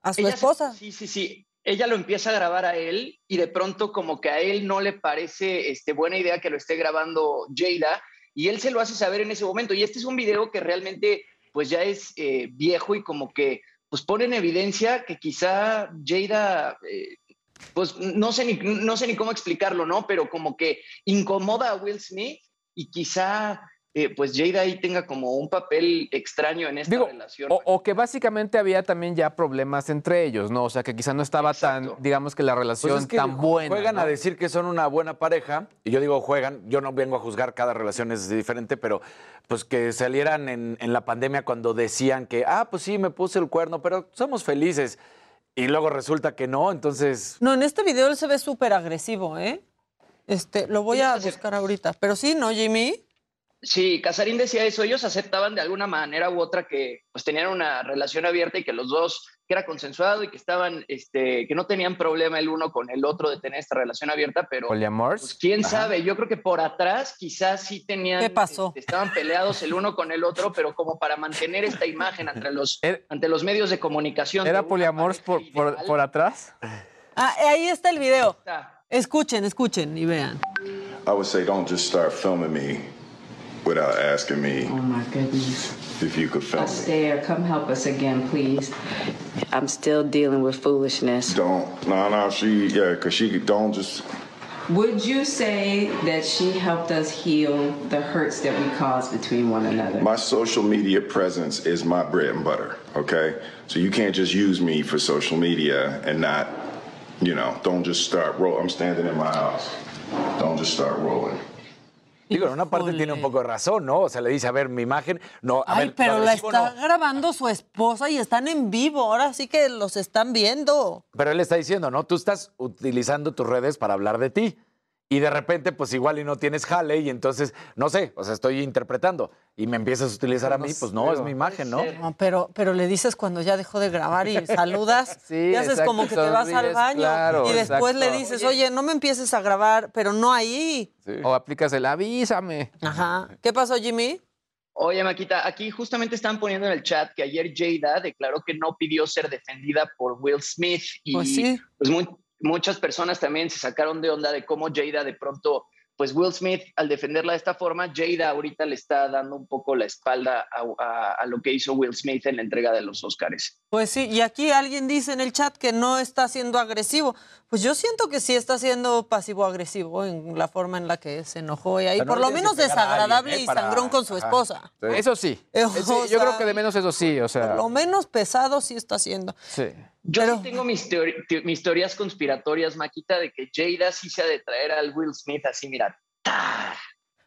S8: A su
S32: Ella se-
S8: esposa.
S32: Sí, sí, sí. Ella lo empieza a grabar a él y de pronto como que a él no le parece este, buena idea que lo esté grabando Jada y él se lo hace saber en ese momento. Y este es un video que realmente pues ya es eh, viejo y como que pues pone en evidencia que quizá Jada, eh, pues no sé, ni, no sé ni cómo explicarlo, ¿no? Pero como que incomoda a Will Smith y quizá eh, pues Jada ahí tenga como un papel extraño en esta relación.
S33: O, o que básicamente había también ya problemas entre ellos, ¿no? O sea, que quizá no estaba tan, digamos que la relación
S34: Pues es que
S33: tan buena.
S34: Juegan
S33: ¿no?
S34: a decir que son una buena pareja, y yo digo juegan, yo no vengo a juzgar, cada relación es diferente, pero pues que salieran en, en la pandemia cuando decían que, ah, pues sí, me puse el cuerno, pero somos felices. Y luego resulta que no, entonces...
S8: No, en este video él se ve súper agresivo, ¿eh? Este, lo voy a buscar ahorita. Pero sí, ¿no, Jimmy?
S32: Sí, Casarín decía eso, ellos aceptaban de alguna manera u otra que pues tenían una relación abierta y que los dos, que era consensuado y que estaban, este, que no tenían problema el uno con el otro de tener esta relación abierta, pero
S33: Poliamor.
S32: pues, quién
S33: Ajá.
S32: sabe, yo creo que por atrás quizás sí tenían,
S8: ¿Qué pasó?
S32: este, estaban peleados el uno con el otro, pero como para mantener esta imagen ante los, ante los medios de comunicación. de
S33: ¿Era
S32: una
S33: poliamor por, por, por atrás?
S8: Ah, ahí está el video. Escuchen, escuchen y vean.
S57: I would say don't just start filming me without asking me
S58: Oh my goodness.
S57: if you could film me.
S58: Astaire, come help us again, please. I'm still dealing with foolishness.
S57: Don't. No, no, she, yeah, because she don't just.
S58: Would you say that she helped us heal the hurts that we caused between one another?
S57: My social media presence is my bread and butter, okay? So you can't just use me for social media and not, you know, don't just start roll. I'm standing in my house. Don't just start rolling.
S34: Digo, en una parte tiene un poco de razón, ¿no? O sea, le dice, a ver, mi imagen, no, a
S8: Ay,
S34: ver,
S8: pero la está
S34: no.
S8: grabando su esposa y están en vivo. Ahora sí que los están viendo.
S34: Pero él está diciendo, ¿no? Tú estás utilizando tus redes para hablar de ti. Y de repente, pues igual y no tienes jale y entonces, no sé, o sea, estoy interpretando y me empiezas a utilizar a mí, pues no, es mi imagen, ¿no?
S8: No, pero, pero le dices cuando ya dejó de grabar y saludas
S34: Sí,
S8: y haces
S34: exacto,
S8: como que te vas al baño
S33: claro,
S8: y después le dices, oye, no me empieces a grabar, pero no ahí.
S33: O aplicas el avísame.
S8: Ajá. ¿Qué pasó, Jimmy?
S32: Oye, Maquita, aquí justamente están poniendo en el chat que ayer Jada declaró que no pidió ser defendida por Will Smith y
S8: Pues sí.
S32: pues, mu- muchas personas también se sacaron de onda de cómo Jada de pronto, pues Will Smith al defenderla de esta forma, Jada ahorita le está dando un poco la espalda a, a- a lo que hizo Will Smith en la entrega de los Oscars.
S8: Pues sí, y aquí alguien dice en el chat que no está siendo agresivo. Pues yo siento que sí está siendo pasivo-agresivo en la forma en la que se enojó y ahí, por lo menos
S33: alguien,
S8: desagradable
S33: ¿eh?
S8: y sangrón con su
S33: Ajá.
S8: esposa.
S33: Eso sí.
S8: Eh,
S33: Eh, yo creo que de menos eso sí, o sea.
S8: Por lo menos pesado sí está haciendo.
S33: Sí.
S32: Yo sí tengo mis, mis teorías conspiratorias, Maquita, de que Jada sí se ha de traer al Will Smith así, mira,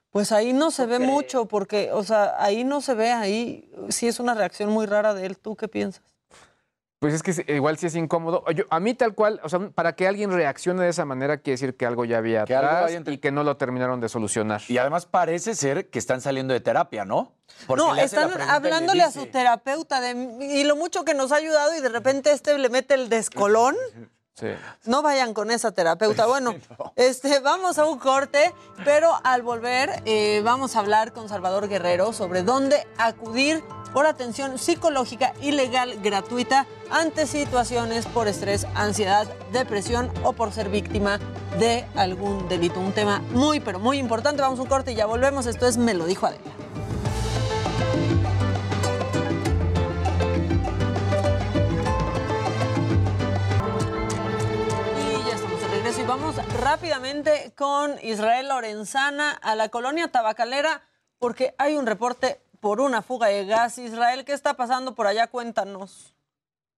S8: Pues ahí no se ve mucho porque, o sea, ahí no se ve, ahí sí es una reacción muy rara de él. ¿Tú qué piensas?
S33: Pues es que igual sí es incómodo. Yo- a mí tal cual, o sea, para que alguien reaccione de esa manera quiere decir que algo ya había
S34: Que algo
S33: atrás
S34: hay entre-
S33: y que no lo terminaron de solucionar.
S34: Y además parece ser que están saliendo de terapia, ¿no? Porque
S8: no, están hablándole a su terapeuta de y lo mucho que nos ha ayudado y de repente este le mete el descolón.
S33: Sí.
S8: No vayan con esa terapeuta. Bueno, este, vamos a un corte, pero al volver eh, vamos a hablar con Salvador Guerrero sobre dónde acudir por atención psicológica y legal gratuita ante situaciones por estrés, ansiedad, depresión o por ser víctima de algún delito. Un tema muy, pero muy importante. Vamos a un corte y ya volvemos. Esto es Me lo dijo Adela. Vamos rápidamente con Israel Lorenzana a la colonia tabacalera porque hay un reporte por una fuga de gas. Israel, ¿qué está pasando por allá? Cuéntanos.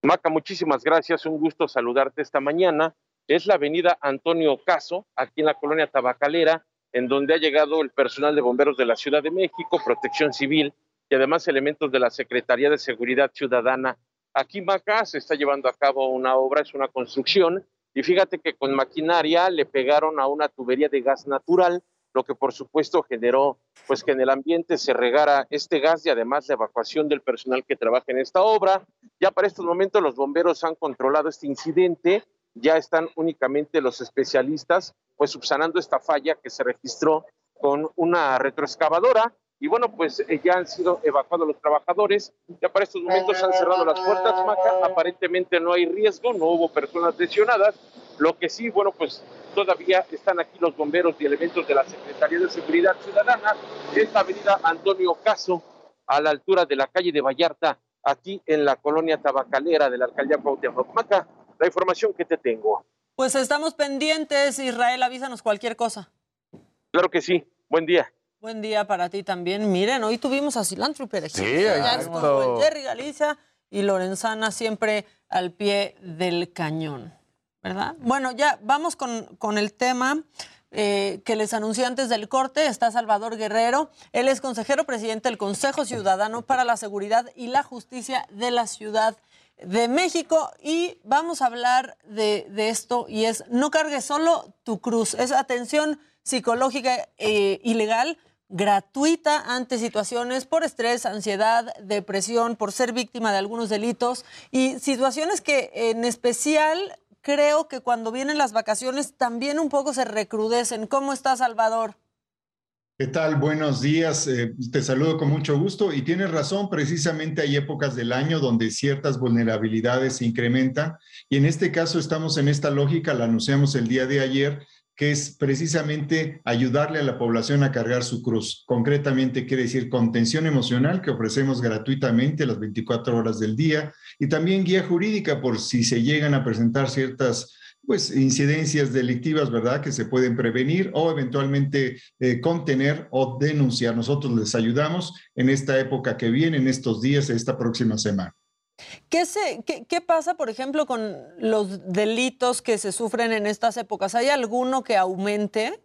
S59: Maca, muchísimas gracias. Un gusto saludarte esta mañana. Es la avenida Antonio Caso, aquí en la colonia Tabacalera, en donde ha llegado el personal de bomberos de la Ciudad de México, Protección Civil y además elementos de la Secretaría de Seguridad Ciudadana. Aquí Maca se está llevando a cabo una obra, es una construcción, y fíjate que con maquinaria le pegaron a una tubería de gas natural, lo que por supuesto generó pues que en el ambiente se regara este gas y además la evacuación del personal que trabaja en esta obra. Ya para estos momentos los bomberos han controlado este incidente, ya están únicamente los especialistas pues subsanando esta falla que se registró con una retroexcavadora y bueno, pues eh, ya han sido evacuados los trabajadores, ya para estos momentos se han cerrado las puertas, Maca, aparentemente no hay riesgo, no hubo personas lesionadas, lo que sí, bueno, pues todavía están aquí los bomberos y elementos de la Secretaría de Seguridad Ciudadana, esta avenida Antonio Caso, a la altura de la calle de Vallarta, aquí en la colonia tabacalera de la alcaldía Cuauhtémoc. Maca, la información que te tengo.
S8: Pues estamos pendientes, Israel, avísanos cualquier cosa.
S59: Claro que sí, buen día.
S8: Buen día para ti también. Miren, hoy tuvimos a Cilantro y.
S34: Sí,
S8: ya estuvo Jerry Galicia y Lorenzana siempre al pie del cañón, ¿verdad? Bueno, ya vamos con, con el tema eh, que les anuncié antes del corte. Está Salvador Guerrero. Él es consejero presidente del Consejo Ciudadano para la Seguridad y la Justicia de la Ciudad de México y vamos a hablar de, de esto y es no cargues solo tu cruz, es atención psicológica eh, ilegal gratuita ante situaciones por estrés, ansiedad, depresión, por ser víctima de algunos delitos y situaciones que en especial creo que cuando vienen las vacaciones también un poco se recrudecen. ¿Cómo está Salvador?
S60: ¿Qué tal? Buenos días. Eh, te saludo con mucho gusto y tienes razón, precisamente hay épocas del año donde ciertas vulnerabilidades se incrementan y en este caso estamos en esta lógica, la anunciamos el día de ayer, que es precisamente ayudarle a la población a cargar su cruz. Concretamente quiere decir contención emocional que ofrecemos gratuitamente las 24 horas del día y también guía jurídica por si se llegan a presentar ciertas pues incidencias delictivas, ¿verdad? Que se pueden prevenir o eventualmente eh, contener o denunciar. Nosotros les ayudamos en esta época que viene, en estos días, esta próxima semana.
S8: ¿Qué, se, qué, qué pasa, por ejemplo, con los delitos que se sufren en estas épocas? ¿Hay alguno que aumente?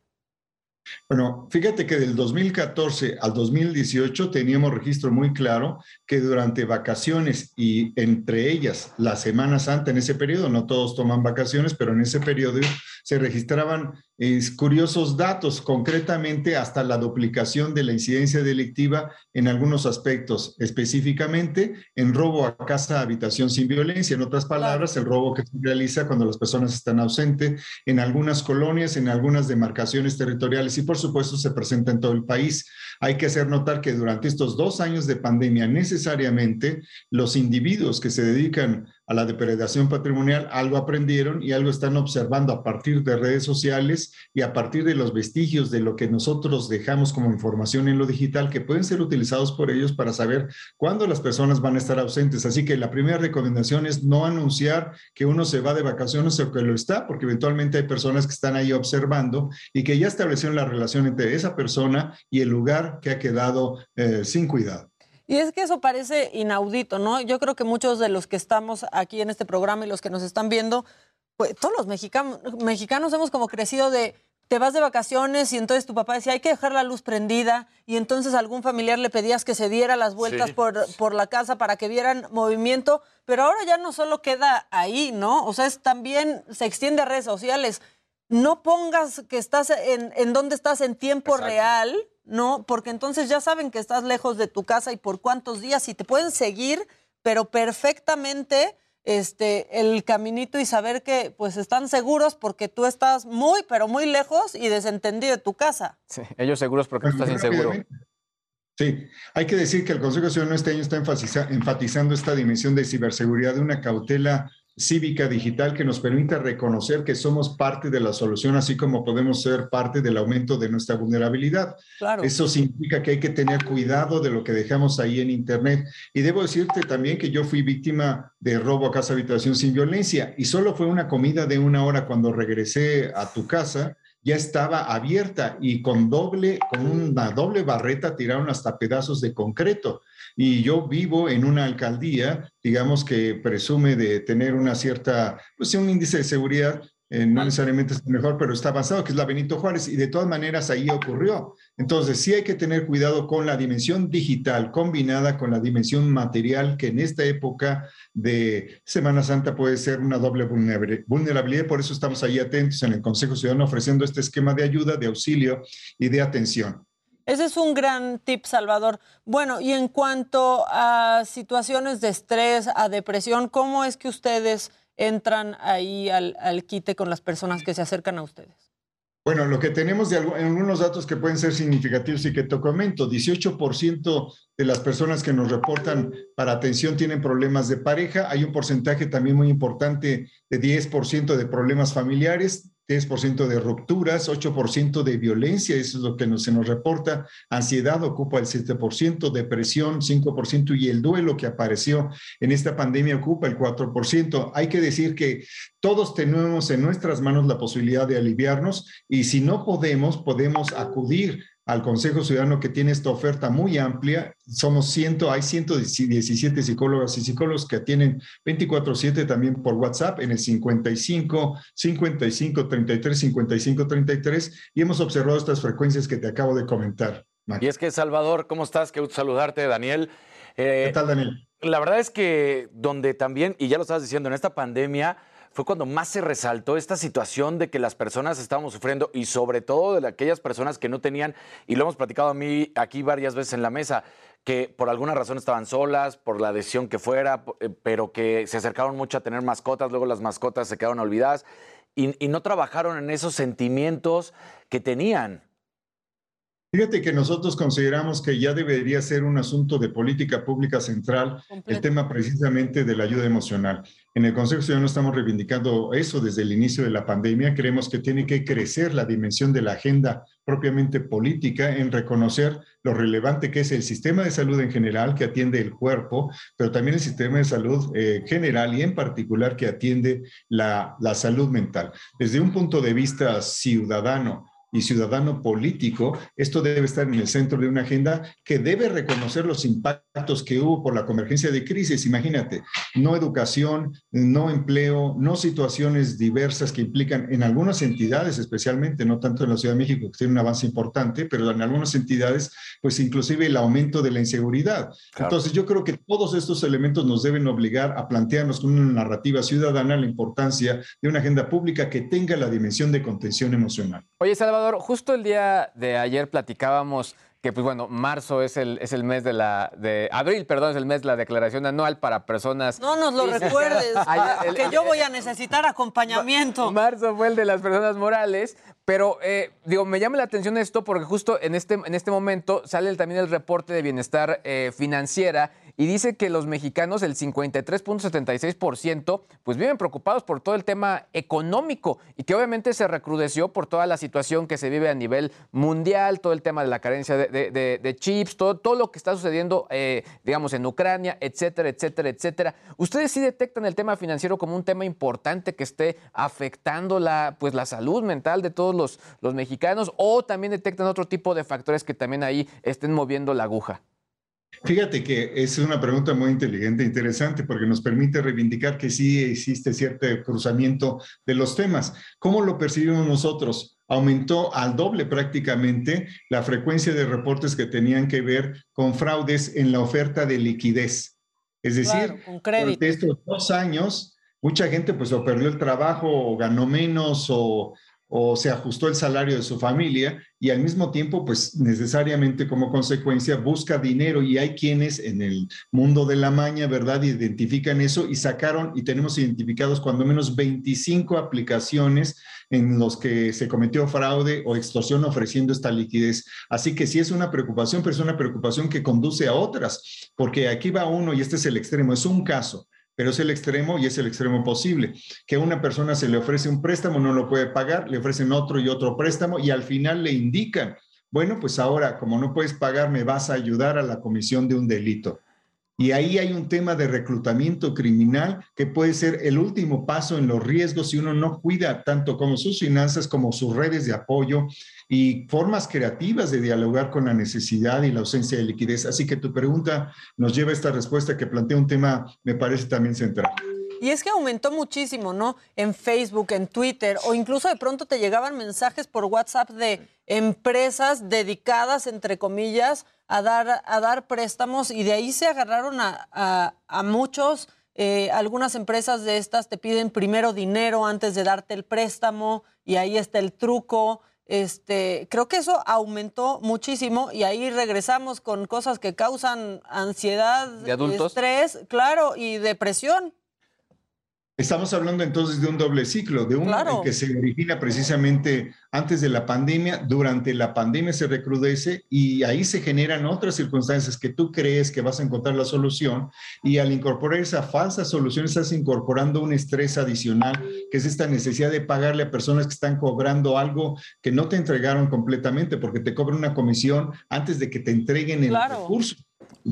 S60: Bueno, fíjate que del 2014 al 2018 teníamos registro muy claro que durante vacaciones y entre ellas la Semana Santa, en ese periodo, no todos toman vacaciones, pero en ese periodo se registraban eh, curiosos datos, concretamente hasta la duplicación de la incidencia delictiva en algunos aspectos, específicamente en robo a casa, habitación sin violencia, en otras palabras, el robo que se realiza cuando las personas están ausentes en algunas colonias, en algunas demarcaciones territoriales y por supuesto se presenta en todo el país. Hay que hacer notar que durante estos dos años de pandemia necesariamente los individuos que se dedican a la depredación patrimonial algo aprendieron y algo están observando a partir de redes sociales y a partir de los vestigios de lo que nosotros dejamos como información en lo digital que pueden ser utilizados por ellos para saber cuándo las personas van a estar ausentes. Así que la primera recomendación es no anunciar que uno se va de vacaciones o que lo está, porque eventualmente hay personas que están ahí observando y que ya establecieron la relación entre esa persona y el lugar que ha quedado eh, sin cuidado.
S8: Y es que eso parece inaudito, ¿no? Yo creo que muchos de los que estamos aquí en este programa y los que nos están viendo, pues todos los mexicanos, mexicanos hemos como crecido de te vas de vacaciones y entonces tu papá decía hay que dejar la luz prendida y entonces a algún familiar le pedías que se diera las vueltas
S61: Sí.
S8: por, por la casa para que vieran movimiento, pero ahora ya no solo queda ahí, ¿no? O sea, es también se extiende a redes sociales. No pongas que estás en, en donde estás en tiempo real, ¿no? Porque entonces ya saben que estás lejos de tu casa y por cuántos días y te pueden seguir, pero perfectamente este el caminito y saber que pues están seguros porque tú estás muy pero muy lejos y desentendido de tu casa.
S33: Sí, ellos seguros porque tú estás inseguro.
S60: Sí, hay que decir que el Consejo Ciudadano este año está enfatiza- enfatizando esta dimensión de ciberseguridad, de una cautela cívica digital que nos permita reconocer que somos parte de la solución, así como podemos ser parte del aumento de nuestra vulnerabilidad.
S8: Claro.
S60: Eso significa que hay que tener cuidado de lo que dejamos ahí en Internet. Y debo decirte también que yo fui víctima de robo a casa habitación sin violencia y solo fue una comida de una hora cuando regresé a tu casa ya estaba abierta y con doble, con una doble barreta tiraron hasta pedazos de concreto. Y yo vivo en una alcaldía, digamos que presume de tener una cierta, pues un índice de seguridad eh, no necesariamente es mejor, pero está avanzado, que es la Benito Juárez, y de todas maneras ahí ocurrió. Entonces, sí hay que tener cuidado con la dimensión digital combinada con la dimensión material, que en esta época de Semana Santa puede ser una doble vulnerabil- vulnerabilidad, por eso estamos ahí atentos en el Consejo Ciudadano ofreciendo este esquema de ayuda, de auxilio y de atención.
S8: Ese es un gran tip, Salvador. Bueno, y en cuanto a situaciones de estrés, a depresión, ¿cómo es que ustedes entran ahí al, quite con las personas que se acercan a ustedes?
S60: Bueno, lo que tenemos de algu- algunos datos que pueden ser significativos y que te comento, 18% de las personas que nos reportan para atención tienen problemas de pareja, hay un porcentaje también muy importante de 10% de problemas familiares, 10% de rupturas, 8% de violencia, eso es lo que nos, se nos reporta, ansiedad ocupa el 7%, depresión 5% y el duelo que apareció en esta pandemia ocupa el 4%. Hay que decir que todos tenemos en nuestras manos la posibilidad de aliviarnos y si no podemos, podemos acudir al Consejo Ciudadano que tiene esta oferta muy amplia. Somos 100, hay 117 psicólogas y psicólogos que atienden 24/7 también por WhatsApp en el 55 55 33 55 33 y hemos observado estas frecuencias que te acabo de comentar.
S34: Y es que, Salvador, ¿cómo estás? Qué gusto saludarte, Daniel. Eh,
S60: ¿Qué tal, Daniel?
S34: La verdad es que donde también, y ya lo estabas diciendo, en esta pandemia fue cuando más se resaltó esta situación de que las personas estábamos sufriendo y sobre todo de aquellas personas que no tenían, y lo hemos platicado a mí aquí varias veces en la mesa, que por alguna razón estaban solas, por la decisión que fuera, eh, pero que se acercaron mucho a tener mascotas, luego las mascotas se quedaron olvidadas y no trabajaron en esos sentimientos que tenían.
S60: Fíjate que nosotros consideramos que ya debería ser un asunto de política pública central el tema precisamente de la ayuda emocional. En el Consejo Ciudadano estamos reivindicando eso desde el inicio de la pandemia. Creemos que tiene que crecer la dimensión de la agenda propiamente política en reconocer lo relevante que es el sistema de salud en general que atiende el cuerpo, pero también el sistema de salud eh, general y en particular que atiende la, la salud mental. Desde un punto de vista ciudadano, y ciudadano político, esto debe estar en el centro de una agenda que debe reconocer los impactos que hubo por la convergencia de crisis. Imagínate, no educación, no empleo, no situaciones diversas que implican en algunas entidades, especialmente, no tanto en la Ciudad de México, que tiene un avance importante, pero en algunas entidades, pues inclusive el aumento de la inseguridad. Entonces, yo creo que todos estos elementos nos deben obligar a plantearnos con una narrativa ciudadana la importancia de una agenda pública que tenga la dimensión de contención emocional.
S33: Oye, Salvador, justo el día de ayer platicábamos que, pues bueno, marzo es el, es el mes de la. de abril, perdón, es el mes de la declaración anual para personas.
S8: No nos lo recuerdes,
S33: Ayer- el-
S8: que yo voy a necesitar acompañamiento.
S33: Marzo fue el de las personas morales, pero eh, digo, me llama la atención esto porque justo en este, en este momento sale también el reporte de bienestar eh, financiera y dice que los mexicanos, el 53.76%, pues viven preocupados por todo el tema económico y que obviamente se recrudeció por toda la situación que se vive a nivel mundial, todo el tema de la carencia de, chips, todo, todo lo que está sucediendo, eh, digamos, en Ucrania, etcétera, etcétera, etcétera. ¿Ustedes sí detectan el tema financiero como un tema importante que esté afectando la, pues, la salud mental de todos los, los mexicanos o también detectan otro tipo de factores que también ahí estén moviendo la aguja?
S60: Fíjate que es una pregunta muy inteligente e interesante porque nos permite reivindicar que sí existe cierto cruzamiento de los temas. ¿Cómo lo percibimos nosotros? Aumentó al doble prácticamente la frecuencia de reportes que tenían que ver con fraudes en la oferta de liquidez. Es decir,
S8: Claro,
S60: durante estos dos años, mucha gente pues o perdió el trabajo o ganó menos o, o se ajustó el salario de su familia y al mismo tiempo pues necesariamente como consecuencia busca dinero y hay quienes en el mundo de la maña, ¿verdad? Identifican eso y sacaron y tenemos identificados cuando menos 25 aplicaciones en los que se cometió fraude o extorsión ofreciendo esta liquidez. Así que sí es una preocupación, pero es una preocupación que conduce a otras, porque aquí va uno y este es el extremo, es un caso pero es el extremo y es el extremo posible. Que a una persona se le ofrece un préstamo, no lo puede pagar, le ofrecen otro y otro préstamo y al final le indican, bueno, pues ahora como no puedes pagar, me vas a ayudar a la comisión de un delito. Y ahí hay un tema de reclutamiento criminal que puede ser el último paso en los riesgos si uno no cuida tanto como sus finanzas como sus redes de apoyo y formas creativas de dialogar con la necesidad y la ausencia de liquidez. Así que tu pregunta nos lleva a esta respuesta que plantea un tema, me parece también central.
S8: Y es que aumentó muchísimo, ¿no? En Facebook, en Twitter, o incluso de pronto te llegaban mensajes por WhatsApp de empresas dedicadas, entre comillas, a dar, a dar préstamos y de ahí se agarraron a, a- a muchos. Eh, algunas empresas de estas te piden primero dinero antes de darte el préstamo y ahí está el truco. Este, creo que eso aumentó muchísimo y ahí regresamos con cosas que causan ansiedad,
S33: ¿De adultos?
S8: estrés, claro, y depresión.
S60: Estamos hablando entonces de un doble ciclo, de uno
S8: Claro.
S60: que se origina precisamente antes de la pandemia, durante la pandemia se recrudece y ahí se generan otras circunstancias que tú crees que vas a encontrar la solución y al incorporar esa falsa solución estás incorporando un estrés adicional, que es esta necesidad de pagarle a personas que están cobrando algo que no te entregaron completamente porque te cobran una comisión antes de que te entreguen el
S8: Claro.
S60: recurso.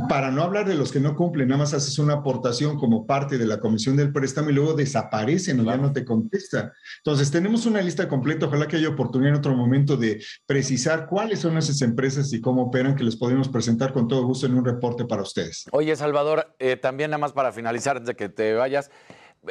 S60: Para no hablar de los que no cumplen, nada más haces una aportación como parte de la comisión del préstamo y luego desaparecen o ya no te contestan. Entonces, tenemos una lista completa. Ojalá que haya oportunidad en otro momento de precisar cuáles son esas empresas y cómo operan, que les podemos presentar con todo gusto en un reporte para ustedes.
S34: Oye, Salvador, eh, también nada más para finalizar, antes de que te vayas,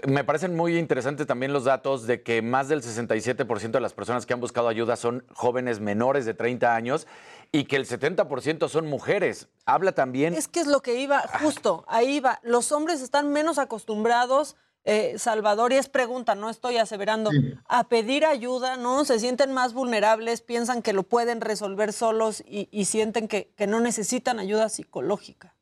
S34: me parecen muy interesantes también los datos de que más del 67% de las personas que han buscado ayuda son jóvenes menores de 30 años y que el 70% son mujeres. Habla también...
S8: Es que es lo que iba, justo, ahí va. Los hombres están menos acostumbrados, eh, Salvador, y es pregunta, no estoy aseverando, a pedir ayuda, ¿no? Se sienten más vulnerables, piensan que lo pueden resolver solos y, y sienten que, que no necesitan ayuda psicológica.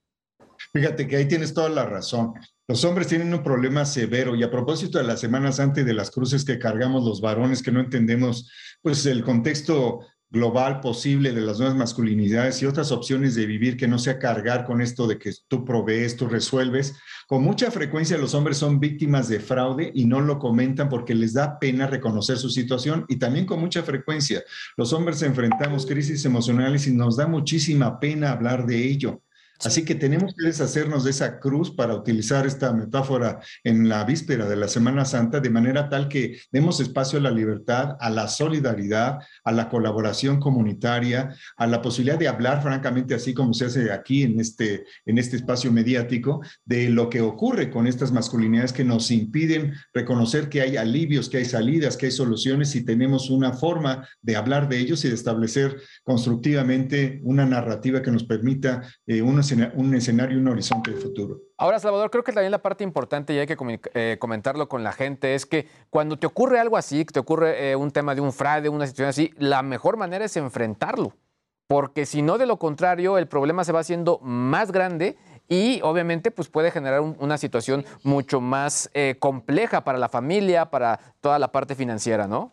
S60: Fíjate que ahí tienes toda la razón. Los hombres tienen un problema severo y a propósito de las semanas antes de las cruces que cargamos los varones que no entendemos pues el contexto global posible de las nuevas masculinidades y otras opciones de vivir que no sea cargar con esto de que tú provees, tú resuelves. Con mucha frecuencia los hombres son víctimas de fraude y no lo comentan porque les da pena reconocer su situación y también con mucha frecuencia los hombres enfrentamos crisis emocionales y nos da muchísima pena hablar de ello. Así que tenemos que deshacernos de esa cruz para utilizar esta metáfora en la víspera de la Semana Santa, de manera tal que demos espacio a la libertad, a la solidaridad, a la colaboración comunitaria, a la posibilidad de hablar francamente, así como se hace aquí en este, en este espacio mediático, de lo que ocurre con estas masculinidades que nos impiden reconocer que hay alivios, que hay salidas, que hay soluciones y tenemos una forma de hablar de ellos y de establecer constructivamente una narrativa que nos permita eh, un, escena- un escenario, un horizonte de futuro.
S33: Ahora, Salvador, creo que también la parte importante, y hay que eh, comentarlo con la gente, es que cuando te ocurre algo así, que te ocurre eh, un tema de un fraude, una situación así, la mejor manera es enfrentarlo. Porque si no, de lo contrario, el problema se va haciendo más grande y obviamente pues puede generar un- una situación mucho más eh, compleja para la familia, para toda la parte financiera, ¿no?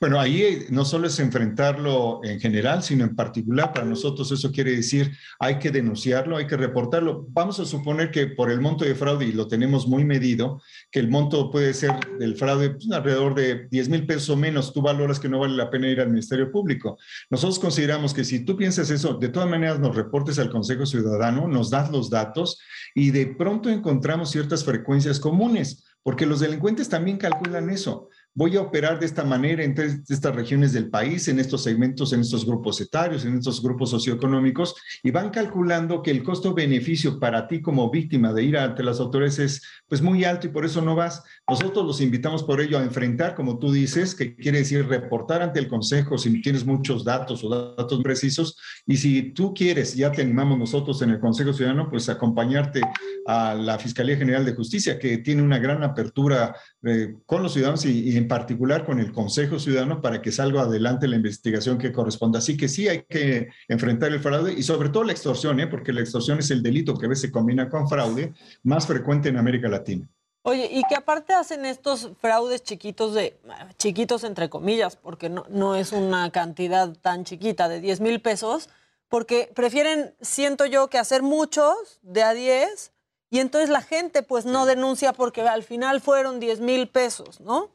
S60: Bueno, ahí eh, no solo es enfrentarlo en general, sino en particular para nosotros eso quiere decir hay que denunciarlo, hay que reportarlo. Vamos a suponer que por el monto de fraude, y lo tenemos muy medido, que el monto puede ser del fraude pues, alrededor de 10 mil pesos o menos, tú valoras que no vale la pena ir al Ministerio Público. Nosotros consideramos que si tú piensas eso, de todas maneras nos reportes al Consejo Ciudadano, nos das los datos y de pronto encontramos ciertas frecuencias comunes, porque los delincuentes también calculan eso voy a operar de esta manera en estas regiones del país, en estos segmentos, en estos grupos etarios, en estos grupos socioeconómicos, y van calculando que el costo-beneficio para ti como víctima de ir ante las autoridades es pues muy alto y por eso no vas. Nosotros los invitamos por ello a enfrentar, como tú dices, que quiere decir reportar ante el Consejo si tienes muchos datos o datos precisos, y si tú quieres, ya te animamos nosotros en el Consejo Ciudadano, pues acompañarte a la Fiscalía General de Justicia, que tiene una gran apertura eh, con los ciudadanos y, en particular con el Consejo Ciudadano para que salga adelante la investigación que corresponda. Así que sí hay que enfrentar el fraude y sobre todo la extorsión, ¿eh? porque la extorsión es el delito que a veces se combina con fraude más frecuente en América Latina.
S8: Oye, y que aparte hacen estos fraudes chiquitos de, chiquitos entre comillas, porque no, no es una cantidad tan chiquita de 10 mil pesos, porque prefieren, siento yo, que hacer muchos de a 10 y entonces la gente pues no denuncia porque al final fueron 10 mil pesos, ¿no?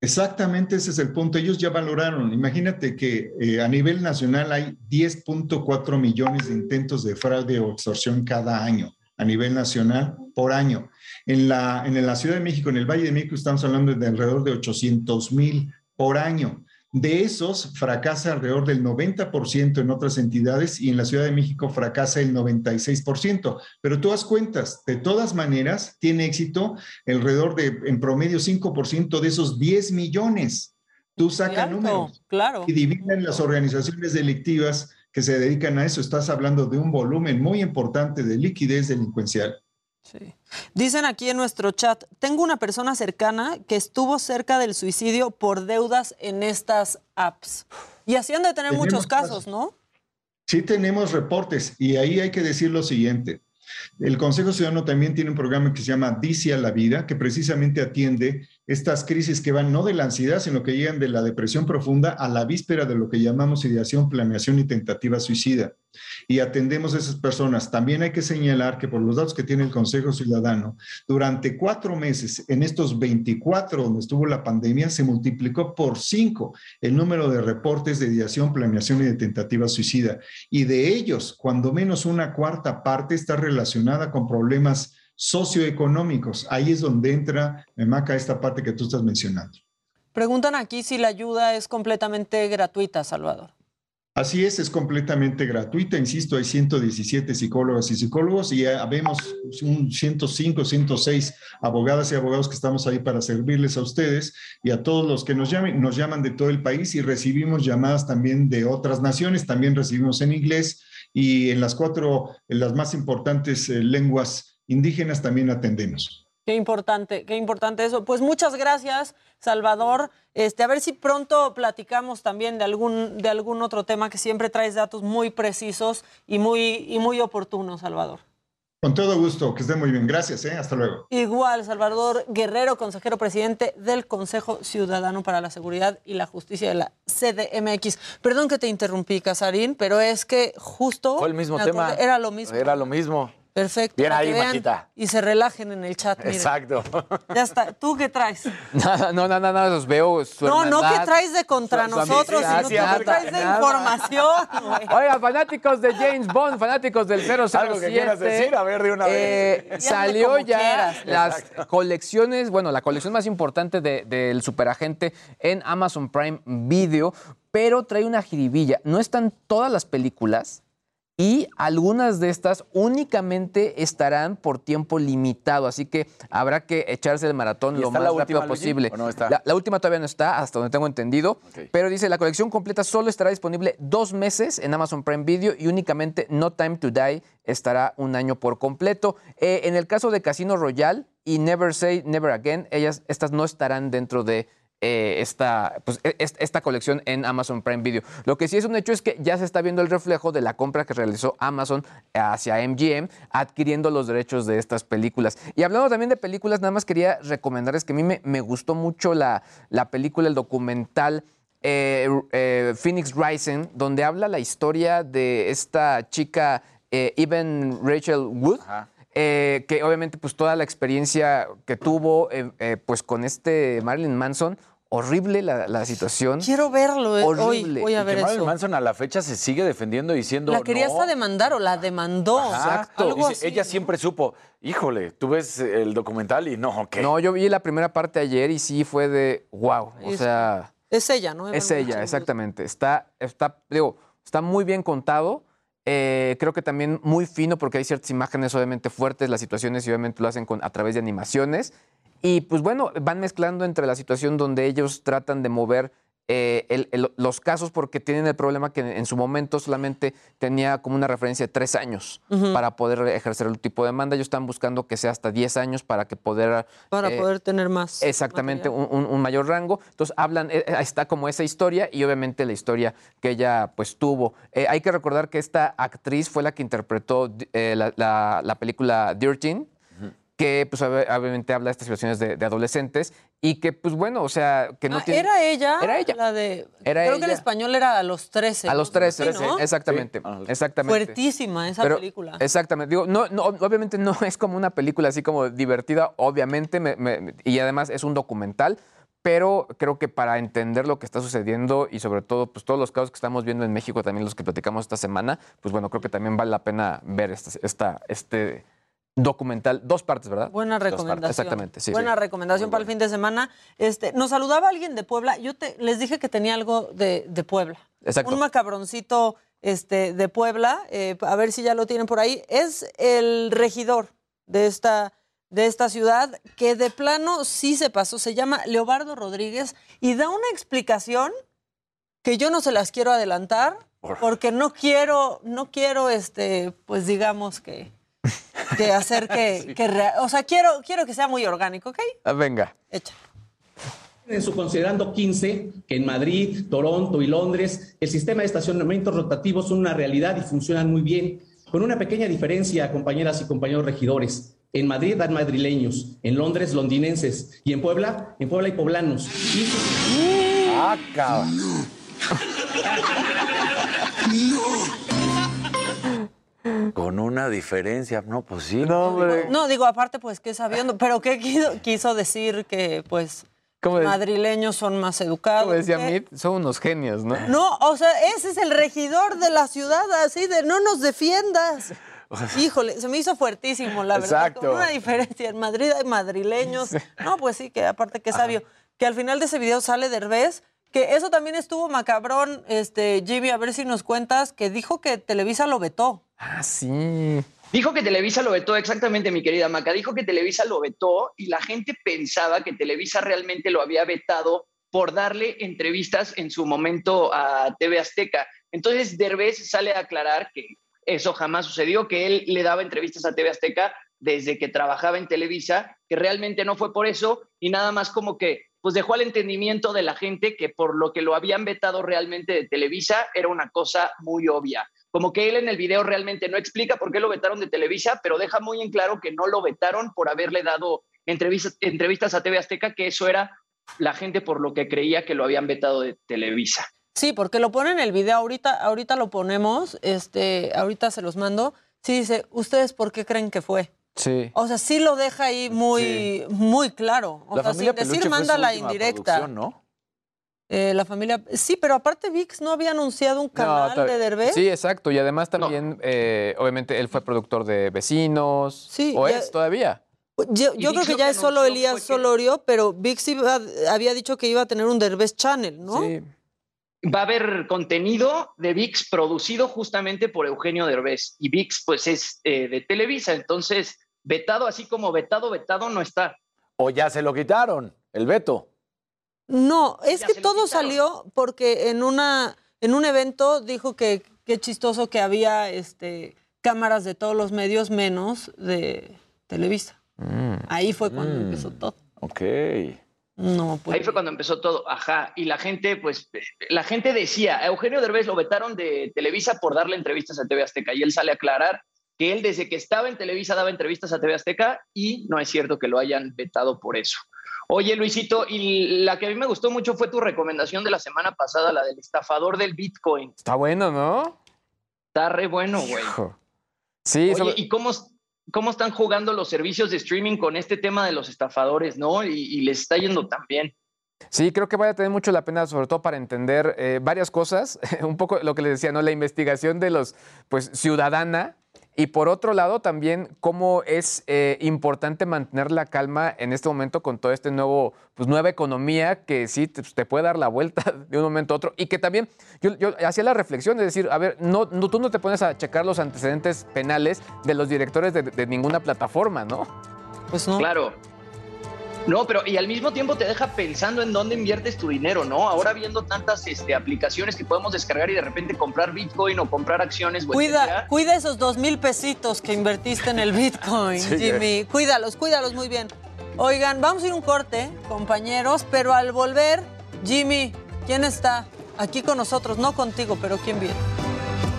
S60: Exactamente, ese es el punto. Ellos ya valoraron. Imagínate que eh, a nivel nacional hay 10.4 millones de intentos de fraude o extorsión cada año, a nivel nacional, por año. En la, en la Ciudad de México, en el Valle de México, estamos hablando de alrededor de 800 mil por año. De esos fracasa alrededor del 90% en otras entidades y en la Ciudad de México fracasa el 96%. Pero tú das cuentas, de todas maneras, tiene éxito alrededor de, en promedio, 5% de esos 10 millones. Tú sacas números
S8: claro.
S60: y dividen las organizaciones delictivas que se dedican a eso. Estás hablando de un volumen muy importante de liquidez delincuencial.
S8: Dicen aquí en nuestro chat, tengo una persona cercana que estuvo cerca del suicidio por deudas en estas apps. Y así han de tener
S60: Tenemos
S8: muchos casos, ¿no?
S60: Sí tenemos reportes y ahí hay que decir lo siguiente. El Consejo Ciudadano también tiene un programa que se llama Dice a la Vida, que precisamente atiende estas crisis que van no de la ansiedad, sino que llegan de la depresión profunda a la víspera de lo que llamamos ideación, planeación y tentativa suicida. Y atendemos a esas personas. También hay que señalar que por los datos que tiene el Consejo Ciudadano, durante cuatro meses, en estos 24 donde estuvo la pandemia, se multiplicó por cinco el número de reportes de ideación, planeación y de tentativa suicida. Y de ellos, cuando menos una cuarta parte está relacionada con problemas socioeconómicos. Ahí es donde entra, Maca, esta parte que tú estás mencionando.
S8: Preguntan aquí si la ayuda es completamente gratuita, Salvador.
S60: Así es, es completamente gratuita. Insisto, hay 117 psicólogas y psicólogos y ya vemos un 105, 106 abogadas y abogados que estamos ahí para servirles a ustedes y a todos los que nos llamen. Nos llaman de todo el país y recibimos llamadas también de otras naciones. También recibimos en inglés y en las cuatro, en las más importantes eh, lenguas indígenas también atendemos.
S8: Qué importante, qué importante eso. Pues muchas gracias, Salvador. Este, a ver si pronto platicamos también de algún, de algún otro tema que siempre traes datos muy precisos y muy, y muy oportunos, Salvador.
S60: Con todo gusto, que esté muy bien. Gracias, ¿eh? hasta luego.
S8: Igual, Salvador Guerrero, consejero presidente del Consejo Ciudadano para la Seguridad y la Justicia de la CDMX. Perdón que te interrumpí, Casarín, pero es que justo...
S34: Fue el mismo tema.
S8: Era lo mismo.
S34: Era lo mismo.
S8: Perfecto.
S34: Bien ahí, Maquita.
S8: Y se relajen en el chat. miren.
S34: Exacto.
S8: Ya está. ¿Tú qué traes?
S33: Nada, no, no, no, no, los veo. Su
S8: No, no,
S33: hermandad,
S8: ¿qué traes de contra
S33: su- su
S8: nosotros? sino
S33: nada,
S8: ¿qué traes de
S33: nada.
S8: información? güey?
S33: Oiga, fanáticos de James Bond, fanáticos del 007.
S34: Algo que quieras decir, a ver, de una
S33: eh,
S34: vez.
S33: Salió ya
S8: quieras.
S33: las colecciones, bueno, la colección más importante de- del superagente en Amazon Prime Video, pero trae una jiribilla. No están todas las películas. Y algunas de estas únicamente estarán por tiempo limitado, así que habrá que echarse el maratón
S34: ¿Y
S33: lo más
S34: la
S33: rápido
S34: última,
S33: posible.
S34: o no está?
S33: La, la última todavía no está, hasta donde tengo entendido, pero dice la colección completa solo estará disponible dos meses en Amazon Prime Video y únicamente No Time to Die estará un año por completo. Eh, en el caso de Casino Royale y Never Say Never Again, ellas, estas no estarán dentro de eh, esta, pues, e- est- esta colección en Amazon Prime Video. Lo que sí es un hecho es que ya se está viendo el reflejo de la compra que realizó Amazon hacia MGM, adquiriendo los derechos de estas películas. Y hablando también de películas, nada más quería recomendarles que a mí me, me gustó mucho la, la película, el documental eh, eh, Phoenix Rising, donde habla la historia de esta chica, Even Rachel Wood. Eh, que obviamente pues toda la experiencia que tuvo eh, eh, pues con este Marilyn Manson, horrible la, la situación.
S8: Quiero verlo. eh, Hoy
S33: Horrible.
S8: voy a
S34: Y
S8: ver
S34: que Marilyn
S8: eso.
S34: Manson a la fecha se sigue defendiendo diciendo
S8: La quería
S34: no.
S8: hasta demandar o la demandó.
S34: Exacto.
S8: Algo
S34: Dice,
S8: así.
S34: ella siempre supo, híjole, tú ves el documental y no, ¿qué?
S33: No, yo vi la primera parte ayer y sí fue de wow. O
S8: Es-
S33: sea,
S8: Es ella, ¿no?
S33: es ella, exactamente. Está, está, digo, está muy bien contado. Eh, creo que también muy fino porque hay ciertas imágenes obviamente fuertes, las situaciones y obviamente lo hacen con, a través de animaciones. Y pues bueno, van mezclando entre la situación donde ellos tratan de mover eh, el- el- los casos porque tienen el problema que en su momento solamente tenía como una referencia de tres años para poder ejercer el tipo de demanda. Ellos están buscando que sea hasta 10 años para que poder...
S8: Para
S33: eh,
S8: poder tener más.
S33: Exactamente, un, un- un mayor rango. Entonces hablan, eh, está como esa historia y obviamente la historia que ella pues tuvo. Eh, hay que recordar que esta actriz fue la que interpretó eh, la, la- la película Dirtin, que pues ob- obviamente habla de estas situaciones de, de adolescentes y que pues bueno, o sea, que no
S8: Ah,
S33: tiene...
S8: Era ella.
S33: Era ella.
S8: La de.
S33: Era
S8: creo que
S33: ella.
S8: español era a los 13.
S33: A los
S8: ¿no?
S33: 13,
S8: Sí, ¿no?
S33: exactamente, exactamente.
S8: Fuertísima esa
S33: Pero-
S8: película.
S33: Exactamente. Digo, no, no, obviamente no es como una película así como divertida, obviamente, me- me- y además es un documental, pero creo que para entender lo que está sucediendo y sobre todo, pues todos los casos que estamos viendo en México, también los que platicamos esta semana, pues bueno, creo que también vale la pena ver esta, esta- este, documental, dos partes, ¿verdad?
S8: Buena recomendación.
S33: Exactamente, sí.
S8: Buena recomendación para el fin de semana. Este, nos saludaba alguien de Puebla. Yo te, les dije que tenía algo de, de Puebla.
S33: Exacto.
S8: Un macabroncito este, de Puebla. eh, a ver si ya lo tienen por ahí. Es el regidor de esta, de esta ciudad que de plano sí se pasó. Se llama Leobardo Rodríguez y da una explicación que yo no se las quiero adelantar porque no quiero, no quiero, este, pues digamos que, que hacer que, que o sea, quiero, quiero que sea muy orgánico, ¿ok?
S33: Ah, venga.
S61: En su considerando 15, que en Madrid, Toronto y Londres, el sistema de estacionamientos rotativos son una realidad y funcionan muy bien, con una pequeña diferencia, compañeras y compañeros regidores. En Madrid dan madrileños, en Londres londinenses y en Puebla, en Puebla hay poblanos. Y-
S34: Ah, cabrón. Con una diferencia, no, pues sí. No, hombre.
S8: No, digo, aparte, pues que sabiendo, pero ¿qué quiso, quiso decir que, pues,
S33: ¿Cómo de-
S8: madrileños son más educados?
S33: Como decía son unos genios, ¿no?
S8: No, o sea, ese es el regidor de la ciudad, así de no nos defiendas. Híjole, se me hizo fuertísimo, la verdad.
S33: Exacto.
S8: Con una diferencia. En Madrid hay madrileños. No, pues sí, que aparte que sabio. Que al final de ese video sale Derbez, que eso también estuvo macabrón, este, Jimmy, a ver si nos cuentas, que dijo que Televisa lo vetó.
S33: Ah, sí.
S32: Dijo que Televisa lo vetó, exactamente, mi querida Maca. Dijo que Televisa lo vetó y la gente pensaba que Televisa realmente lo había vetado por darle entrevistas en su momento a TV Azteca. Entonces, Derbez sale a aclarar que eso jamás sucedió, que él le daba entrevistas a TV Azteca desde que trabajaba en Televisa, que realmente no fue por eso y nada más como que pues dejó al entendimiento de la gente que por lo que lo habían vetado realmente de Televisa era una cosa muy obvia. Como que él en el video realmente no explica por qué lo vetaron de Televisa, pero deja muy en claro que no lo vetaron por haberle dado entrevistas, entrevistas a TV Azteca, que eso era la gente por lo que creía que lo habían vetado de Televisa.
S8: Sí, porque lo pone en el video, ahorita, ahorita lo ponemos, este, ahorita se los mando. Sí dice, ¿ustedes por qué creen que fue?
S33: Sí.
S8: O sea, sí lo deja ahí muy, muy claro. O
S34: La
S8: sea,
S34: familia
S8: sin decir manda la indirecta.
S34: ¿no?
S8: Eh, la familia, sí, pero aparte VIX no había anunciado un canal de Derbez.
S33: Sí, exacto. Y además también, eh, obviamente, él fue productor de Vecinos.
S8: Sí,
S33: O
S8: ya-
S33: es todavía.
S8: Yo, creo que ya
S32: que
S8: es solo Elías Solorio, pero VIX iba- había dicho que iba a tener un Derbez Channel, ¿no?
S33: Sí.
S32: Va a haber contenido de VIX producido justamente por Eugenio Derbez. Y VIX, pues, es eh, de Televisa. Entonces, vetado, así como vetado, vetado, no está.
S34: O ya se lo quitaron, el veto.
S8: No, es que todo
S32: quitaron.
S8: salió porque en una en un evento dijo que qué chistoso que había este cámaras de todos los medios menos de Televisa. Ahí fue cuando
S34: Mm.
S8: empezó todo.
S34: Ok.
S8: No, pues
S32: Ahí fue cuando empezó todo, ajá. Y la gente, pues, la gente decía, a Eugenio Derbez lo vetaron de Televisa por darle entrevistas a TV Azteca. Y él sale a aclarar que él desde que estaba en Televisa daba entrevistas a TV Azteca y no es cierto que lo hayan vetado por eso. Oye, Luisito, y la que a mí me gustó mucho fue tu recomendación de la semana pasada, la del estafador del Bitcoin.
S33: Está bueno, ¿no?
S32: Está re bueno, güey.
S33: Sí,
S32: Oye,
S33: sobre-
S32: ¿y cómo, cómo están jugando los servicios de streaming con este tema de los estafadores, no? Y, y les está yendo tan bien.
S33: Sí, creo que vale a tener mucho la pena, sobre todo para entender eh, varias cosas. Un poco lo que les decía, ¿no? La investigación de los, pues, ciudadana. Y por otro lado, también cómo es eh, importante mantener la calma en este momento con todo este nuevo, pues, nueva economía que sí te, te puede dar la vuelta de un momento a otro. Y que también, yo, yo hacía la reflexión de decir, a ver, no, no, tú no te pones a checar los antecedentes penales de los directores de, de ninguna plataforma, ¿no?
S8: Pues no.
S32: Claro. No, pero y al mismo tiempo te deja pensando en dónde inviertes tu dinero, ¿no? Ahora viendo tantas este, aplicaciones que podemos descargar y de repente comprar Bitcoin o comprar acciones.
S8: Cuida,
S32: etcétera.
S8: cuida esos dos mil pesitos que invertiste en el Bitcoin,
S32: Sí,
S8: Jimmy. Cuídalos, cuídalos muy bien. Oigan, vamos a ir a un corte, compañeros, pero al volver, Jimmy, ¿quién está aquí con nosotros? No contigo, pero ¿quién viene?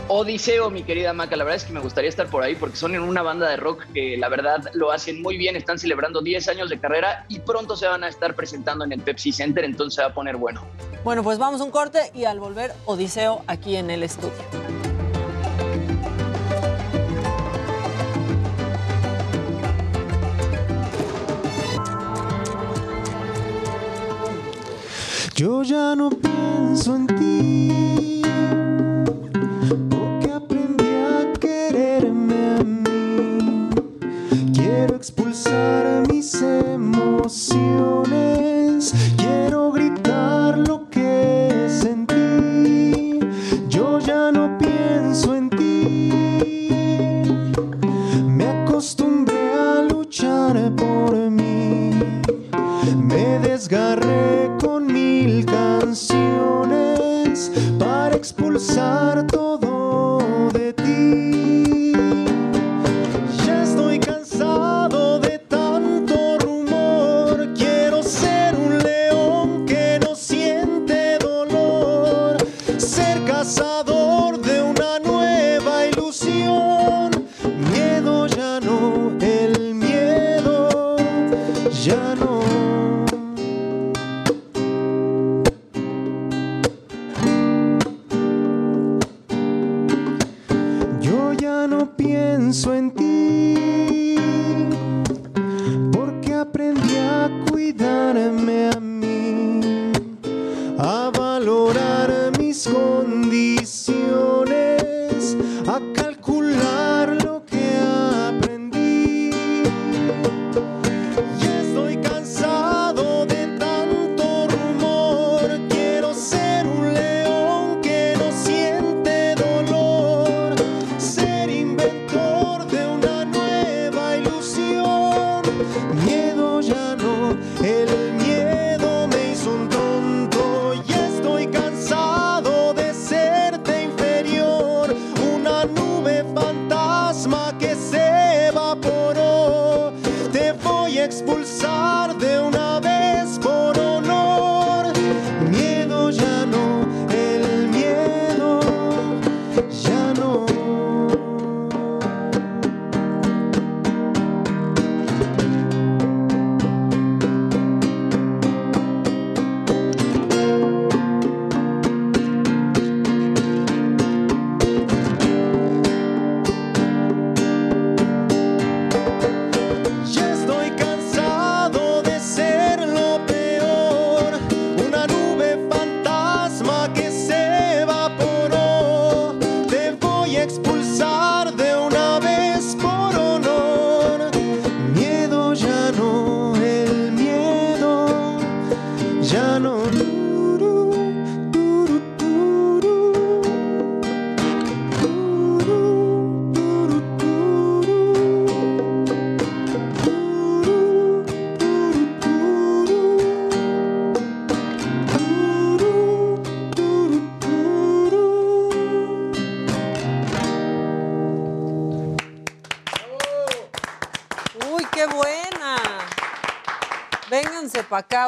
S32: Odiseo, mi querida Maca, la verdad es que me gustaría estar por ahí porque son en una banda de rock que la verdad lo hacen muy bien, están celebrando 10 años de carrera y pronto se van a estar presentando en el Pepsi Center, entonces se va a poner bueno.
S8: Bueno, pues vamos a un corte y al volver, Odiseo aquí en el estudio.
S29: Yo ya no pienso en ti,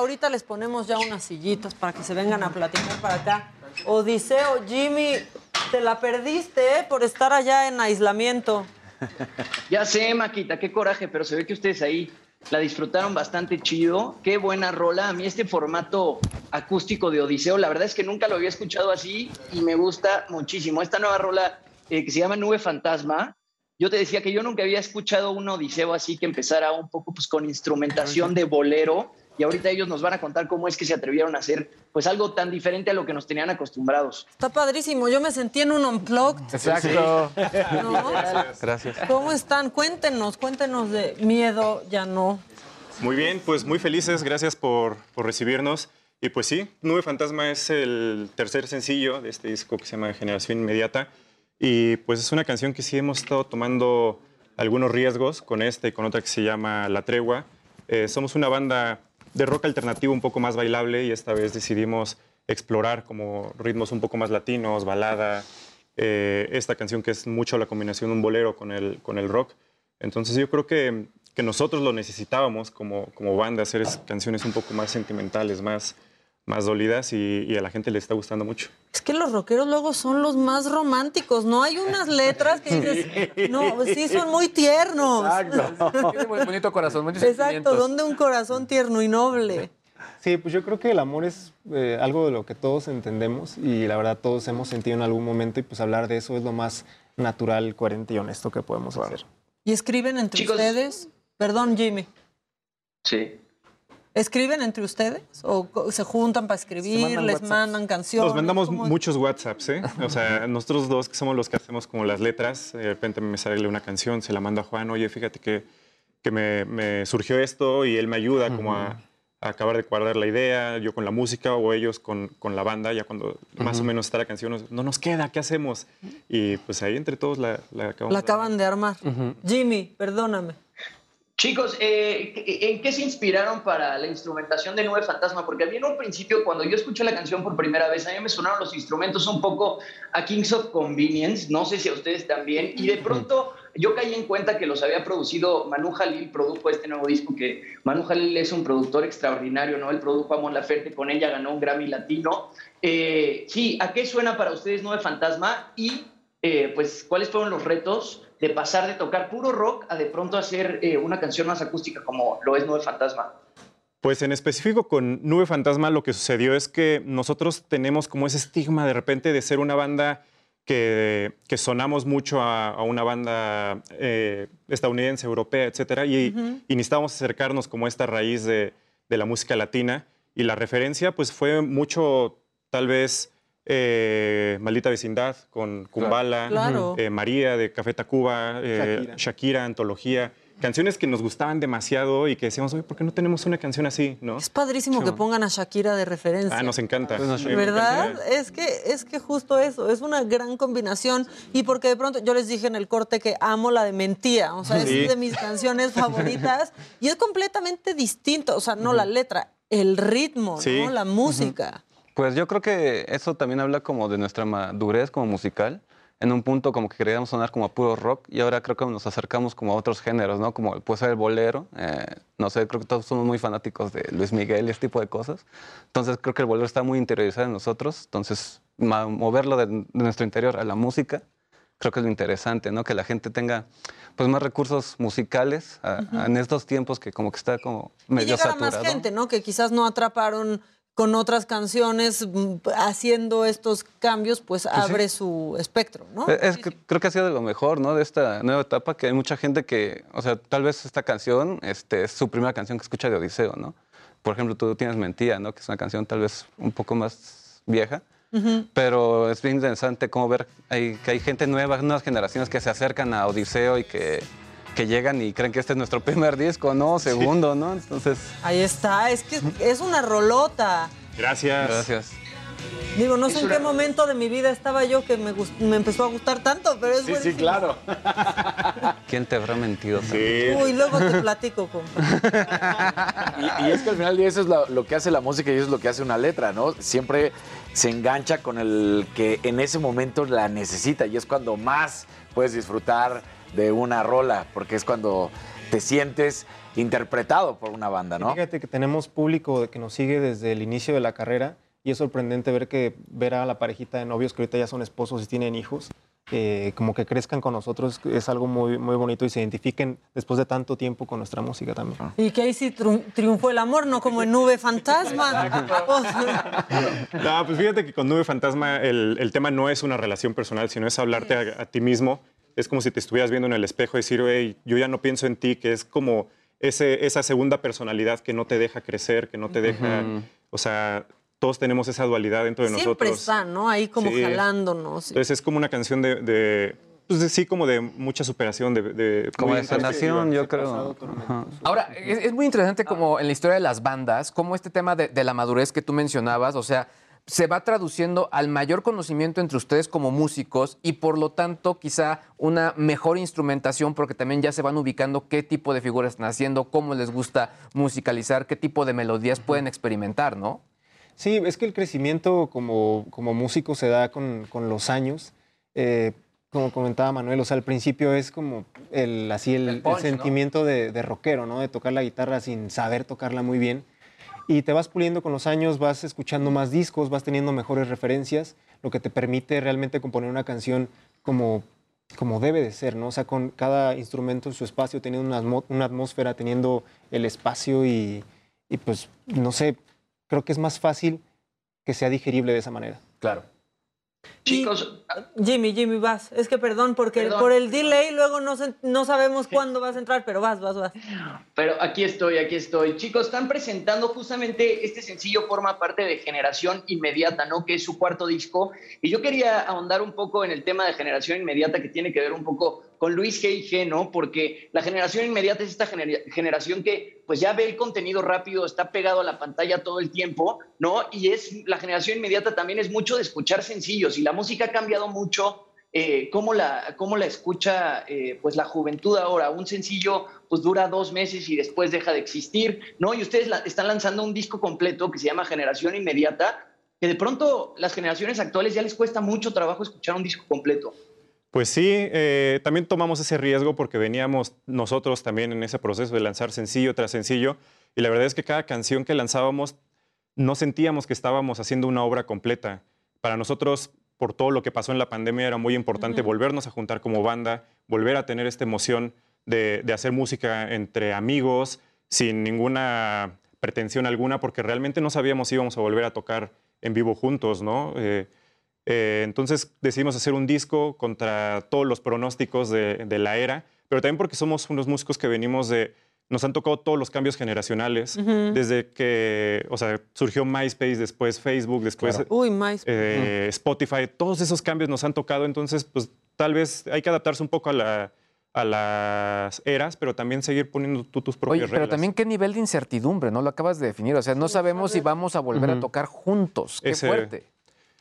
S8: Ahorita les ponemos ya unas sillitas para que se vengan a platicar para acá. Odiseo, Jimmy, te la perdiste ¿eh? por estar allá en aislamiento.
S32: Ya sé, Maquita, qué coraje, pero se ve que ustedes ahí la disfrutaron bastante chido. Qué buena rola. A mí este formato acústico de Odiseo, la verdad es que nunca lo había escuchado así y me gusta muchísimo. Esta nueva rola eh, que se llama Nube Fantasma. Yo te decía que yo nunca había escuchado un Odiseo así que empezara un poco pues, con instrumentación de bolero y ahorita ellos nos van a contar cómo es que se atrevieron a hacer pues algo tan diferente a lo que nos tenían acostumbrados.
S8: Está padrísimo. Yo me sentí en un unplugged.
S33: Exacto.
S8: ¿No?
S33: Gracias.
S8: ¿Cómo están? Cuéntenos, cuéntenos de miedo, ya no.
S62: Muy bien, pues muy felices, gracias por, por recibirnos. Y pues sí, Nube Fantasma es el tercer sencillo de este disco que se llama Generación Inmediata. Y pues es una canción que sí hemos estado tomando algunos riesgos con esta y con otra que se llama La Tregua. Eh, somos una banda de rock alternativo un poco más bailable y esta vez decidimos explorar como ritmos un poco más latinos, balada, eh, esta canción que es mucho la combinación de un bolero con el, con el rock. Entonces yo creo que, que nosotros lo necesitábamos como, como banda, hacer es- canciones un poco más sentimentales, más, más dolidas y, y a la gente le está gustando mucho.
S8: Es que los rockeros luego son los más románticos. No hay unas letras que dices, no, sí son muy tiernos.
S33: Tiene muy bonito corazón, muchos
S8: Exacto, donde un corazón tierno y noble.
S63: Sí, pues yo creo que el amor es eh, algo de lo que todos entendemos y la verdad todos hemos sentido en algún momento y pues hablar de eso es lo más natural, coherente y honesto que podemos hacer.
S8: ¿Y escriben entre ustedes? Perdón, Jimmy.
S32: Sí.
S8: ¿Escriben entre ustedes? ¿O se juntan para escribir?
S62: mandan
S8: ¿Les
S62: WhatsApps.
S8: mandan canciones?
S62: Nos mandamos muchos WhatsApps, ¿eh? O sea, nosotros dos que somos los que hacemos como las letras, de repente me sale una canción, se la mando a Juan, oye, fíjate que, que me, me surgió esto y él me ayuda como a, a acabar de cuadrar la idea, yo con la música o ellos con, con la banda, ya cuando más o menos está la canción, nos- no nos queda, ¿qué hacemos? Y pues ahí entre todos la, la acabamos.
S8: La acaban de armar. Jimmy, perdóname.
S32: Chicos, eh, ¿en qué se inspiraron para la instrumentación de Nube Fantasma? Porque a mí en un principio, cuando yo escuché la canción por primera vez, a mí me sonaron los instrumentos un poco a Kings of Convenience, no sé si a ustedes también, y de pronto yo caí en cuenta que los había producido Manu Jalil, produjo este nuevo disco, que Manu Jalil es un productor extraordinario, ¿no? Él produjo a Mon Laferte, con ella ganó un Grammy Latino. Eh, sí, ¿a qué suena para ustedes Nube Fantasma? Y, eh, pues, ¿cuáles fueron los retos de pasar de tocar puro rock a de pronto hacer eh, una canción más acústica como lo es Nube Fantasma?
S62: Pues en específico con Nube Fantasma lo que sucedió es que nosotros tenemos como ese estigma de repente de ser una banda que, que sonamos mucho a, a una banda eh, estadounidense, europea, etcétera, y, y necesitábamos acercarnos como a esta raíz de, de la música latina. Y la referencia pues fue mucho, tal vez, eh, Maldita Vecindad con Kumbala,
S8: Claro.
S62: eh, María de Café Tacuba, eh,
S8: Shakira.
S62: Shakira. Antología. Canciones que nos gustaban demasiado y que decíamos, oye, ¿por qué no tenemos una canción así? ¿no?
S8: Es padrísimo que pongan a Shakira de referencia.
S62: Ah, nos encanta.
S8: ¿Verdad? Es que, es que justo eso, es una gran combinación. Y porque de pronto, yo les dije en el corte que amo la de Mentía, o sea,
S64: Sí.
S8: es de mis canciones favoritas. Y es completamente distinto, o sea, no la letra, el ritmo,
S64: Sí.
S8: ¿no? La música.
S64: Pues yo creo que eso también habla como de nuestra madurez como musical. En un punto como que queríamos sonar como a puro rock y ahora creo que nos acercamos como a otros géneros, ¿no? Como puede ser el bolero. eh, no sé, creo que todos somos muy fanáticos de Luis Miguel y este tipo de cosas. Entonces creo que el bolero está muy interiorizado en nosotros. Entonces moverlo de, de nuestro interior a la música creo que es lo interesante, ¿no? Que la gente tenga pues más recursos musicales a-
S8: Ujú.
S64: en estos tiempos que como que está como
S8: Y
S64: medio
S8: llegar a más gente, ¿no? Que quizás no atraparon con otras canciones, mm, haciendo estos cambios, pues,
S64: sí.
S8: abre su espectro, ¿no?
S64: Eh, Es que creo que ha sido de lo mejor, ¿no? De esta nueva etapa, que hay mucha gente que, o sea, tal vez esta canción este, es su primera canción que escucha de Odiseo, ¿no? Por ejemplo, tú tienes Mentía, ¿no? Que es una canción tal vez un poco más vieja, pero es bien interesante cómo ver hay- que hay gente nueva, nuevas generaciones que se acercan a Odiseo y que, que llegan y creen que este es nuestro primer disco, ¿no? Segundo, ¿no? Entonces...
S8: Ahí está, es que es una rolota.
S62: Gracias.
S64: Gracias.
S8: Digo, no sé en qué momento de mi vida estaba yo que me, gust- me empezó a gustar tanto, pero es buenísimo.
S34: claro.
S64: ¿Quién te habrá mentido?
S8: Uy, luego te platico, compa.
S34: Y, y es que al final del día eso es lo, lo que hace la música y eso es lo que hace una letra, ¿no? Siempre se engancha con el que en ese momento la necesita y es cuando más puedes disfrutar de una rola, porque es cuando te sientes interpretado por una banda, ¿no?
S63: Fíjate que tenemos público que nos sigue desde el inicio de la carrera y es sorprendente ver que ver a la parejita de novios que ahorita ya son esposos y tienen hijos, eh, como que crezcan con nosotros es algo muy, muy bonito y se identifiquen después de tanto tiempo con nuestra música también.
S8: Y que ahí sí triun- triunfó el amor, no como en Nube Fantasma.
S62: No, pues fíjate que con Nube Fantasma el, el tema no es una relación personal, sino es hablarte a, a ti mismo. Es como si te estuvieras viendo en el espejo y decir, "Ey, yo ya no pienso en ti, que es como ese, esa segunda personalidad que no te deja crecer, que no te deja... O sea, todos tenemos esa dualidad dentro de
S8: siempre
S62: nosotros.
S8: está, ¿no? Ahí como
S62: Sí.
S8: jalándonos.
S62: Entonces es como una canción de... de pues de- sí, como de mucha superación, de... de
S64: Como de sanación, yo creo.
S33: Ahora, es, es muy interesante como en la historia de las bandas, como este tema de, de la madurez que tú mencionabas, o sea, se va traduciendo al mayor conocimiento entre ustedes como músicos y por lo tanto quizá una mejor instrumentación porque también ya se van ubicando qué tipo de figuras están haciendo, cómo les gusta musicalizar, qué tipo de melodías pueden experimentar, ¿no?
S63: Sí, es que el crecimiento como, como músico se da con, con los años. Eh, como comentaba Manuel, o sea, al principio es como el, así el, el
S64: punch, ¿no?
S63: sentimiento de, de rockero, ¿no? De tocar la guitarra sin saber tocarla muy bien. Y te vas puliendo con los años, vas escuchando más discos, vas teniendo mejores referencias, lo que te permite realmente componer una canción como, como debe de ser, ¿no? O sea, con cada instrumento en su espacio, teniendo una, atmósfera, teniendo el espacio y, y pues, no sé, creo que es más fácil que sea digerible de esa manera.
S34: Claro.
S32: Chicos,
S8: Jimmy, Jimmy, vas. Es que perdón, porque
S32: Perdón.
S8: por el delay luego no, se- no sabemos cuándo vas a entrar, pero vas, vas, vas.
S32: Pero aquí estoy, aquí estoy. Chicos, están presentando justamente este sencillo forma parte de Generación Inmediata, ¿no? Que es su cuarto disco. Y yo quería ahondar un poco en el tema de Generación Inmediata que tiene que ver un poco con Luis G. ¿no? Porque la Generación Inmediata es esta genera- generación que pues ya ve el contenido rápido, está pegado a la pantalla todo el tiempo, ¿no? Y es la Generación Inmediata también es mucho de escuchar sencillos y la música ha cambiado mucho eh, cómo, la, cómo la escucha eh, pues la juventud ahora. Un sencillo pues dura dos meses y después deja de existir, ¿no? Y ustedes están lanzando un disco completo que se llama Generación Inmediata, que de pronto las generaciones actuales ya les cuesta mucho trabajo escuchar un disco completo.
S62: Pues sí, eh, también tomamos ese riesgo porque veníamos nosotros también en ese proceso de lanzar sencillo tras sencillo y la verdad es que cada canción que lanzábamos no sentíamos que estábamos haciendo una obra completa. Para nosotros, por todo lo que pasó en la pandemia, era muy importante
S65: Ujú.
S62: volvernos a juntar como banda, volver a tener esta emoción de, de hacer música entre amigos, sin ninguna pretensión alguna, porque realmente no sabíamos si íbamos a volver a tocar en vivo juntos, ¿no? Eh, eh, entonces decidimos hacer un disco contra todos los pronósticos de, de la era, pero también porque somos unos músicos que venimos de... Nos han tocado todos los cambios generacionales, desde que, o sea, surgió MySpace, después Facebook, después
S8: Claro. Uy, MySpace.
S62: eh, Spotify, todos esos cambios nos han tocado, entonces, pues tal vez hay que adaptarse un poco a, la- a las eras, pero también seguir poniendo tú tus propias
S33: Oye, pero
S62: reglas.
S33: también qué nivel de incertidumbre, ¿no? Lo acabas de definir. O sea, no sabemos si vamos a volver a tocar juntos. Qué
S64: Ese-
S33: fuerte.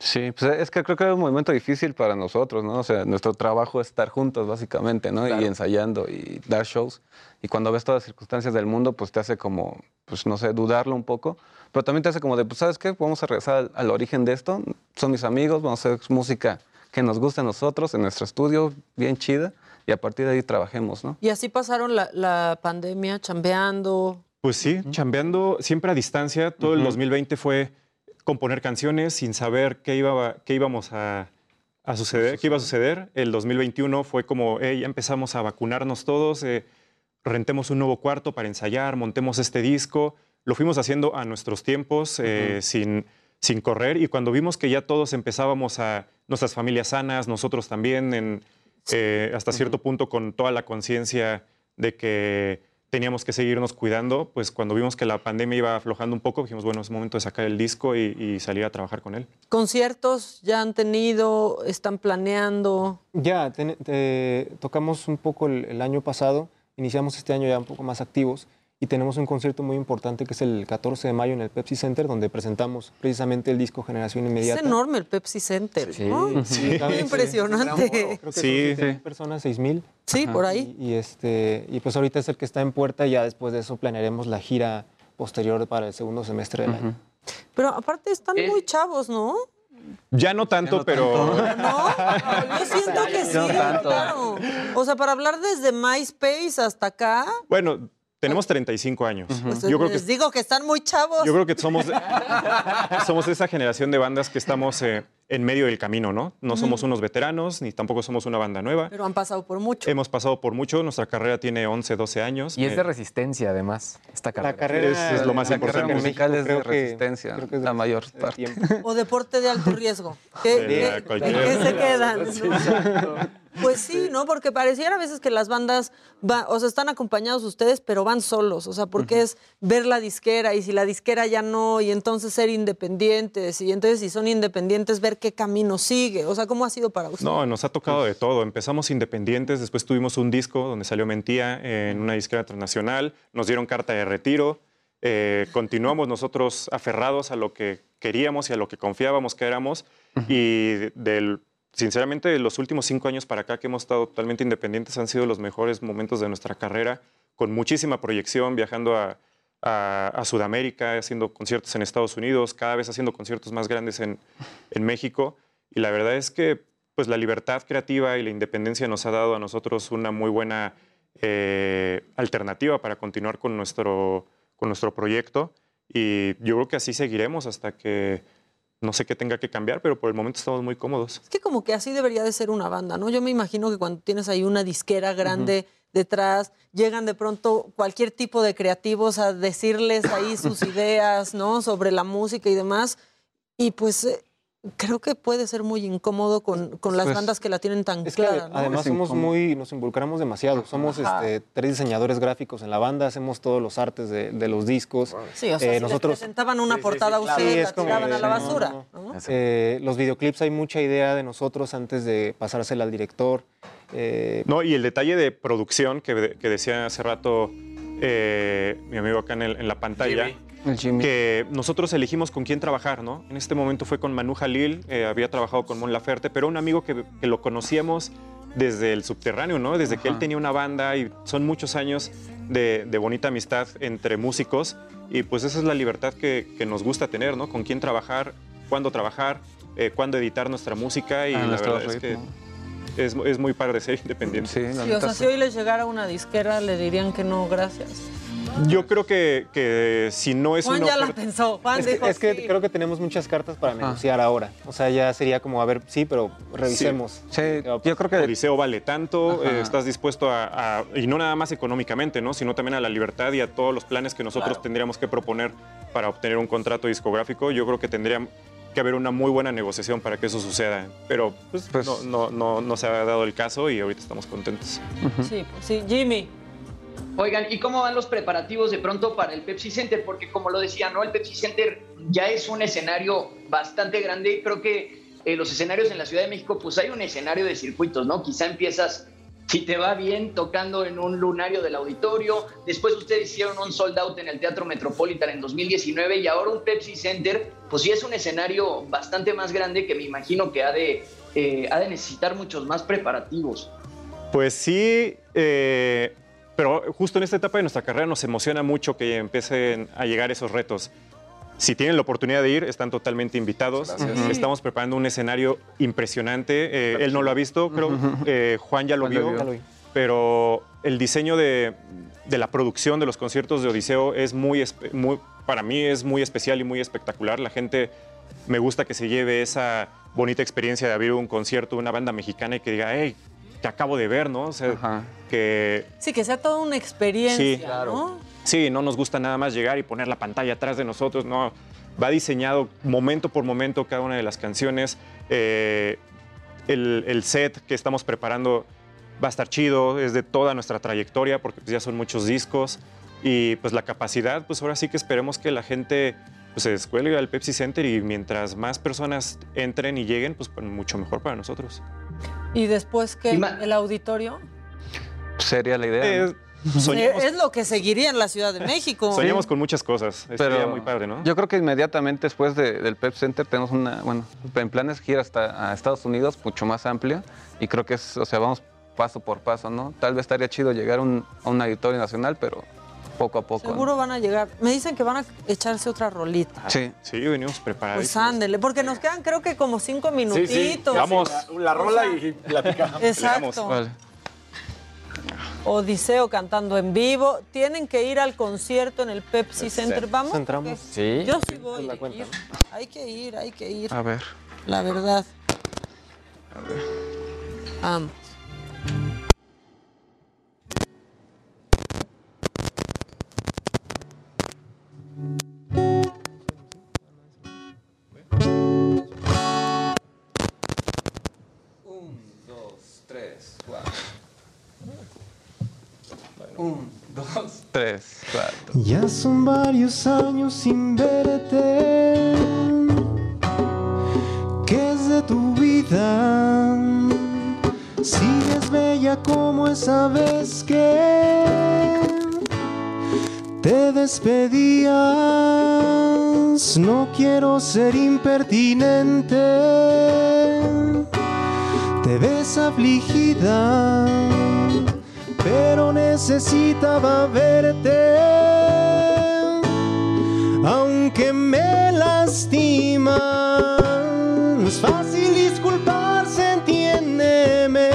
S64: Sí, pues es que creo que es un momento difícil para nosotros, ¿no? O sea, nuestro trabajo es estar juntos, básicamente, ¿no? Y ensayando y dar shows. Y cuando ves todas las circunstancias del mundo, pues te hace como, pues no sé, dudarlo un poco. Pero también te hace como de, pues, ¿sabes qué? Vamos a regresar al, al origen de esto. Son mis amigos, vamos a hacer música que nos guste a nosotros, en nuestro estudio, bien chida. Y a partir de ahí trabajemos, ¿no?
S8: Y así pasaron la, la pandemia, chambeando.
S62: Pues sí, chambeando siempre a distancia. Todo el 2020 fue componer canciones sin saber qué, iba, qué íbamos a, a suceder, qué iba a suceder. El 2021 fue como, hey, ya empezamos a vacunarnos todos, eh, rentemos un nuevo cuarto para ensayar, montemos este disco. Lo fuimos haciendo a nuestros tiempos, eh, sin, sin correr. Y cuando vimos que ya todos empezábamos a, nuestras familias sanas, nosotros también, en, eh, hasta cierto punto con toda la conciencia de que teníamos que seguirnos cuidando, pues cuando vimos que la pandemia iba aflojando un poco, dijimos, bueno, es momento de sacar el disco y, y salir a trabajar con él.
S8: ¿Conciertos ya han tenido? ¿Están planeando?
S63: Ya, ten- te- tocamos un poco el, el año pasado, iniciamos este año ya un poco más activos y tenemos un concierto muy importante que es el 14 de mayo en el Pepsi Center, donde presentamos precisamente el disco Generación
S8: Es
S63: Inmediata.
S8: enorme el Pepsi Center, ¿no?
S63: Sí,
S8: Qué impresionante.
S63: Creo que son 7,000 personas, 6.000.
S8: Sí, por ahí.
S63: Y, y este, y pues ahorita es el que está en puerta y ya después de eso planearemos la gira posterior para el segundo semestre del año.
S8: Pero aparte están muy chavos, ¿no?
S62: Ya no tanto, pero...
S8: Yo siento que sí,
S62: No tanto.
S8: claro. O sea, para hablar desde MySpace hasta acá,
S62: Bueno, tenemos 35 años.
S8: pues
S62: Yo creo que
S8: les digo que están muy chavos.
S62: Yo creo que somos, somos esa generación de bandas que estamos eh, en medio del camino, ¿no? No somos unos veteranos, ni tampoco somos una banda nueva.
S8: Pero han pasado por mucho.
S62: Hemos pasado por mucho, nuestra carrera tiene 11, 12 años.
S33: Y es
S62: Eh,
S33: de resistencia, además, esta carrera.
S63: carrera-
S62: es, es lo más
S64: la
S62: importante.
S64: carrera musical es de
S63: que-
S64: resistencia,
S63: creo que es de
S64: la mayor parte.
S8: O deporte de alto riesgo. ¿Qué,
S62: Sí,
S8: qué-
S62: a cualquier-
S8: en qué se quedan? Pues sí, ¿no? Porque pareciera a veces que las bandas, va- o sea, están acompañados ustedes, pero van solos. O sea, porque es ver la disquera y si la disquera ya no, y entonces ser independientes. Y entonces si son independientes, ver qué camino sigue. O sea, ¿cómo ha sido para ustedes?
S62: No, nos ha tocado de todo. Empezamos independientes, después tuvimos un disco donde salió Mentía en una disquera internacional, nos dieron carta de retiro, eh, continuamos nosotros aferrados a lo que queríamos y a lo que confiábamos que éramos y del, sinceramente los últimos cinco años para acá que hemos estado totalmente independientes han sido los mejores momentos de nuestra carrera, con muchísima proyección, viajando a, a- a Sudamérica, haciendo conciertos en Estados Unidos, cada vez haciendo conciertos más grandes en, en México. Y la verdad es que pues, la libertad creativa y la independencia nos ha dado a nosotros una muy buena eh, alternativa para continuar con nuestro, con nuestro proyecto. Y yo creo que así seguiremos hasta que no sé qué tenga que cambiar, pero por el momento estamos muy cómodos.
S8: Es que como que así debería de ser una banda, ¿no? Yo me imagino que cuando tienes ahí una disquera grande detrás, llegan de pronto cualquier tipo de creativos a decirles ahí sus ideas, ¿no? Sobre la música y demás. Y pues eh, creo que puede ser muy incómodo con, con las
S63: Pues,
S8: bandas que la tienen tan
S63: Es que
S8: clara, ¿no?
S63: además somos muy, nos involucramos demasiado. Somos este, tres diseñadores gráficos en la banda, hacemos todos los artes de, de los discos.
S8: Sí, o sea,
S63: Eh,
S8: si
S63: nosotros
S8: les presentaban una portada a ustedes,
S63: Sí,
S8: la
S63: es como
S8: tiraban
S63: de,
S8: a la
S63: no,
S8: basura.
S63: no,
S8: ¿no?
S63: Eh, los videoclips hay mucha idea de nosotros antes de pasársela al director. Eh,
S62: No, y el detalle de producción que, que decía hace rato eh, mi amigo acá en, el- en la pantalla, que nosotros elegimos con quién trabajar, ¿no? En este momento fue con Manu Jalil, eh, había trabajado con Mon Laferte, pero un amigo que, que lo conocíamos desde el subterráneo, ¿no? Desde que él tenía una banda y son muchos años de, de bonita amistad entre músicos y pues esa es la libertad que, que nos gusta tener, ¿no? Con quién trabajar, cuándo trabajar, eh, cuándo editar nuestra música y
S64: Ah,
S62: la verdad es que
S64: ritmo.
S62: Es, es muy padre ser independiente.
S64: Sí,
S8: Sí, o sea, si hoy les llegara una disquera, le dirían que no, gracias.
S62: Yo creo que, que si no es
S8: Juan
S62: una
S8: ya la pensó. Juan
S63: Es que,
S8: dijo,
S63: es que
S8: sí.
S63: creo que tenemos muchas cartas para negociar ahora. O sea, ya sería como, a ver, sí, pero revisemos.
S64: Sí, yo creo que
S62: Odiseo vale tanto, eh, estás dispuesto a, a- y no nada más económicamente, ¿no? sino también a la libertad y a todos los planes que nosotros tendríamos que proponer para obtener un contrato discográfico. Yo creo que tendría que haber una muy buena negociación para que eso suceda, pero pues, no, no, no, no se ha dado el caso y ahorita estamos contentos.
S8: Sí, pues sí. Jimmy.
S32: Oigan, ¿y cómo van los preparativos de pronto para el Pepsi Center? Porque como lo decía, ¿no? El Pepsi Center ya es un escenario bastante grande. Creo que eh, los escenarios en la Ciudad de México, pues hay un escenario de circuitos, ¿no? Quizá empiezas, si te va bien, tocando en un lunario del auditorio. Después ustedes hicieron un sold out en el Teatro Metropolitan en 2019 y ahora un Pepsi Center, pues sí es un escenario bastante más grande que me imagino que ha de, eh, ha de necesitar muchos más preparativos.
S62: Pues sí, eh, pero justo en esta etapa de nuestra carrera nos emociona mucho que empiecen a llegar esos retos. Si tienen la oportunidad de ir, están totalmente invitados.
S64: Gracias.
S62: Estamos preparando un escenario impresionante. Eh, él no lo ha visto, creo. eh, Juan ya lo
S64: Juan
S62: vio.
S64: vio. Ya lo vi.
S62: Pero el diseño de, de la producción de los conciertos de Odiseo es muy, para mí es muy especial y muy espectacular. La gente me gusta que se lleve esa bonita experiencia de abrir un concierto de una banda mexicana y que diga, hey, te acabo de ver, ¿no? O sea, que
S8: Sí, que sea toda una experiencia,
S62: Sí,
S8: ¿no?
S62: Sí, no nos gusta nada más llegar y poner la pantalla atrás de nosotros, no. Va diseñado momento por momento cada una de las canciones. Eh, el, el set que estamos preparando va a estar chido, es de toda nuestra trayectoria porque pues, ya son muchos discos. Y pues la capacidad, pues ahora sí que esperemos que la gente pues, se descuelgue al Pepsi Center y mientras más personas entren y lleguen, pues mucho mejor para nosotros.
S8: Y después que el auditorio.
S64: Sería la idea.
S62: Eh,
S64: ¿no?
S62: soñemos,
S8: Eh, Es lo que seguiría en la Ciudad de México.
S62: soñamos con muchas cosas.
S64: Pero
S62: muy padre, ¿no?
S64: Yo creo que inmediatamente después de- del Pep Center tenemos una, bueno, en planes gira hasta a Estados Unidos, mucho más amplia, y creo que es, o sea, vamos paso por paso, ¿no? Tal vez estaría chido llegar a un, a un auditorio nacional, pero poco a poco. ¿no?
S8: Seguro van a llegar. Me dicen que van a echarse otra rolita.
S64: Sí.
S62: Sí, venimos preparados.
S8: Pues ándele, porque nos quedan creo que como cinco minutitos.
S62: Vamos.
S34: La rola y platicamos.
S8: Exacto.
S64: Vale.
S8: Odiseo cantando en vivo. Tienen que ir al concierto en el Pepsi Center. ¿Vamos?
S63: Entramos.
S64: Sí.
S8: Yo sí voy.
S63: la
S8: a
S63: cuenta,
S8: ir. Hay que ir, hay que ir.
S64: A ver.
S8: La verdad. Vamos.
S64: Un,
S29: Ya son varios años sin verte. ¿Qué es de tu vida? Sigues bella como esa vez que te despedías. No quiero ser impertinente. Te ves afligida pero necesitaba verte. Aunque me lastima, no es fácil disculparse, entiéndeme.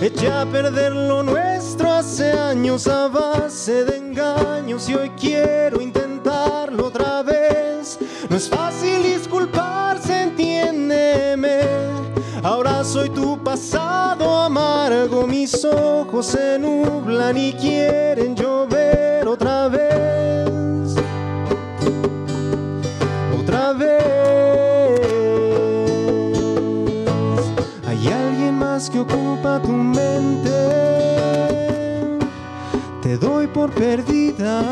S29: Eché a perder lo nuestro hace años a base de engaños y hoy quiero intentarlo otra vez. No es fácil disculparse, pasado amargo, mis ojos se nublan y quieren llover otra vez. Otra vez. Hay alguien más que ocupa tu mente. Te doy por perdida.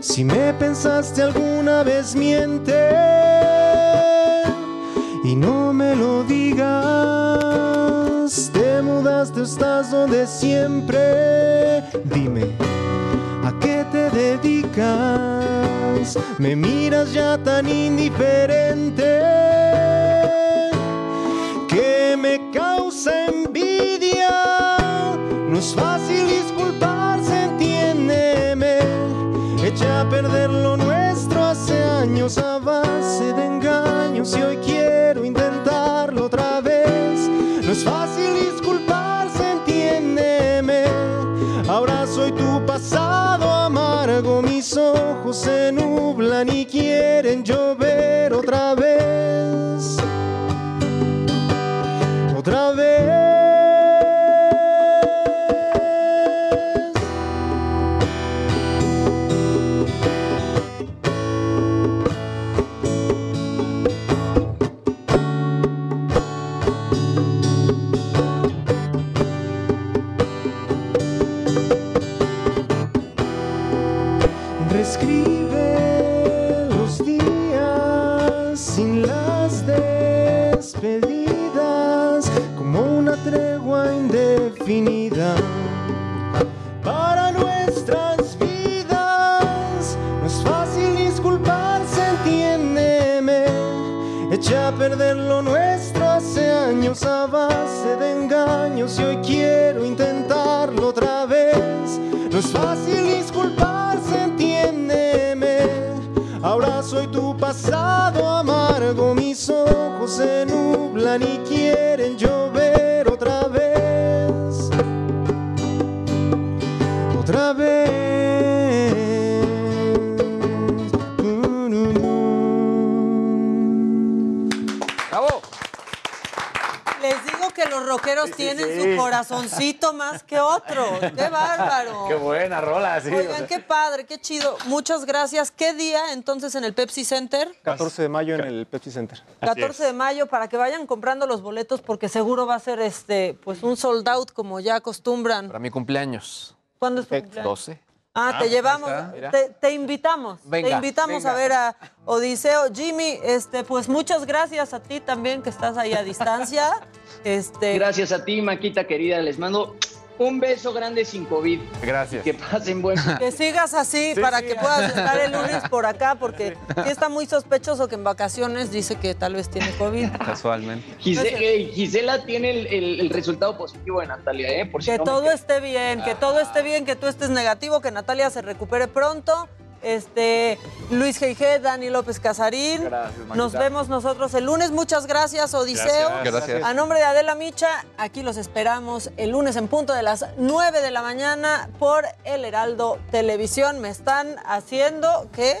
S29: Si me pensaste alguna vez, miente y no me lo digas. Estás donde siempre. Dime, ¿a qué te dedicas? me miras ya tan indiferente que me causa envidia. No es fácil disculparse, entiéndeme. Echa a perder lo nuestro hace años a base de engaños y hoy quiero nublan y quieren llover
S8: rockeros tienen
S34: sí.
S8: su corazoncito más que otro. ¡Qué bárbaro!
S34: Qué buena rola, sí.
S8: Oigan, qué padre, qué chido. Muchas gracias. ¿Qué día entonces en el Pepsi Center?
S63: 14 de mayo en el Pepsi Center.
S8: 14 de mayo para que vayan comprando los boletos porque seguro va a ser este pues un sold out como ya acostumbran.
S33: Para mi cumpleaños.
S8: ¿Cuándo es tu cumpleaños?
S33: 12.
S8: Ah,
S33: Ah,
S8: te
S33: pues
S8: llevamos, te, te invitamos,
S33: Venga,
S8: te invitamos
S33: venga.
S8: a ver a Odiseo. Jimmy, este, pues muchas gracias a ti también que estás ahí a distancia. Este,
S32: Gracias a ti, Maquita querida. Les mando un beso grande sin COVID.
S34: Gracias.
S32: Que pasen buen.
S8: Que sigas así
S32: Sí,
S8: para
S32: sí.
S8: que puedas estar el lunes por acá, porque sí está muy sospechoso que en vacaciones dice que tal vez tiene COVID.
S64: Casualmente.
S32: Eh, Gisela tiene el, el- el resultado positivo de Natalia, ¿eh? Por si
S8: Que
S32: no
S8: todo esté bien, que todo esté bien, que tú estés negativo, que Natalia se recupere pronto. Este, Luis G.G., Dani López Casarín.
S34: Gracias.
S8: Nos vemos nosotros el lunes. Muchas gracias, Odiseo.
S64: Gracias. Gracias.
S8: A nombre de Adela Micha, aquí los esperamos el lunes en punto de las 9 de la mañana por El Heraldo Televisión. Me están haciendo que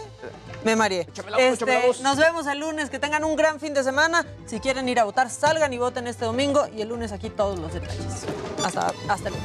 S8: me mareé.
S34: la
S8: Este, nos vemos el lunes. Que tengan un gran fin de semana. Si quieren ir a votar, salgan y voten este domingo. Y el lunes aquí todos los detalles. Hasta, hasta luego.